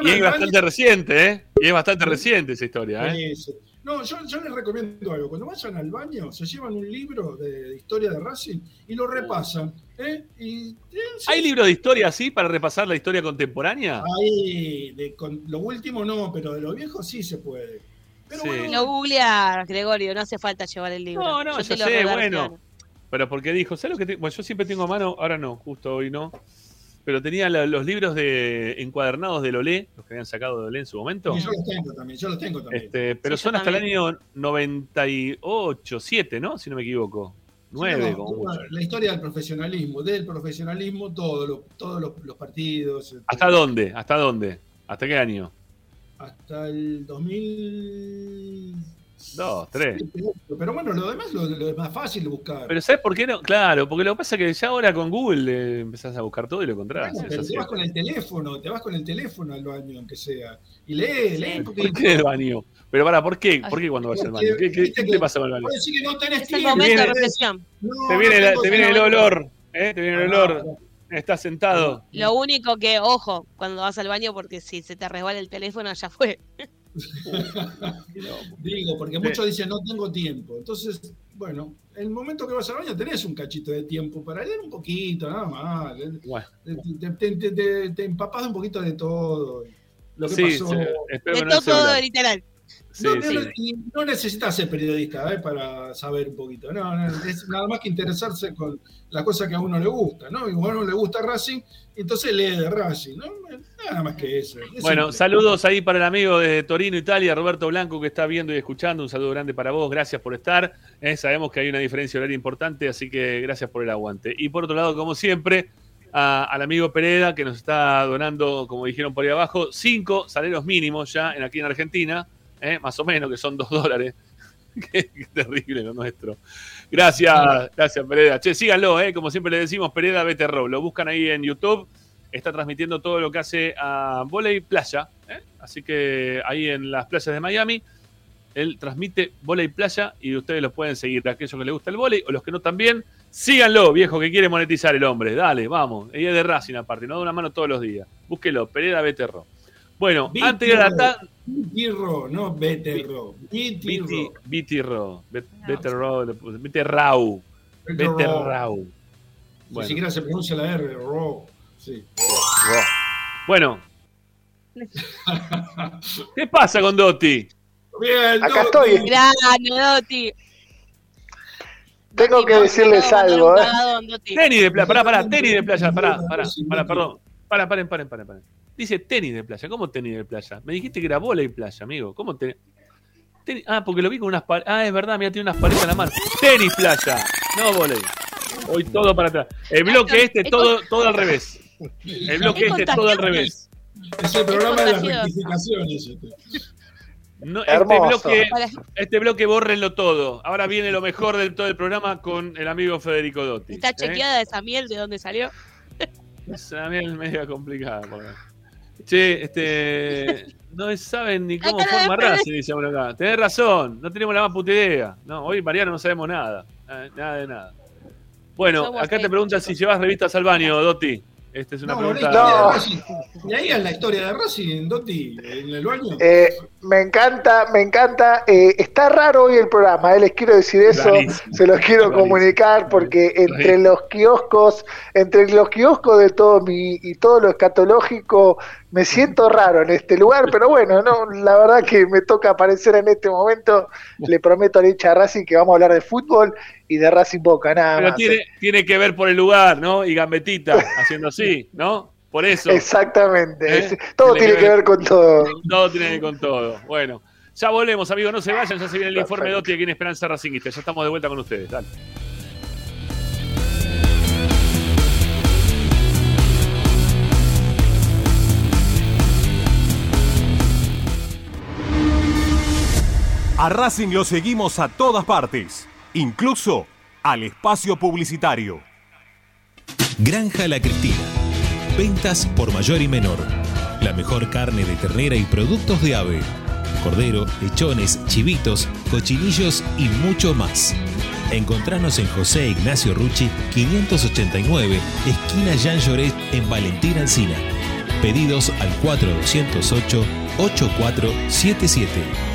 Y es bastante reciente, ¿eh? Y es bastante reciente esa historia, ¿eh? Sí, sí. No, yo, yo les recomiendo algo. Cuando vayan al baño, se llevan un libro de, de historia de Racing y lo repasan. ¿eh? Y, eh, sí, ¿Hay libro de historia así para repasar la historia contemporánea? Ahí, de- con, lo último no, pero de lo viejo sí se puede. Pero Sí. bueno, Lo googlea, Gregorio, no hace falta llevar el libro. No, no, Yo sé, bueno. Pero porque dijo, ¿sabes lo que te- Bueno, yo siempre tengo a mano, ahora no, justo hoy no. Pero tenía la- los libros de encuadernados de Lolé, los que habían sacado de Lolé en su momento. y yo los tengo también, yo los tengo también. Este, pero Sí, son hasta el año 98, 7, ¿no? Si no me equivoco. 9, No, como mucho. la historia del profesionalismo, del profesionalismo, todos los, todos los, los partidos. este, ¿Hasta dónde? ¿Hasta dónde? ¿Hasta qué año? Hasta el Dos, tres. Pero bueno, lo demás lo, lo es más fácil de buscar. Pero ¿sabes por qué no? Claro, porque lo que pasa es que ya ahora con Google eh, empezás a buscar todo y lo encontrás. Así. te vas con el teléfono, te vas con el teléfono al baño, aunque sea. Y lee, lee. ¿Por qué el baño? Pero para, ¿por qué? ¿Por qué cuando vas al baño? ¿Qué, qué, qué te pasa con el baño? Decir que no tenés Es el de. Te viene, la- te viene el olor, ¿eh? Te viene el olor. Estás sentado. Lo único que, ojo, cuando vas al baño, porque si se te resbala el teléfono, ya fue. Digo, porque muchos dicen no tengo tiempo. Entonces, bueno, el momento que vas al baño tenés un cachito de tiempo para leer un poquito, nada más. Bueno. Te, te, te, te- te empapás de un poquito de todo. Lo que Sí, pasó. sí, De no todo, literal. Sí, no, sí. no- necesitas ser periodista ¿eh? para saber un poquito. No, no, es nada más que interesarse con las cosas que a uno le gusta, ¿no? Y a uno le gusta Racing, entonces lee de Racing, ¿no? Nada más que eso. Es Bueno, simple. saludos ahí para el amigo de Torino, Italia, Roberto Blanco, que está viendo y escuchando. Un saludo grande para vos, gracias por estar. Eh, sabemos que hay una diferencia horaria importante, así que gracias por el aguante. Y por otro lado, como siempre, a- al amigo Pereda, que nos está donando, como dijeron por ahí abajo, cinco salarios mínimos ya en, aquí en Argentina, eh, más o menos, que son dos dólares. qué, qué terrible lo nuestro. Gracias, gracias Pereda. Che, síganlo, eh, como siempre le decimos, Pereda Vete Row. Lo buscan ahí en YouTube está transmitiendo todo lo que hace a volei playa. ¿eh? Así que ahí en las playas de Miami, él transmite volei playa y ustedes lo pueden seguir. Aquellos que les gusta el volei o los que no también, síganlo, viejo, que quiere monetizar el hombre. Dale, vamos. Ella es de Racing aparte, no da una mano todos los días. Búsquelo, Pereda Beterro. Bueno, antes de la ta- Bitirro, no Beterrau. Beterrau. Beterrau. Ni siquiera se pronuncia la R, Ro. Sí. Bueno. ¿Qué pasa con Dotti? Bien, Acá Dotti. estoy. Grande, Doti. Tengo que decirles algo, ¿eh? Tenis de playa, pará, pará, tenis de playa, pará, pará, pará, perdón. Pará, paren, paren, paren, paren. Dice tenis de playa, ¿cómo tenis de playa? Me dijiste que era bola y playa, amigo. ¿Cómo tenis? Tenis- Ah, porque lo vi con unas paletas. Ah, es verdad, mira, tiene unas paletas en la mano. Tenis playa, no volei. Hoy todo para atrás. El bloque este, todo, todo al revés. El bloque Es este, todo al revés. Es el programa de las rectificaciones. este. No, este, bloque, este bloque, bórrenlo todo. Ahora viene lo mejor del todo el programa con el amigo Federico Dotti. Está ¿eh? chequeada esa miel de dónde salió. Es una miel media complicada. por. Che, este. No saben ni cómo forma. Racing, dice uno acá. Tenés razón, no tenemos la más puta idea. No, hoy Mariano no sabemos nada. Nada, de nada. Bueno, acá te preguntan si llevas revistas al baño, Dotti. Esta es una No, pregunta. Racing. Y ahí es la historia de Racing, Dotti, en el baño. Eh, me encanta, me encanta. Eh, está raro hoy el programa, eh, les quiero decir eso, se los quiero comunicar porque entre los kioscos, entre los kioscos de todo mi y todo lo escatológico, me siento raro en este lugar, pero bueno, no, la verdad que me toca aparecer en este momento. Le prometo a la hincha Racing que vamos a hablar de fútbol y de Racing Boca, nada Pero más. tiene, tiene que ver por el lugar, ¿no? Y Gambetita haciendo así, ¿no? Por eso. Exactamente, ¿Eh? todo Tiene tiene que que ver- ver con todo. Todo tiene que ver con todo. Bueno, ya volvemos, amigos. No se vayan, ya se viene el informe de Dotti aquí en Esperanza Racingista. Ya estamos de vuelta con ustedes. Dale. A Racing lo seguimos a todas partes, incluso al espacio publicitario. Granja La Cristina. Ventas por mayor y menor. La mejor carne de ternera y productos de ave. Cordero, lechones, chivitos, cochinillos y mucho más. Encontranos en José Ignacio Rucci 589, esquina Jean Lloret en Valentín Alcina. Pedidos al 4208-8477.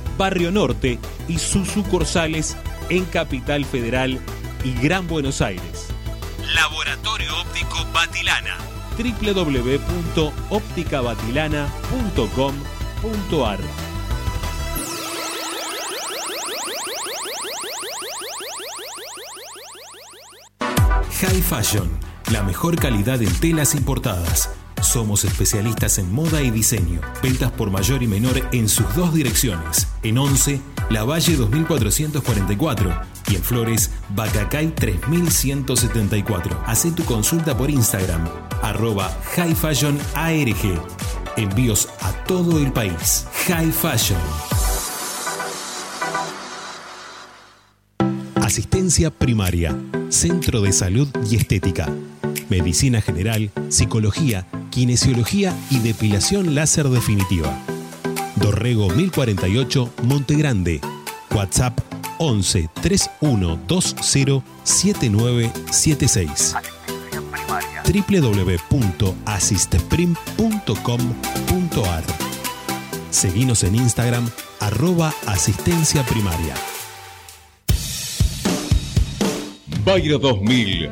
Barrio Norte y sus sucursales en Capital Federal y Gran Buenos Aires. Laboratorio Óptico Batilana www.opticabatilana.com.ar High Fashion, la mejor calidad en telas importadas. Somos especialistas en moda y diseño. Ventas por mayor y menor en sus dos direcciones. En 11, La Valle 2444 y en Flores, Bacacay 3174. Haz tu consulta por Instagram, arroba High Fashion. Envíos a todo el país. High Fashion. Asistencia primaria, Centro de Salud y Estética, Medicina General, Psicología, Kinesiología y Depilación Láser Definitiva. Dorrego 1048, Monte Grande. WhatsApp 11 3120 7976 www.asisteprim.com.ar Seguinos en Instagram arroba asistencia primaria. Bayro 2000,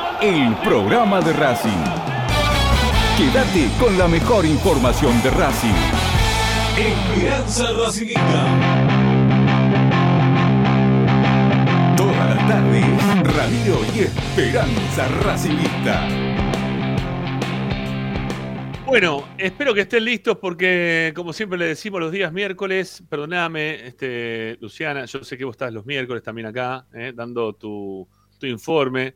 el programa de Racing. Quédate con la mejor información de Racing. Esperanza Racingista. Todas las tardes, Radio y Esperanza Racingista. Bueno, espero que estén listos porque, como siempre le decimos los días miércoles, perdoname, este, Luciana, yo sé que vos estás los miércoles también acá, eh, dando tu, tu informe.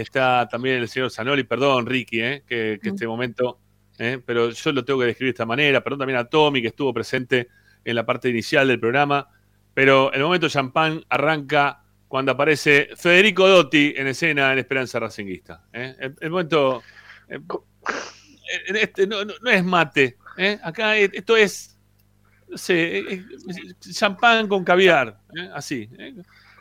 Está también el señor Zanoli, perdón, Ricky, eh, que, que este momento, eh, pero yo lo tengo que describir de esta manera. Perdón también a Tommy, que estuvo presente en la parte inicial del programa. Pero el momento champán arranca cuando aparece Federico Dotti en escena en Esperanza Racinguista. eh. El, el momento. eh, este, no, no- no es mate. ¿eh? Acá eh, esto es, no sé, eh, eh, champán con caviar, así.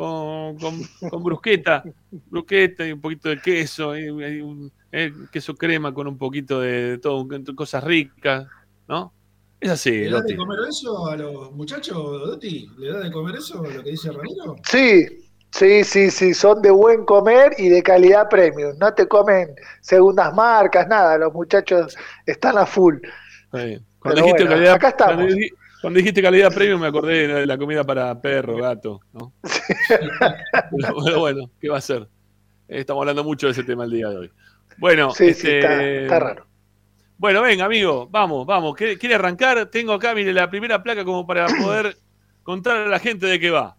Con, con, con brusqueta, brusqueta y un poquito de queso, y, y un, eh, queso crema con un poquito de, de todo, cosas ricas, ¿no? Es así, ¿Le da de comer eso a los muchachos, Dotti? ¿Le da de comer eso lo que dice Ramiro? Sí, sí, sí, sí, son de buen comer y de calidad premium. No te comen segundas marcas, nada, los muchachos están a full. Está bien. Pero Cuando dijiste, bueno, calidad, acá estamos. cuando cuando dijiste calidad premium me acordé de la comida para perro, gato, ¿no? Pero bueno, ¿qué va a ser? Estamos hablando mucho de ese tema el día de hoy. Bueno, Sí, sí, este, está, está raro. Bueno, venga, amigo, vamos, vamos. ¿Quiere, arrancar? Tengo acá, mire, la primera placa como para poder contar a la gente de qué va.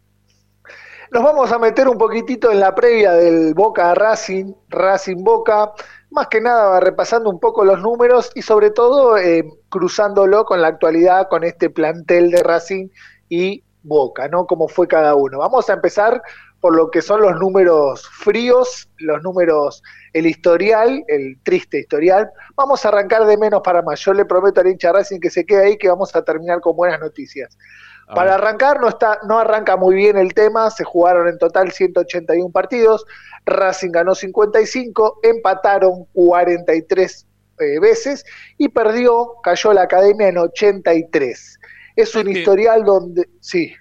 Nos vamos a meter un poquitito en la previa del Boca Racing, Racing Boca, más que nada repasando un poco los números y sobre todo eh, cruzándolo con la actualidad, con este plantel de Racing y Boca, ¿no? Como fue cada uno. Vamos a empezar por lo que son los números fríos, los números, el historial, el triste historial. Vamos a arrancar de menos para más. Yo le prometo al hincha Racing que se quede ahí, que vamos a terminar con buenas noticias. Para arrancar, no, está, no arranca muy bien el tema, se jugaron en total 181 partidos, Racing ganó 55, empataron 43 eh, veces y perdió, cayó la academia en 83. Es un historial donde, sí.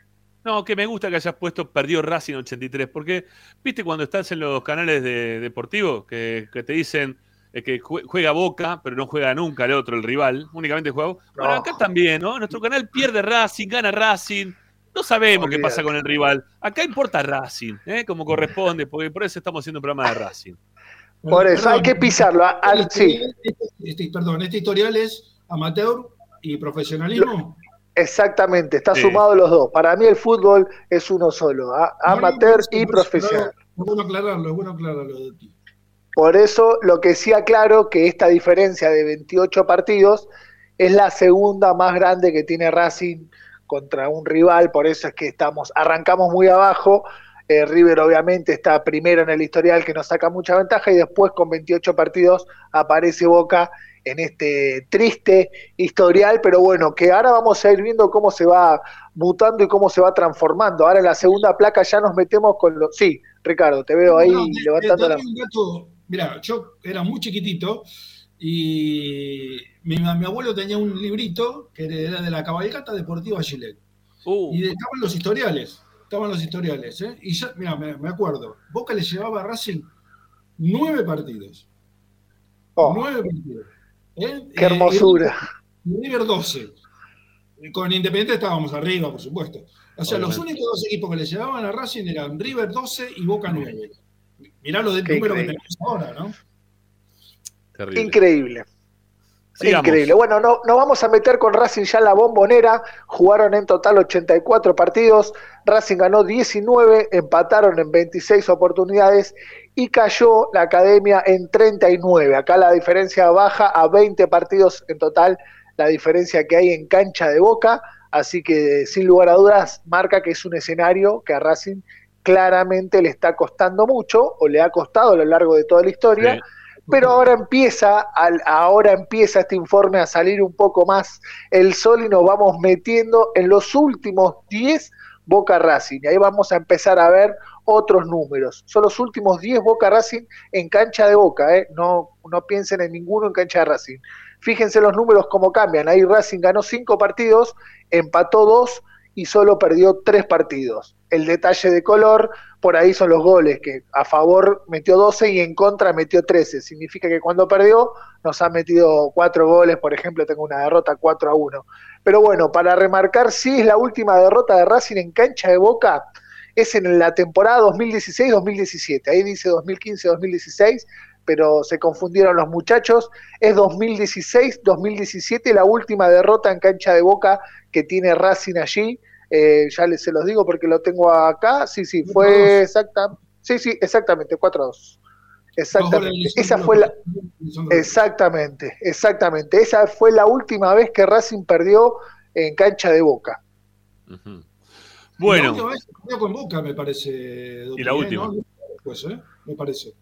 No, que me gusta que hayas puesto perdió Racing 83, porque viste cuando estás en los canales de, deportivos que, que te dicen eh, que juega Boca, pero no juega nunca el otro, el rival, únicamente juega. Bueno, acá también, ¿no? Nuestro canal pierde Racing, gana Racing. No sabemos qué pasa con el rival. Acá importa Racing, ¿eh? como corresponde, porque por eso estamos haciendo un programa de Racing. Por eso hay que pisarlo. Al, este, sí. Este, este, perdón, este historial es amateur y profesionalismo. Exactamente, está sumado los dos. Para mí el fútbol es uno solo, amateur y profesional. Es bueno aclararlo, es bueno aclararlo de ti. Por eso lo que sí aclaro que esta diferencia de 28 partidos es la segunda más grande que tiene Racing contra un rival, por eso es que estamos, arrancamos muy abajo, eh, River obviamente está primero en el historial que nos saca mucha ventaja y después con 28 partidos aparece Boca en este triste historial, pero bueno, que ahora vamos a ir viendo cómo se va mutando y cómo se va transformando. Ahora en la segunda placa ya nos metemos con los... Sí, Ricardo, te veo ahí levantando la... mira, yo era muy chiquitito y mi, abuelo tenía un librito que era de la cabalgata deportiva Gillette. Uh. Y estaban los historiales, estaban los historiales, ¿eh? Y ya, mira, me, acuerdo, Boca le llevaba a Racing nueve partidos. Oh. Nueve partidos. ¿eh? Qué hermosura. River 12. Con Independiente estábamos arriba, por supuesto. O sea, los únicos dos equipos que le llevaban a Racing eran River 12 y Boca 9. Mirá lo del número que tenemos ahora, ¿no? Increíble. Increíble. Bueno, no, nos vamos a meter con Racing ya en la bombonera. Jugaron en total 84 partidos. Racing ganó 19, empataron en 26 oportunidades y cayó la academia en 39. Acá la diferencia baja a 20 partidos en total, la diferencia que hay en cancha de boca. Así que sin lugar a dudas marca que es un escenario que a Racing claramente le está costando mucho o le ha costado a lo largo de toda la historia. Pero ahora empieza, ahora empieza este informe a salir un poco más el sol y nos vamos metiendo en los últimos 10 Boca Racing. Y ahí vamos a empezar a ver otros números. Son los últimos 10 Boca Racing en cancha de Boca, ¿eh? no, no piensen en ninguno en cancha de Racing. Fíjense los números cómo cambian. Ahí Racing ganó 5 partidos, empató 2 y solo perdió 3 partidos. El detalle de color, por ahí son los goles, que a favor metió 12 y en contra metió 13. Significa que cuando perdió nos ha metido 4 goles, por ejemplo, tengo una derrota 4 a 1. Pero bueno, para remarcar, sí es la última derrota de Racing en cancha de Boca, es en la temporada 2016-2017. Ahí dice 2015-2016, pero se confundieron los muchachos. Es 2016-2017 la última derrota en cancha de Boca que tiene Racing allí. Eh, ya les, se los digo porque lo tengo acá. Sí, sí, fue exacta, sí, sí, exactamente, 4-2. Exactamente. Esa fue la, exactamente, exactamente. Esa fue la última vez que Racing perdió en cancha de Boca. Bueno. La última vez perdió con Boca, me parece. Y la última. Pues, ¿eh? Me parece.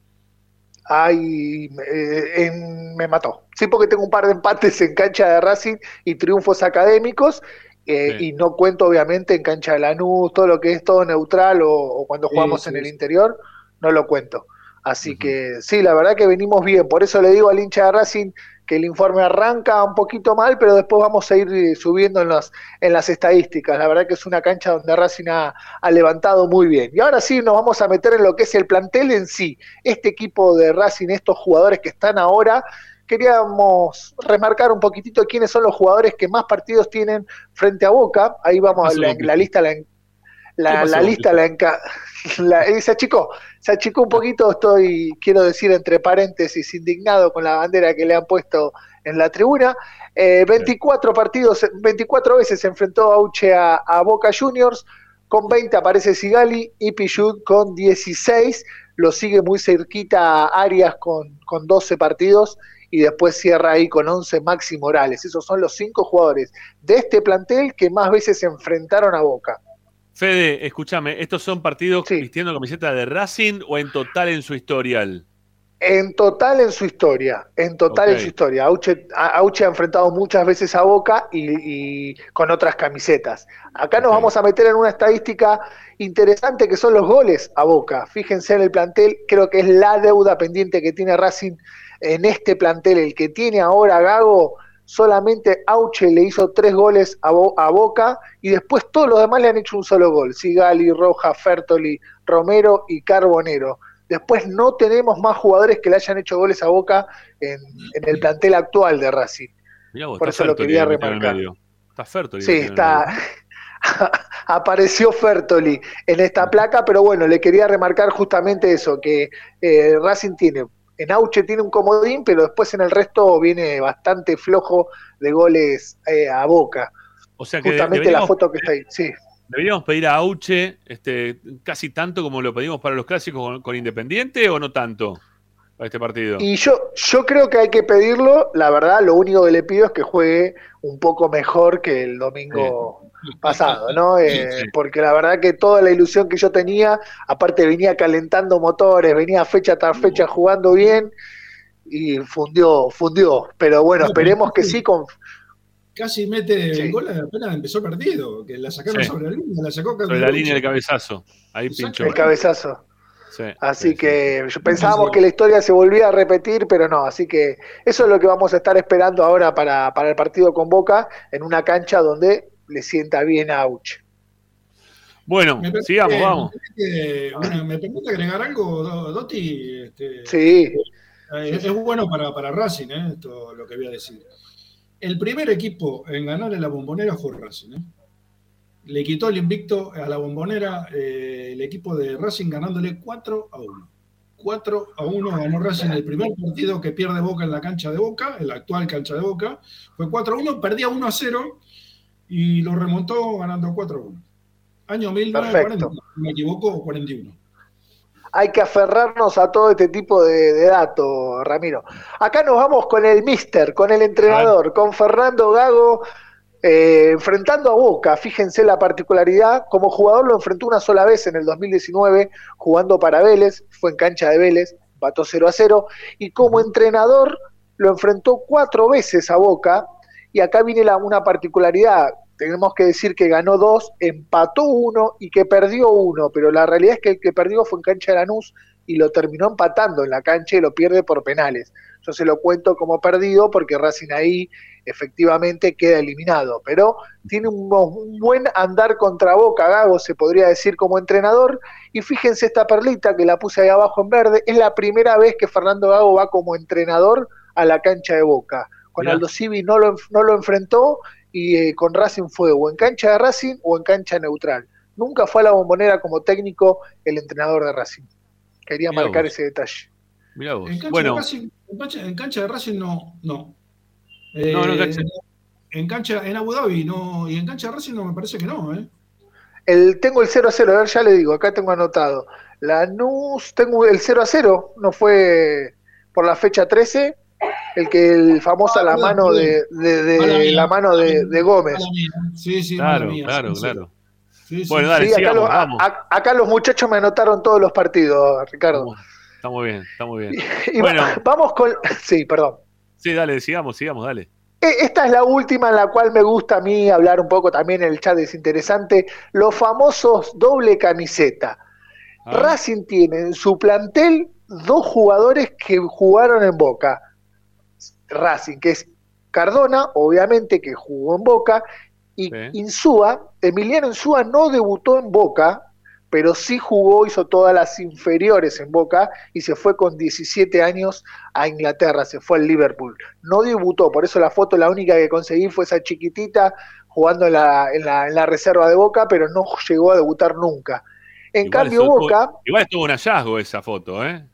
Ay, eh, me mató. Sí, porque tengo un par de empates en cancha de Racing y triunfos académicos. Eh, y no cuento obviamente en cancha de Lanús, todo lo que es todo neutral o, cuando jugamos en el interior, no lo cuento. Así que sí, la verdad que venimos bien. Por eso le digo al hincha de Racing que el informe arranca un poquito mal, pero después vamos a ir subiendo en las, en las estadísticas. La verdad que es una cancha donde Racing ha, levantado muy bien. Y ahora sí nos vamos a meter en lo que es el plantel en sí. Este equipo de Racing, estos jugadores que están ahora, queríamos remarcar un poquitito quiénes son los jugadores que más partidos tienen frente a Boca. Ahí vamos, a la, la lista la, la, la lista la, la, se achicó, se achicó un poquito, estoy, quiero decir, entre paréntesis, indignado con la bandera que le han puesto en la tribuna. 24 eh, partidos, 24 veces se enfrentó Auche a, a, Boca Juniors, con 20 aparece Sigali y Pichut con 16, lo sigue muy cerquita Arias con, con 12 partidos y después cierra ahí con 11 Maxi Morales. Esos son los cinco jugadores de este plantel que más veces se enfrentaron a Boca. Fede, escúchame, ¿estos son partidos vistiendo camiseta de Racing o en total en su historial? En total en su historia, en total en su historia. Auche, ha enfrentado muchas veces a Boca y, y con otras camisetas. Acá nos vamos a meter en una estadística interesante que son los goles a Boca. Fíjense en el plantel, creo que es la deuda pendiente que tiene Racing en este plantel. El que tiene ahora Gago, solamente Auche le hizo tres goles a, Bo- a Boca y después todos los demás le han hecho un solo gol. Sigali, Roja, Fertoli, Romero y Carbonero. Después no tenemos más jugadores que le hayan hecho goles a Boca en, en el plantel actual de Racing. Vos, Por eso lo quería remarcar. Está Fertoli Sí, está. Apareció Fertoli en esta placa, pero bueno, le quería remarcar justamente eso, que eh, Racing tiene, en Auche tiene un comodín, pero después en el resto viene bastante flojo de goles eh, a Boca. O sea que Justamente la foto que está ahí, sí. Deberíamos pedir a Auche este, casi tanto como lo pedimos para los clásicos con, con Independiente o no tanto para este partido. Y yo, yo creo que hay que pedirlo, la verdad, lo único que le pido es que juegue un poco mejor que el domingo pasado, ¿no? Eh, Porque la verdad que toda la ilusión que yo tenía, aparte venía calentando motores, venía fecha tras fecha jugando bien y fundió, fundió. Pero bueno, esperemos que sí con... Casi mete el gol apenas empezó el partido, que la sacaron Sí. sobre la línea, la sacó Sobre la línea del cabezazo. Ahí pinchó. El cabezazo. Sí. Así que yo pensábamos que la historia se volvía a repetir, pero no. Así que eso es lo que vamos a estar esperando ahora para, para el partido con Boca, en una cancha donde le sienta bien a Auche. Bueno, Me permite- sigamos, vamos. Me permite, una- ¿me permite agregar algo, Do- Dotti? Este, Sí. eh, es bueno para, para Racing, ¿eh? Esto lo que voy a decir. El primer equipo en ganar en la bombonera fue Racing. ¿eh? Le quitó el invicto a la bombonera eh, el equipo de Racing ganándole 4 a 1. 4 a 1 ganó Racing el primer partido que pierde Boca en la cancha de Boca, en la actual cancha de Boca. Fue 4 a 1, perdía 1 a 0 y lo remontó ganando 4 a 1. Año 1940, Perfecto. me equivoco, 41. Hay que aferrarnos a todo este tipo de, de datos, Ramiro. Acá nos vamos con el mister, con el entrenador, con Fernando Gago, eh, enfrentando a Boca. Fíjense la particularidad, como jugador lo enfrentó una sola vez en el 2019, jugando para Vélez, fue en cancha de Vélez, bató 0 a 0, y como entrenador lo enfrentó cuatro veces a Boca, y acá viene la, una particularidad. Tenemos que decir que ganó dos, empató uno y que perdió uno, pero la realidad es que el que perdió fue en cancha de Lanús y lo terminó empatando en la cancha y lo pierde por penales. Yo se lo cuento como perdido porque Racing ahí efectivamente queda eliminado, pero tiene un, un buen andar contra Boca, Gago se podría decir como entrenador, y fíjense esta perlita que la puse ahí abajo en verde, es la primera vez que Fernando Gago va como entrenador a la cancha de Boca. Con Mirá. Aldo Civi no lo, no lo enfrentó y eh, con Racing fue o en cancha de Racing o en cancha neutral. Nunca fue a la bombonera como técnico el entrenador de Racing. Quería Mirá marcar vos. ese detalle. Mirá vos. En cancha, Bueno, de Racing, en, cancha, en cancha de Racing no. No, Eh, No, no, cancha- En cancha, en Abu Dhabi no. Y en cancha de Racing no me parece que no, ¿eh? El, tengo el 0 a 0, a ver, ya le digo, acá tengo anotado. Lanús, tengo el 0 a 0, no fue por la fecha 13, el que el famosa la mano de, de- de- Mala mía, la mano de, de Gómez. Sí, sí, claro, mía, claro, sí, claro. Sí, sí. Bueno, dale, Sí, acá, sigamos, los, a- vamos. a- acá los muchachos me anotaron todos los partidos, Ricardo. Está muy bien, está muy bien. Y va- Bueno, vamos con... Sí, perdón. sí, dale, sigamos, sigamos, dale. E- Esta es la última en la cual me gusta a mí hablar un poco también en el chat, es interesante. Los famosos doble camiseta. Ah. Racing tiene en su plantel dos jugadores que jugaron en Boca. Racing, que es Cardona, obviamente, que jugó en Boca, y Sí. Insúa, Emiliano Insúa no debutó en Boca, pero sí jugó, hizo todas las inferiores en Boca y se fue con 17 años a Inglaterra, se fue al Liverpool. No debutó, por eso la foto, la única que conseguí fue esa chiquitita jugando en la, en la, en la reserva de Boca, pero no llegó a debutar nunca. En Igual cambio, estuvo- Boca... Igual estuvo un hallazgo esa foto, ¿eh?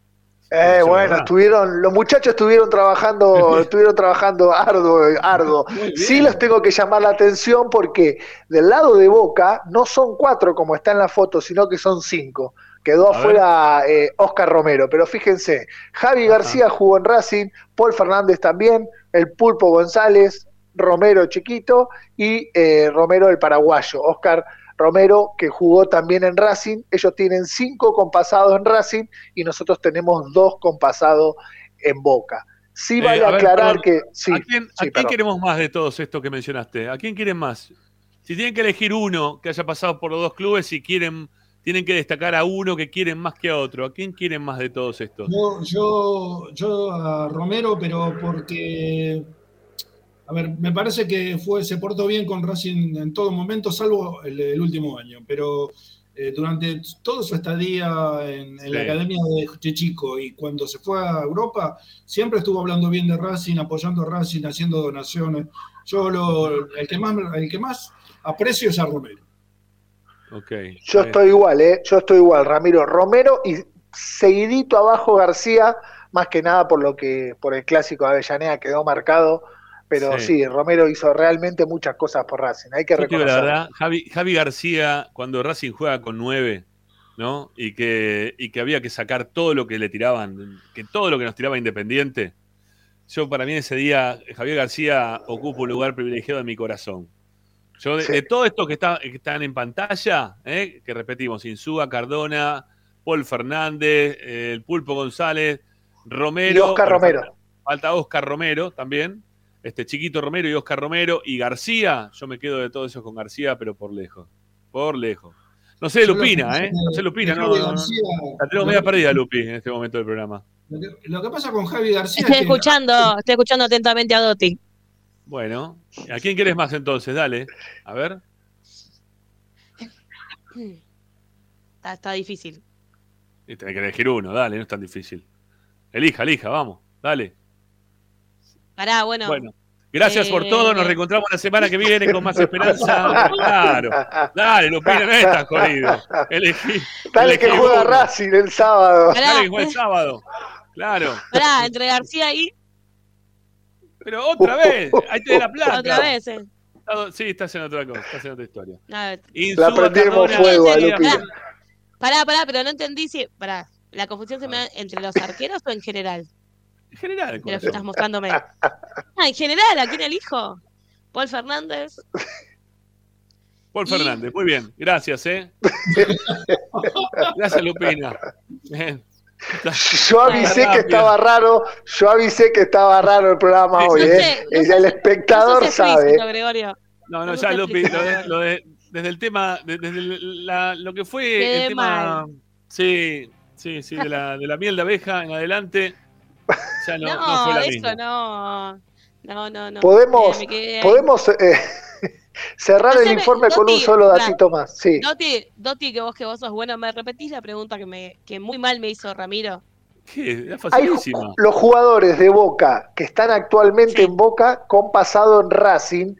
Eh, bueno, estuvieron, los muchachos estuvieron trabajando, estuvieron trabajando arduo, arduo. Sí los tengo que llamar la atención porque del lado de Boca no son cuatro como está en la foto, sino que son cinco. Quedó A afuera eh, Oscar Romero, pero fíjense, Javi García jugó en Racing, Paul Fernández también, el Pulpo González, Romero chiquito y eh, Romero el paraguayo, Oscar Romero, que jugó también en Racing. Ellos tienen cinco compasados en Racing y nosotros tenemos dos compasados en Boca. Sí Eh, vale a ver, aclarar perdón, que... Sí, ¿A quién, a queremos más de todos estos que mencionaste? ¿A quién quieren más? Si tienen que elegir uno que haya pasado por los dos clubes y quieren, tienen que destacar a uno que quieren más que a otro, ¿a quién quieren más de todos estos? Yo, yo, yo a Romero, pero porque, a ver, me parece que fue, se portó bien con Racing en todo momento, salvo el, el último año, pero eh, durante toda su estadía en, en la academia de, de Chico y cuando se fue a Europa, siempre estuvo hablando bien de Racing, apoyando a Racing, haciendo donaciones. Yo lo, el que más, el que más aprecio es a Romero. Ok. Yo estoy igual, ¿eh? Yo estoy igual, Ramiro Romero y seguidito abajo García, más que nada por lo que por el clásico de Avellaneda quedó marcado, pero Sí. sí, Romero hizo realmente muchas cosas por Racing, hay que Yo digo la reconocerlo. verdad, Javi, Javi García, cuando Racing juega con nueve, ¿no? Y que, y que había que sacar todo lo que le tiraban, que todo lo que nos tiraba Independiente. Yo, para mí, ese día, Javier García ocupa un lugar privilegiado en mi corazón. Yo, de, Sí. de todo esto que, está, que están en pantalla, ¿eh? que repetimos, Insúa, Cardona, Paul Fernández, el Pulpo González, Romero. Y Oscar Romero. Falta, falta Oscar Romero también. Este Chiquito Romero y Oscar Romero y García. Yo me quedo de todo eso con García, pero por lejos. Por lejos. No sé, Lupina, ¿eh? No sé, Lupina, no, no, La tengo media perdida, Lupi, en este momento del programa. Lo que, lo que pasa con Javi García Estoy es que escuchando, estoy escuchando atentamente a Dotti. Bueno, ¿a quién quieres más entonces? Dale. A ver. Está, está difícil. Y tenés que elegir uno, dale, no es tan difícil. Elija, elija, vamos, dale. Pará, bueno. Bueno, gracias por Eh, todo. Nos reencontramos la semana que viene con más esperanza. Claro. Dale, Lupina, no es tan jodido. Elegí. Dale que juega uno. Racing el sábado. Dale que juega el sábado. Claro. Pará, entre García y. Pero otra vez, ahí te la plata. Otra vez, eh. Sí, estás en otra cosa, estás en otra historia. A ver. Insúa, prendimos fuego a. Lupina. Pará, pará, pero no entendí si. Pará. La confusión se me da entre los arqueros o en general. En general, estás mostrándome. Ah, en general, ¿a quién elijo? Paul Fernández. Paul Y- Fernández, muy bien, gracias, ¿eh? Gracias, Lupina. Bien. Yo avisé que estaba raro, yo avisé que estaba raro el programa hoy, no ¿eh? sé, no el espectador sabe. No, no, ya, Lupi, lo de, explícito. lo de- desde el tema, de- desde la- lo que fue el tema. mal. Sí, sí, sí, de la, de la miel de abeja en adelante, no, No, no fue la eso misma. no. No, no, no. Podemos, Eh, podemos eh, cerrar el informe con un solo datito más. Sí. Doti, Doti, que vos que vos sos bueno, ¿me repetís la pregunta que me que muy mal me hizo Ramiro? ¿Qué? Hay los jugadores de Boca que están actualmente en Boca con pasado en Racing.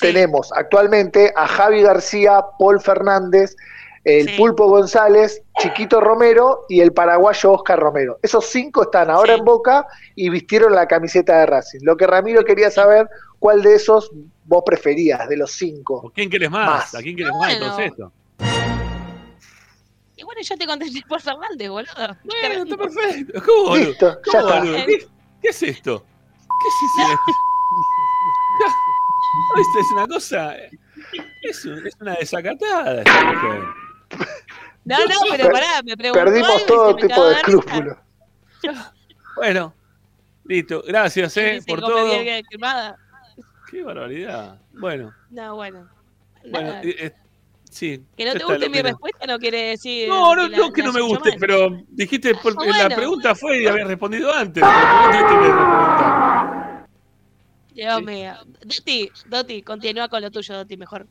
Tenemos actualmente a Javi García, Paul Fernández, el Sí. Pulpo González, Chiquito Romero y el paraguayo Oscar Romero. Esos cinco están ahora en Boca y vistieron la camiseta de Racing. Lo que Ramiro quería saber, ¿cuál de esos vos preferías de los cinco? ¿A quién quieres más? Más. ¿A quién quieres No, más bueno. entonces esto? Y bueno, yo te contesté por Fernández, boludo. Bueno, está perfecto. ¿Cómo, boludo? Listo, ya ¿Cómo, está. boludo? ¿Qué, qué es esto? ¿Qué es esto? Esto es una cosa. Es, un- es una desacatada. No, no, pero pará, me preguntó algo Perdimos y todo se me tipo de escrúpulos. Bueno, listo. Gracias, eh, por todo. Qué barbaridad. Bueno, No, bueno. eh, eh, sí. que no te guste mi respuesta no quiere decir. No, no, la- no que no me guste, mal. pero dijiste, por- Ah, la pregunta fue y habías respondido antes. Dios mío. Doti, Doti, continúa con lo tuyo, Doti, mejor.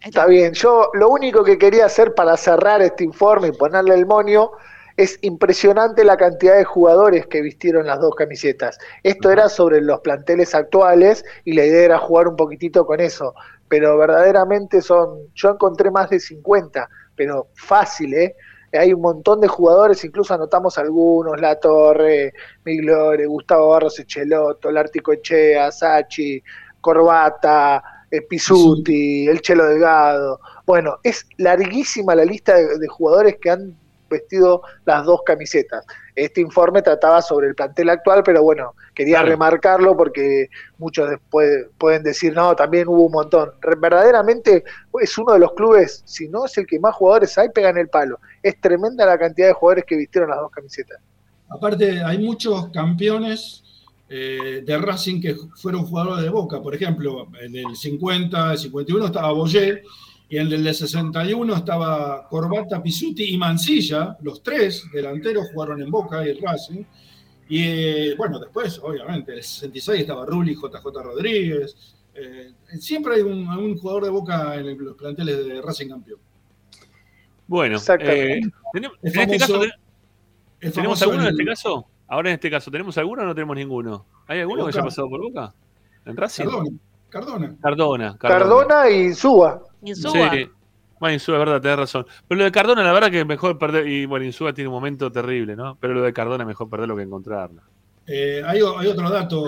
Está bien, yo lo único que quería hacer para cerrar este informe y ponerle el monio es impresionante la cantidad de jugadores que vistieron las dos camisetas. Esto era sobre los planteles actuales y la idea era jugar un poquitito con eso, pero verdaderamente son, yo encontré más de 50, pero fácil, ¿eh? Hay un montón de jugadores, incluso anotamos algunos, La Torre, Miglore, Gustavo Barros Echeloto, Lártico Echea, Sachi, Corbata, eh, Pisuti, el Chelo Delgado. Bueno, es larguísima la lista de, de jugadores que han vestido las dos camisetas. Este informe trataba sobre el plantel actual, pero bueno, quería Claro. remarcarlo porque muchos después pueden decir, no, también hubo un montón. Verdaderamente es uno de los clubes, si no es el que más jugadores hay, pegan el palo. Es tremenda la cantidad de jugadores que vistieron las dos camisetas. Aparte, hay muchos campeones eh, de Racing que fueron jugadores de Boca. Por ejemplo, en el 50, el 51 estaba Boyer y en el del 61 estaba Corbata, Pisuti y Mancilla. Los tres delanteros jugaron en Boca y en Racing. Y eh, bueno, después, obviamente, en el 66 estaba Rulli, JJ Rodríguez. Eh, siempre hay un, un jugador de Boca en el- los planteles de Racing campeón. Bueno, Exactamente. eh, tenemos- en este caso, ¿tenemos alguno en el- este caso? Ahora en este caso, ¿tenemos alguno o no tenemos ninguno? ¿hay alguno que haya pasado por Boca? ¿En Racing? Cardona. Cardona. Cardona. Cardona y Suba. Insúa. Sí. Bueno, Insúa, es verdad, tenés razón. Pero lo de Cardona, la verdad que es mejor perder. Y bueno, Insúa tiene un momento terrible, ¿no? Pero lo de Cardona es mejor perderlo que encontrarlo. Eh, hay, otro dato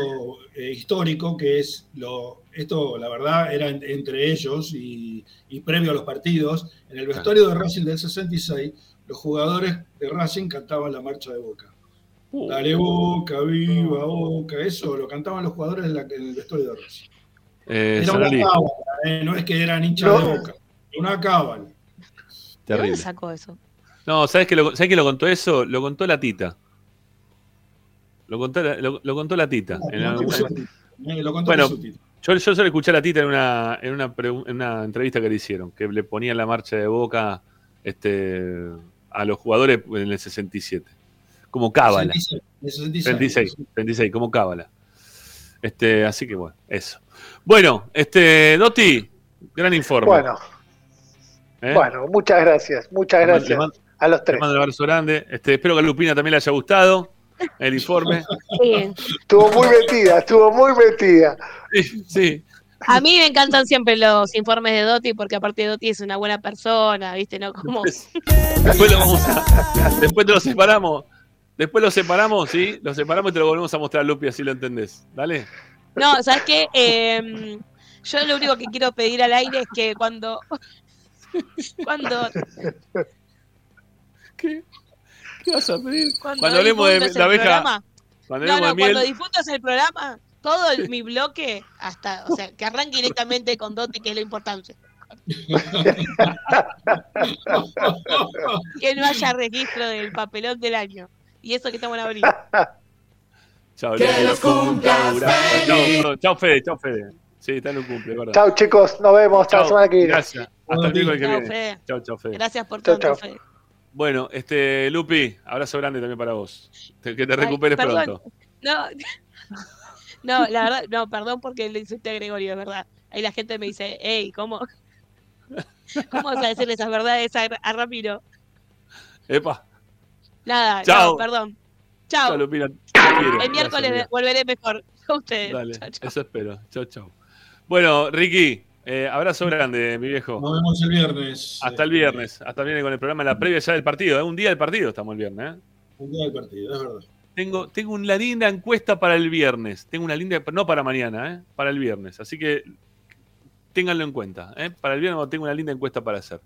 eh, histórico que es lo. Esto, la verdad, era en- entre ellos y, y previo a los partidos. En el vestuario de Racing del 66, los jugadores de Racing cantaban la marcha de Boca. Uh. Dale Boca, viva Boca. Eso lo cantaban los jugadores en, la- en el vestuario de Racing. Eh, Era una cábala, eh, no es que eran hinchas No. de Boca. Una cábala. ¿De dónde terrible. sacó eso? No, ¿sabes que lo, ¿sabés quién lo contó eso? Lo contó la tita. Lo contó, la- lo, lo contó la tita. En la- lo contó Bueno. Yo, yo solo escuché a la tita en una, en, una, pregu- en una entrevista que le hicieron, que le ponían la marcha de boca este, a los jugadores en el 67. Como cábala. 66, el 66. 36, 36, como cábala. Este, así que bueno, eso. Bueno, este, Doti, gran informe. Bueno, ¿Eh? bueno, muchas gracias, muchas gracias mando- a los Te tres. mando un abrazo grande. Este, espero que a Lupina también le haya gustado el informe. Sí. Estuvo muy metida, estuvo muy metida. Sí, sí. A mí me encantan siempre los informes de Doti porque aparte Doti es una buena persona, ¿viste? ¿No? Como... Después lo vamos a. Después te lo separamos. Después lo separamos, ¿sí? Lo separamos y te lo volvemos a mostrar, Lupi, así lo entendés. ¿Dale? No, ¿sabes qué? Eh, yo lo único que quiero pedir al aire es que cuando. Cuando, ¿Qué? ¿Qué vas a pedir? cuando, Cuando hablemos de la el abeja. programa- Cuando No, hablemos no, de miel. cuando difundas el programa, todo el- mi bloque, hasta, o sea, que arranque directamente con Doti, que es lo importante. Que no haya registro del papelón del año. Y eso que estamos en abril. Chao, Que los cumplas Chao. Chao, Fede, chao, Fede. Sí, está en un cumple, ¿verdad? Chao chicos, nos vemos hasta la Chao, semana que viene. Gracias. Hasta el miércoles que Chao, viene. Chao, chao, Fede. Gracias por Chao, tanto, chao. Fede. Bueno, este, Lupi, abrazo grande también para vos. Que te Ay, recuperes perdón. pronto. No, no, la verdad, no, perdón porque le insulté a Gregorio, es verdad. Ahí la gente me dice, hey, ¿cómo? ¿Cómo vas a decirle esas verdades a, a Ramiro? Epa. Nada, Chao. no, perdón. Chao, quiero. El miércoles Gracias, volveré mejor. A ustedes. Dale, Chao, chao. eso espero. Chao, chao. Bueno, Ricky, eh, abrazo grande, mi viejo. Nos vemos el viernes. Hasta el viernes. Hasta viene con el programa, la previa ya del partido. ¿eh? Un día del partido estamos el viernes. ¿eh? Un día del partido, es verdad. Tengo, tengo una linda encuesta para el viernes. Tengo una linda, no para mañana, ¿eh? para el viernes. Así que ténganlo en cuenta. ¿eh? Para el viernes tengo una linda encuesta para hacer.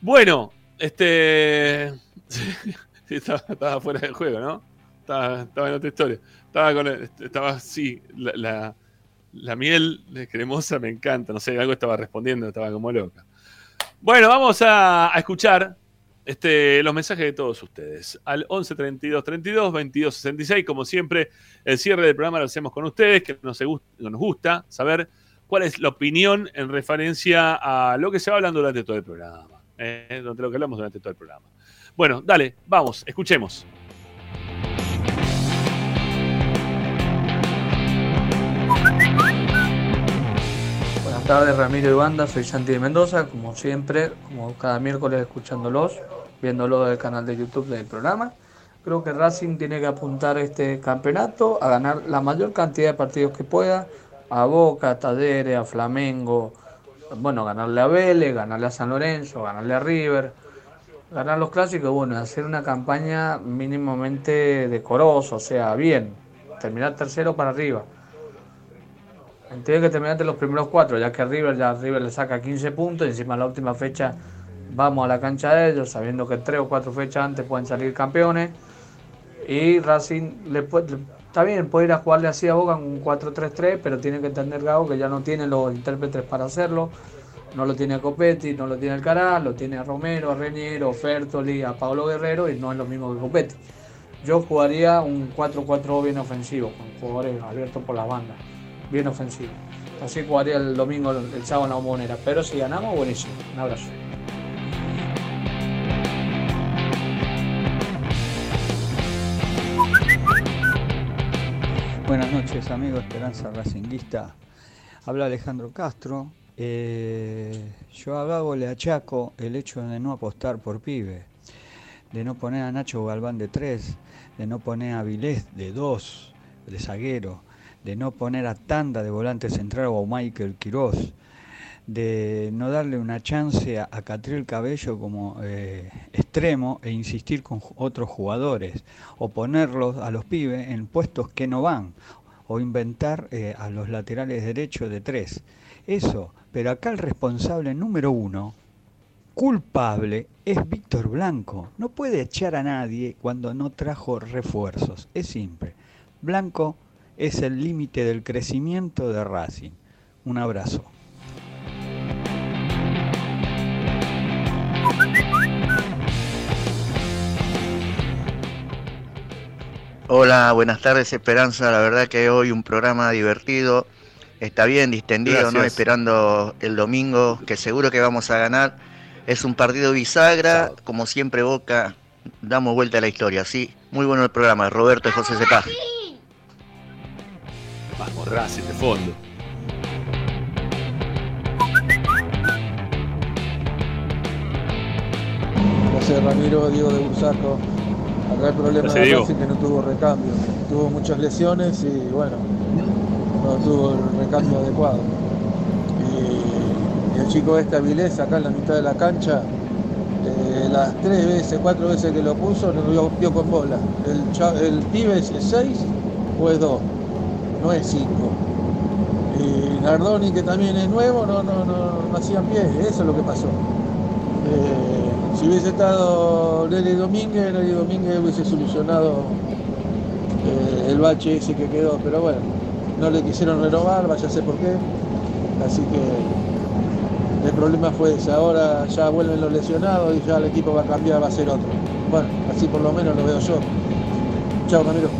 Bueno, este. Estaba, estaba fuera del juego, ¿no? Estaba, en otra historia. Estaba con estaba sí, la, la, miel cremosa me encanta. No sé, algo estaba respondiendo, estaba como loca. Bueno, vamos a, escuchar este, los mensajes de todos ustedes. Al 11 32 32 22 66, como siempre, el cierre del programa lo hacemos con ustedes, que nos, nos gusta saber cuál es la opinión en referencia a lo que se va hablando durante todo el programa. ¿eh? Durante lo que hablamos durante todo el programa. Bueno, dale, vamos, escuchemos. Buenas tardes Ramiro y soy Santi de Mendoza, como siempre, como cada miércoles escuchándolos, viéndolo del canal de YouTube del programa. Creo que Racing tiene que apuntar este campeonato a ganar la mayor cantidad de partidos que pueda, a Boca, a Talleres, a Flamengo, bueno, ganarle a Vélez, ganarle a San Lorenzo, ganarle a River, ganar los clásicos, bueno, hacer una campaña mínimamente decorosa, o sea, bien, terminar tercero para arriba. Tiene que terminar entre los primeros cuatro, ya que River ya River le saca 15 puntos y encima en la última fecha vamos a la cancha de ellos sabiendo que tres o cuatro fechas antes pueden salir campeones y Racing le puede, está bien, puede ir a jugarle así a Boca un 4-3-3, pero tiene que entender Gago que ya no tiene los intérpretes para hacerlo. No lo tiene a Copetti, no lo tiene Alcaraz, lo tiene a Romero, a Reñero, Fertoli, a Pablo Guerrero y no es lo mismo que Copetti. Yo jugaría un 4-4 bien ofensivo, con jugadores abiertos por las bandas, bien ofensivo. Así jugaría el domingo, el sábado en la bombonera. Pero si ganamos, buenísimo. Un abrazo. Buenas noches, amigo Esperanza Racinguista. Habla Alejandro Castro. Eh, yo a Gago le achaco el hecho de no apostar por pibe, de no poner a Nacho Galván de 3, de no poner a Vilés de 2, de zaguero, de no poner a Tanda de volante central o a Michael Quiroz, de no darle una chance a, a Cabello como eh, extremo e insistir con otros jugadores, o ponerlos a los pibes en puestos que no van, o inventar eh, a los laterales derechos de tres. Eso, pero acá el responsable número uno, culpable, es Víctor Blanco. No puede echar a nadie cuando no trajo refuerzos. Es simple. Blanco es el límite del crecimiento de Racing. Un abrazo. Hola, buenas tardes Esperanza, la verdad que hoy un programa divertido, está bien distendido, ¿no? Esperando el domingo, que seguro que vamos a ganar. Es un partido bisagra, como siempre Boca, damos vuelta a la historia, sí. Muy bueno el programa, Roberto y José Cepaz. Vamos, Racing de fondo. Gracias Ramiro, Diego de Bursaco. Acá el problema Gracias, de. Racing que no tuvo recambio. Tuvo muchas lesiones y bueno, no tuvo el recambio adecuado. Y, el chico este Avilés acá en la mitad de la cancha, eh, las tres veces, cuatro veces que lo puso, no lo vio con bola. El, cha- el pibe es 6 o es 2, no es 5. Y Nardoni, que también es nuevo, no, no, no, no hacían pie, eso es lo que pasó. Eh, si hubiese estado Nelly Domínguez, Nelly Domínguez hubiese solucionado eh, el bache ese que quedó, pero bueno, no le quisieron renovar, vaya a sé por qué. Así que el problema fue ese. Ahora ya vuelven los lesionados y ya el equipo va a cambiar, va a ser otro. Bueno, así por lo menos lo veo yo. Chao, Ramiro.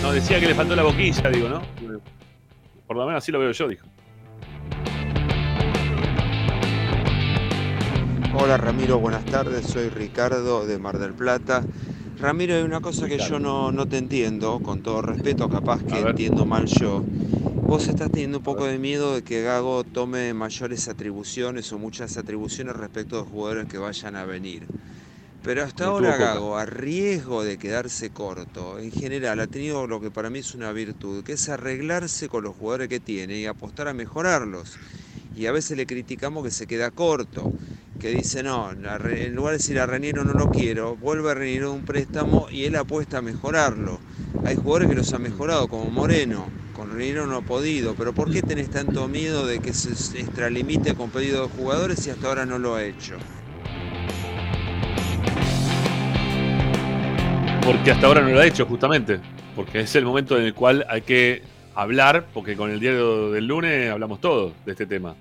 No, decía que le faltó la boquilla, digo, ¿no? Por lo menos así lo veo yo, dijo. Hola Ramiro, buenas tardes, soy Ricardo de Mar del Plata. Ramiro, hay una cosa que yo no, no te entiendo, con todo respeto, capaz que entiendo mal yo. Vos estás teniendo un poco de miedo de que Gago tome mayores atribuciones o muchas atribuciones respecto de jugadores que vayan a venir. Pero hasta ahora. Gago, a riesgo de quedarse corto, en general ha tenido lo que para mí es una virtud, que es arreglarse con los jugadores que tiene y apostar a mejorarlos. Y a veces le criticamos que se queda corto, que dice, no, en lugar de decir a Reniero no lo quiero, vuelve a Reniero un préstamo y él apuesta a mejorarlo. Hay jugadores que los han mejorado, como Moreno, con Reniero no ha podido, pero ¿por qué tenés tanto miedo de que se extralimite con pedido de jugadores y hasta ahora no lo ha hecho? Porque hasta ahora no lo ha hecho, justamente. Porque es el momento en el cual hay que hablar, porque con el diario del lunes hablamos todos de este tema.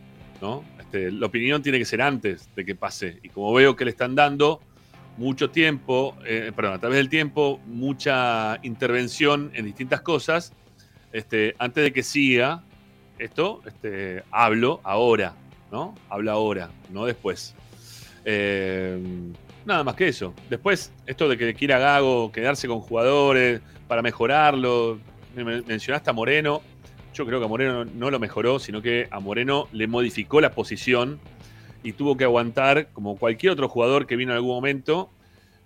Este, la opinión tiene que ser antes de que pase. Y como veo que le están dando mucho tiempo, eh, perdón, a través del tiempo, mucha intervención en distintas cosas, este, antes de que siga esto, este, hablo ahora, ¿no? Hablo ahora, no después. Eh, nada más que eso. Después, esto de que quiera Gago quedarse con jugadores para mejorarlo. Me- me- Mencionaste a Moreno. Yo creo que a Moreno no lo mejoró, sino que a Moreno le modificó la posición y tuvo que aguantar, como cualquier otro jugador que vino en algún momento,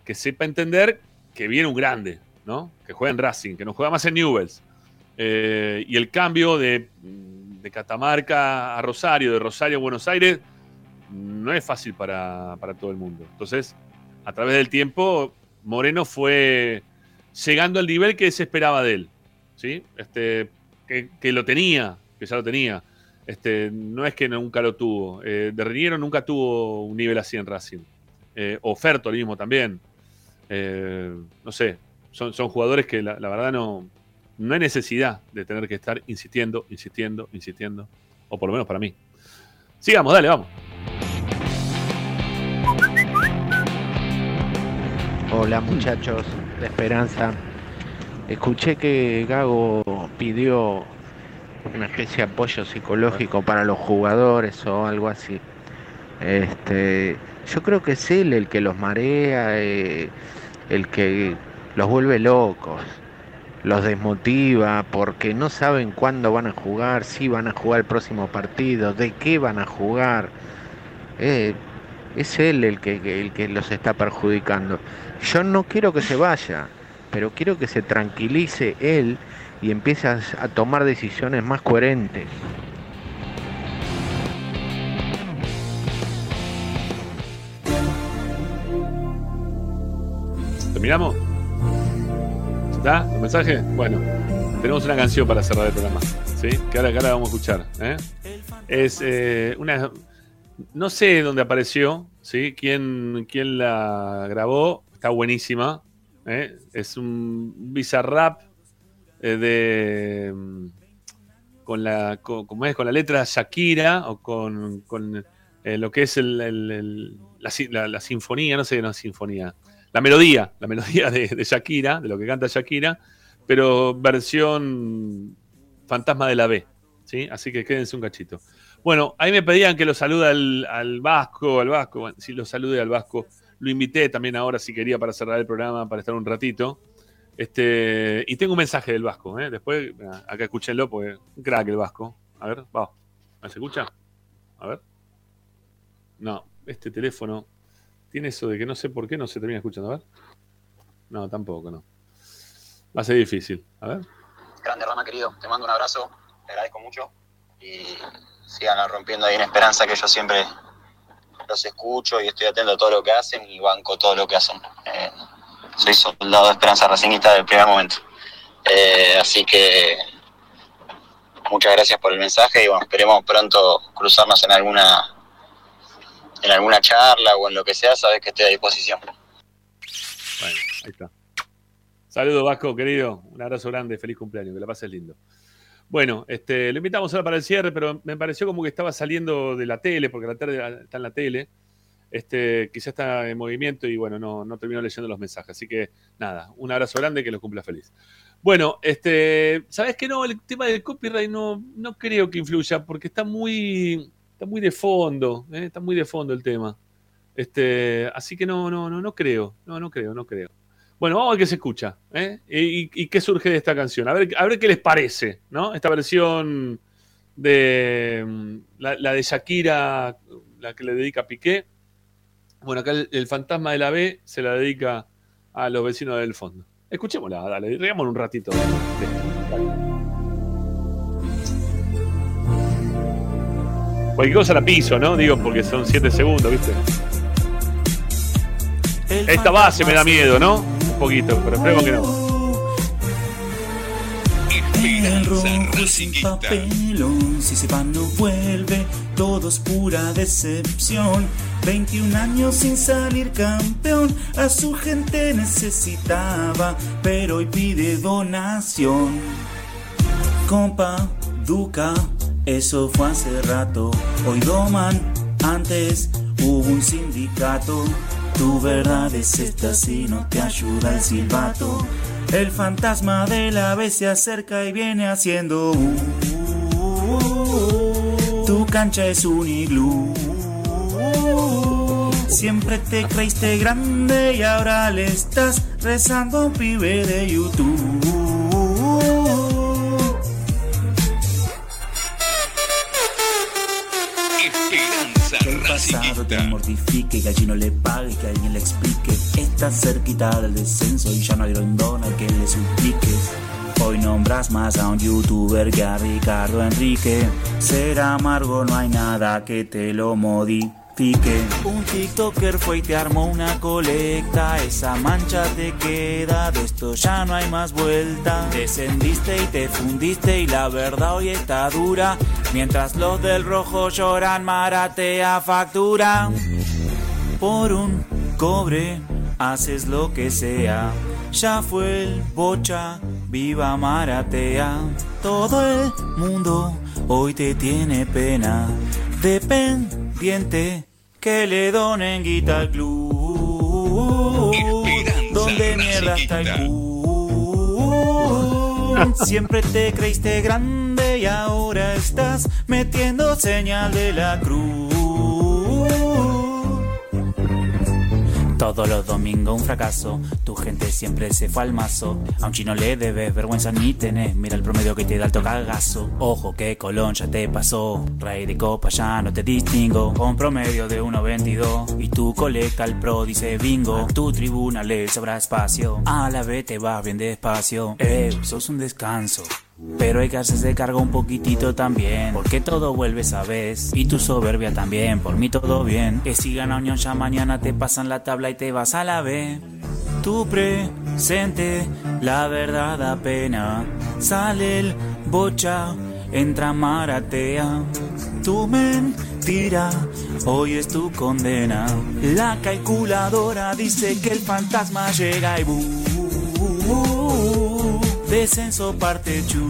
que sepa entender que viene un grande, ¿no? Que juega en Racing, que no juega más en Newells. Eh, y el cambio de, de Catamarca a Rosario, de Rosario a Buenos Aires, no es fácil para, para todo el mundo. Entonces, a través del tiempo, Moreno fue llegando al nivel que se esperaba de él. ¿sí? Este, que, lo tenía, que ya lo tenía. Este, no es que nunca lo tuvo. Eh, de Riniero nunca tuvo un nivel así en Racing. Eh, o Ferto mismo también. Eh, no sé, son, son jugadores que la, la verdad no, no hay necesidad de tener que estar insistiendo, insistiendo, insistiendo. O por lo menos para mí. Sigamos, dale, vamos. Hola muchachos de Esperanza. Escuché que Gago pidió una especie de apoyo psicológico para los jugadores o algo así. Este, yo creo que es él el que los marea, eh, el que los vuelve locos, los desmotiva porque no saben cuándo van a jugar, si van a jugar el próximo partido, de qué van a jugar. Eh, es él el que, el que los está perjudicando. Yo no quiero que se vaya, pero quiero que se tranquilice él y empiece a, a tomar decisiones más coherentes. ¿Terminamos? ¿Está? ¿El mensaje? Bueno, tenemos una canción para cerrar el programa. ¿Sí? Que ahora, que ahora vamos a escuchar. ¿eh? Es eh, una. No sé dónde apareció, ¿sí? ¿Quién, quién la grabó? Está buenísima. ¿eh? Es un bizarrap eh, de. mm, Con la, con, ¿cómo es? con la letra Shakira o con, con, eh, lo que es el- la, la- sinfonía, no sé, no sinfonía, la melodía, la melodía de, de Shakira, de lo que canta Shakira, pero versión Fantasma de la B, ¿sí? Así que quédense un cachito. Bueno, ahí me pedían que lo salude al, al Vasco, al Vasco, bueno, sí, lo salude al Vasco. Lo invité también ahora si quería para cerrar el programa, para estar un ratito. Este, y tengo un mensaje del Vasco, ¿eh? Después, acá escúchenlo, porque crack el Vasco. A ver, va. ¿Se escucha? A ver. No, este teléfono tiene eso de que no sé por qué no se termina escuchando. A ver. No, tampoco, no. Va a ser difícil. A ver. Grande Rama, querido. Te mando un abrazo. Te agradezco mucho. Y sigan rompiendo ahí en Esperanza, que yo siempre los escucho y estoy atento a todo lo que hacen y banco todo lo que hacen. Eh, soy soldado de Esperanza Racingista del primer momento. Eh, así que muchas gracias por el mensaje y bueno, esperemos pronto cruzarnos en alguna en alguna charla o en lo que sea, sabes que estoy a disposición. Bueno, ahí está. Saludos, Vasco, querido. Un abrazo grande, feliz cumpleaños, que la pases lindo. Bueno, este, lo invitamos ahora para el cierre, pero me pareció como que estaba saliendo de la tele, porque la tarde está en la tele. Este, quizá está en movimiento y bueno, no, no terminó leyendo los mensajes. Así que nada, un abrazo grande que los cumpla feliz. Bueno, este, ¿sabes qué no? El tema del copyright no, no creo que influya, porque está muy, está muy de fondo, ¿eh? está muy de fondo el tema. Este, así que no, no, no, no creo, no, no creo, no creo. Bueno, vamos a ver qué se escucha, ¿eh? Y, qué surge de esta canción. A ver, a ver qué les parece, ¿no? Esta versión de mm, la, la de Shakira, la que le dedica a Piqué. Bueno, acá el, el fantasma de la B se la dedica a los vecinos del fondo. Escuchémosla, dale, rigámonos un ratito. Cualquier cosa la piso, ¿no? Digo, porque son 7 segundos, ¿viste? Esta base me da miedo, ¿no? Un poquito, pero esperemos que no. El rojo es un papelón, si se va no vuelve, todo es pura decepción. 21 años sin salir campeón, a su gente necesitaba, pero hoy pide donación. Compa, Duca, eso fue hace rato, hoy doman, antes hubo un sindicato. Tu verdad es esta si no te ayuda el silbato. El fantasma de la vez se acerca y viene haciendo. uh, uh, uh. tu cancha es un iglú. Siempre te creíste grande y ahora le estás rezando a un pibe de YouTube. Pasado te mortifique, que allí no le pague, que alguien le explique. Está cerquita del descenso y ya no hay rondona que le supliques. Hoy nombras más a un youtuber que a Ricardo Enrique. Será amargo, no hay nada que te lo modifique. Un TikToker fue y te armó una colecta. Esa mancha te queda, de esto ya no hay más vuelta. Descendiste y te fundiste y la verdad hoy está dura. Mientras los del rojo lloran, maratea factura. Por un cobre haces lo que sea. Ya fue el bocha, viva Maratea. Todo el mundo hoy te tiene pena. Dependiente que le donen guita al club. Donde mierda está el club. Siempre te creíste grande y ahora estás metiendo señal de la cruz. Todos los domingos un fracaso, tu gente siempre se fue al mazo. A un chino le debes vergüenza ni tenés, mira el promedio que te da el tocagazo. Ojo que Colón ya te pasó, rey de copa ya no te distingo. Con promedio de 1.22 y tu colecta el pro dice bingo. Tu tribuna le sobra espacio, a la vez te vas bien despacio. Eh, sos un descanso. Pero hay que hacerse cargo un poquitito también, porque todo vuelve esa vez. Y tu soberbia también, por mí todo bien. Que si gana Unión ya mañana te pasan la tabla y te vas a la B. Tu presente, la verdad da pena. Sale el bocha, entra maratea. Tu mentira, hoy es tu condena. La calculadora dice que el fantasma llega y bu. Descenso parte chu.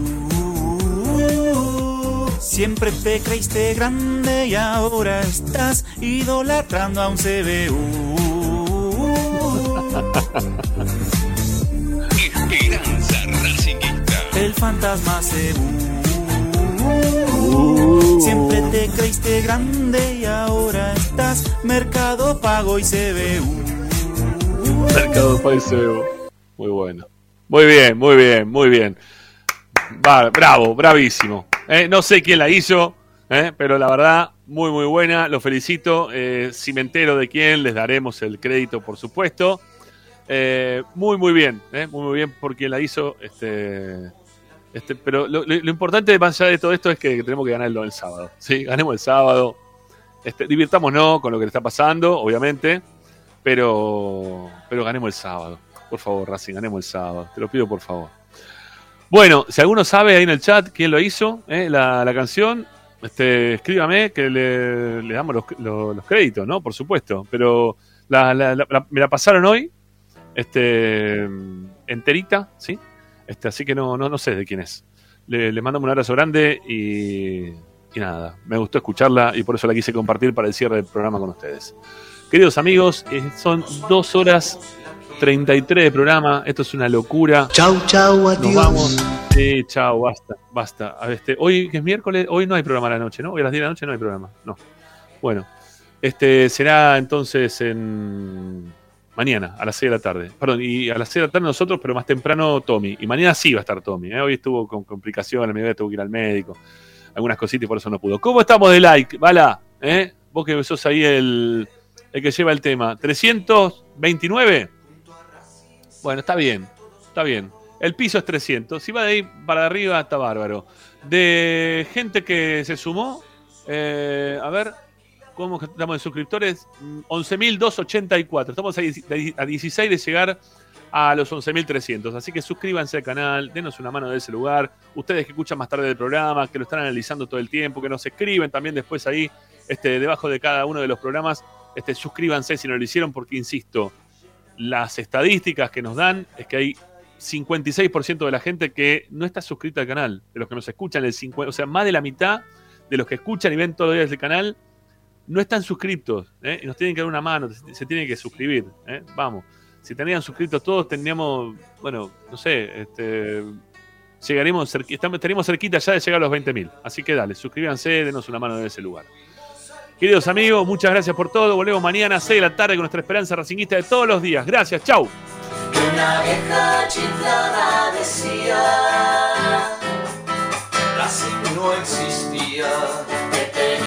Siempre te creíste grande y ahora estás idolatrando a un CBU. Esperanza Racingista. El fantasma se Siempre te creíste grande y ahora estás Mercado Pago y CBU. Mercado Pago y CBU. Muy bueno. Muy bien, muy bien, muy bien. Bravo, bravísimo. Eh, no sé quién la hizo, eh, pero la verdad, muy, muy buena. Lo felicito. Eh, si me entero de quién, les daremos el crédito, por supuesto. Eh, muy, muy bien. eh, muy, muy bien por quien la hizo. Este, este, pero lo importante, más allá de todo esto, es que tenemos que ganarlo el sábado. ¿sí? Ganemos el sábado. Este, divirtámonos con lo que le está pasando, obviamente. Pero, pero ganemos el sábado. Por favor, Racing, ganemos el sábado. Te lo pido, por favor. Bueno, si alguno sabe ahí en el chat quién lo hizo, eh, la, la canción, este, escríbame que le, le damos los, los- créditos, ¿no? Por supuesto. Pero la, la- me la pasaron hoy, este, enterita, ¿sí? Este, así que no, no, no sé de quién es. Le, le mando un abrazo grande y, y nada, me gustó escucharla y por eso la quise compartir para el cierre del programa con ustedes. Queridos amigos, eh, son dos horas 33 de programa. Esto es una locura. Chau, chau, Nos adiós. vamos. Sí, chao, basta, basta. A Este, hoy que es miércoles, hoy no hay programa a la noche, ¿no? Hoy a las 10 de la noche no hay programa. No. Bueno, este será entonces en mañana, a las 6 de la tarde. Perdón, y a las 6 de la tarde nosotros, pero más temprano Tommy. Y mañana sí va a estar Tommy. ¿eh? Hoy estuvo con complicaciones, mi bebé tuvo que ir al médico. Algunas cositas y por eso no pudo. ¿Cómo estamos de like? Bala, ¿eh? Vos que sos ahí el, el que lleva el tema. ¿329? Bueno, está bien, está bien. El piso es 300. Si va de ahí para arriba, está bárbaro. De gente que se sumó, eh, a ver, ¿cómo estamos de suscriptores? Mm, 11.284. Estamos a 10 a 16 de llegar a los 11.300. Así que suscríbanse al canal, denos una mano de ese lugar. Ustedes que escuchan más tarde del programa, que lo están analizando todo el tiempo, que nos escriben también después ahí, este, debajo de cada uno de los programas, este, suscríbanse si no lo hicieron, porque insisto, las estadísticas que nos dan es que hay 56% de la gente que no está suscrita al canal, de los que nos escuchan, el 50, o sea, más de la mitad de los que escuchan y ven todos los días el canal no están suscritos, ¿eh? y nos tienen que dar una mano, se, tienen que suscribir, ¿eh? vamos. Si tenían suscritos todos, tendríamos, bueno, no sé, este, llegaremos, estamos- estaríamos cerquita ya de llegar a los 20.000. Así que dale, suscríbanse, denos una mano de ese lugar. Queridos amigos, muchas gracias por todo. Volvemos mañana a 6 de la tarde con nuestra esperanza racinguista de todos los días. Gracias, chau. Una vieja chiflada decía, Racing no existe.